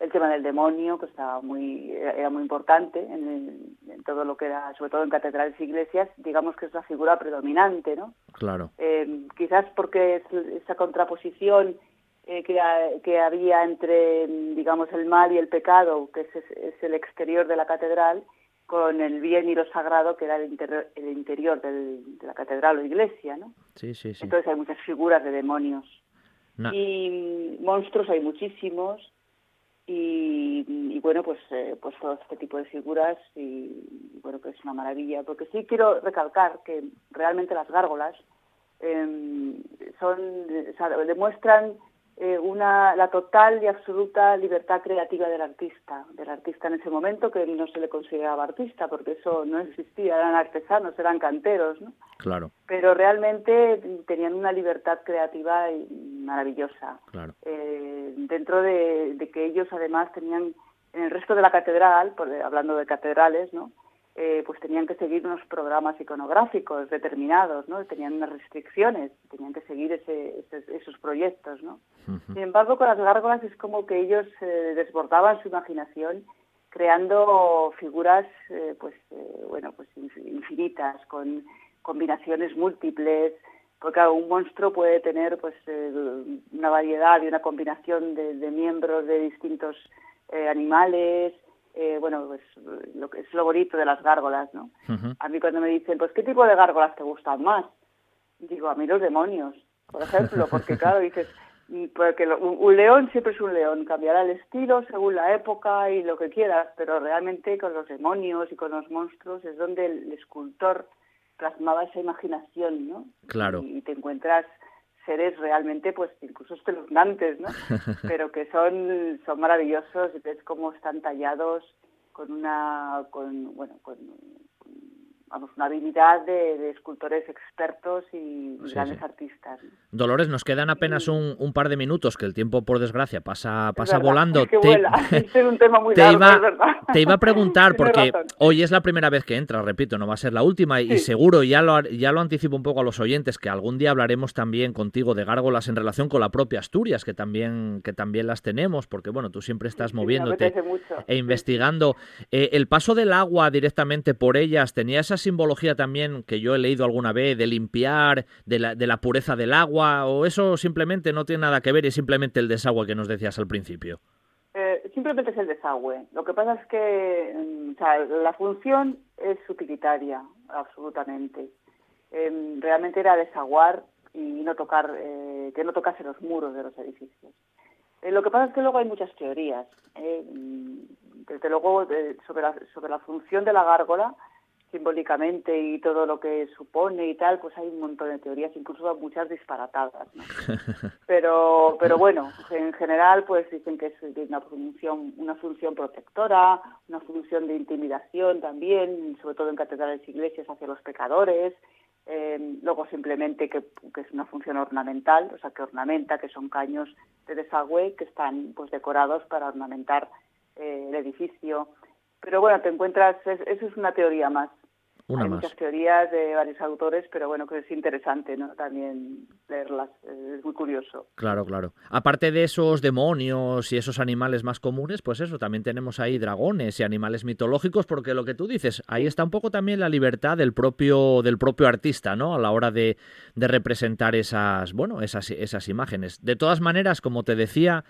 el tema del demonio, que estaba muy, era muy importante en, todo lo que era, sobre todo en catedrales e iglesias, digamos que es la figura predominante, ¿no? Claro. Em, quizás porque esa contraposición eh, que, había entre, digamos, el mal y el pecado, que es, el exterior de la catedral, con el bien y lo sagrado, que era el, interior de la catedral o iglesia, ¿no? Sí, sí, sí. Entonces hay muchas figuras de demonios. Y monstruos hay muchísimos. Y, bueno, pues, eh, pues todo este tipo de figuras y bueno, que es una maravilla. Porque sí quiero recalcar que realmente las gárgolas em, son, demuestran eh, una, la total y absoluta libertad creativa del artista, del artista en ese momento que no se le consideraba artista porque eso no existía, eran artesanos, eran canteros, ¿no? Claro. Pero realmente tenían una libertad creativa maravillosa. Claro. Eh, dentro de, de, que ellos además tenían en el resto de la catedral, hablando de catedrales, ¿no? Eh, pues tenían que seguir unos programas iconográficos determinados, ¿no? Tenían unas restricciones, tenían que seguir ese, esos proyectos, ¿no? Sin embargo, con las gárgolas es como que ellos eh, desbordaban su imaginación creando figuras, eh, pues, bueno, pues infinitas, con combinaciones múltiples, porque un monstruo puede tener, pues, una variedad y una combinación de, de miembros de distintos animales, eh, bueno, pues lo que es lo bonito de las gárgolas, ¿no? A mí cuando me dicen, pues, ¿qué tipo de gárgolas te gustan más? Digo, a mí los demonios, por ejemplo, porque claro, <laughs> dices, mm, porque un, león siempre es un león, cambiará el estilo según la época y lo que quieras, pero realmente con los demonios y con los monstruos es donde el, escultor plasmaba esa imaginación, ¿no? Claro. y te encuentras seres realmente, pues incluso espeluznantes, ¿no? <laughs> Pero que son, son maravillosos, ves cómo están tallados con una, con, bueno, con vamos, una habilidad de, escultores expertos y grandes artistas. Dolores, nos quedan apenas un, un, par de minutos, que el tiempo, por desgracia, pasa, pasa volando. te, <laughs> <laughs> es un tema muy te, iba, <laughs> te iba a preguntar, porque hoy es la primera vez que entras, repito, no va a ser la última, y seguro, ya lo, ya lo anticipo un poco a los oyentes, que algún día hablaremos también contigo de gárgolas en relación con la propia Asturias, que también, que también las tenemos, porque bueno, tú siempre estás moviéndote e investigando. Eh, el paso del agua directamente por ellas, ¿tenía esa simbología también que yo he leído alguna vez de limpiar, de la, de la pureza del agua, o eso simplemente no tiene nada que ver y simplemente el desagüe que nos decías al principio? Eh, simplemente es el desagüe. Lo que pasa es que mm, la función es utilitaria, absolutamente. Em, realmente era desaguar y no tocar, eh, que no tocase los muros de los edificios. Eh, lo que pasa es que luego hay muchas teorías. Mm, desde luego, sobre la función de la gárgola, simbólicamente y todo lo que supone y tal, pues hay un montón de teorías, incluso muchas disparatadas. <laughs> Pero, pero bueno, en general, pues dicen que es una función, una función protectora, una función de intimidación también, sobre todo en catedrales e iglesias hacia los pecadores. Eh, luego simplemente que, que, es una función ornamental, o sea que ornamenta, que son caños de desagüe que están pues decorados para ornamentar eh, el edificio. Pero bueno, te encuentras, eso es una teoría más. Hay muchas teorías de varios autores, pero bueno, que es interesante ¿no? también leerlas, es muy curioso. Claro, claro. Aparte de esos demonios y esos animales más comunes, pues eso, también tenemos ahí dragones y animales mitológicos, porque lo que tú dices, ahí está un poco también la libertad del propio, del propio artista, ¿no? A la hora de, de representar esas, bueno, esas, esas imágenes. De todas maneras, como te decía,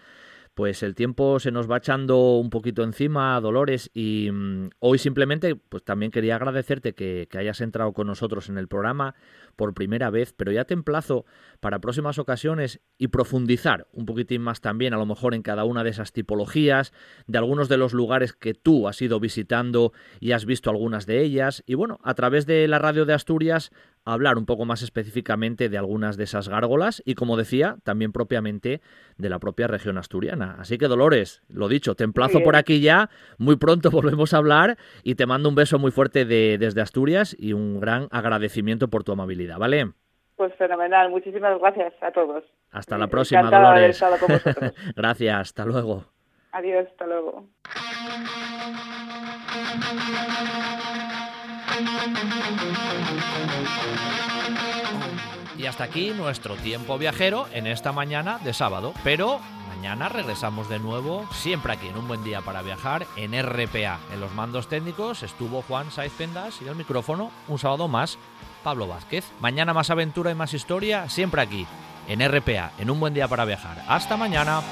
pues el tiempo se nos va echando un poquito encima, Dolores, y mm, hoy simplemente pues también quería agradecerte que, que, hayas entrado con nosotros en el programa por primera vez, pero ya te emplazo para próximas ocasiones y profundizar un poquitín más también, a lo mejor en cada una de esas tipologías, de algunos de los lugares que tú has ido visitando y has visto algunas de ellas, y bueno, a través de la radio de Asturias hablar un poco más específicamente de algunas de esas gárgolas y, como decía, también propiamente de la propia región asturiana. Así que, Dolores, lo dicho, te emplazo por aquí ya, muy pronto <laughs> volvemos a hablar y te mando un beso muy fuerte de, desde Asturias y un gran agradecimiento por tu amabilidad, ¿vale? Pues fenomenal, muchísimas gracias a todos. Hasta la próxima, Dolores. <laughs> gracias, hasta luego. Adiós, hasta luego. Y hasta aquí nuestro tiempo viajero en esta mañana de sábado. Pero mañana regresamos de nuevo, siempre aquí en Un Buen Día para Viajar, en RPA. En los mandos técnicos estuvo Juan Saiz Pendas y el micrófono, un sábado más, Pablo Vázquez. Mañana más aventura y más historia, siempre aquí, en RPA, en Un Buen Día para Viajar. Hasta mañana.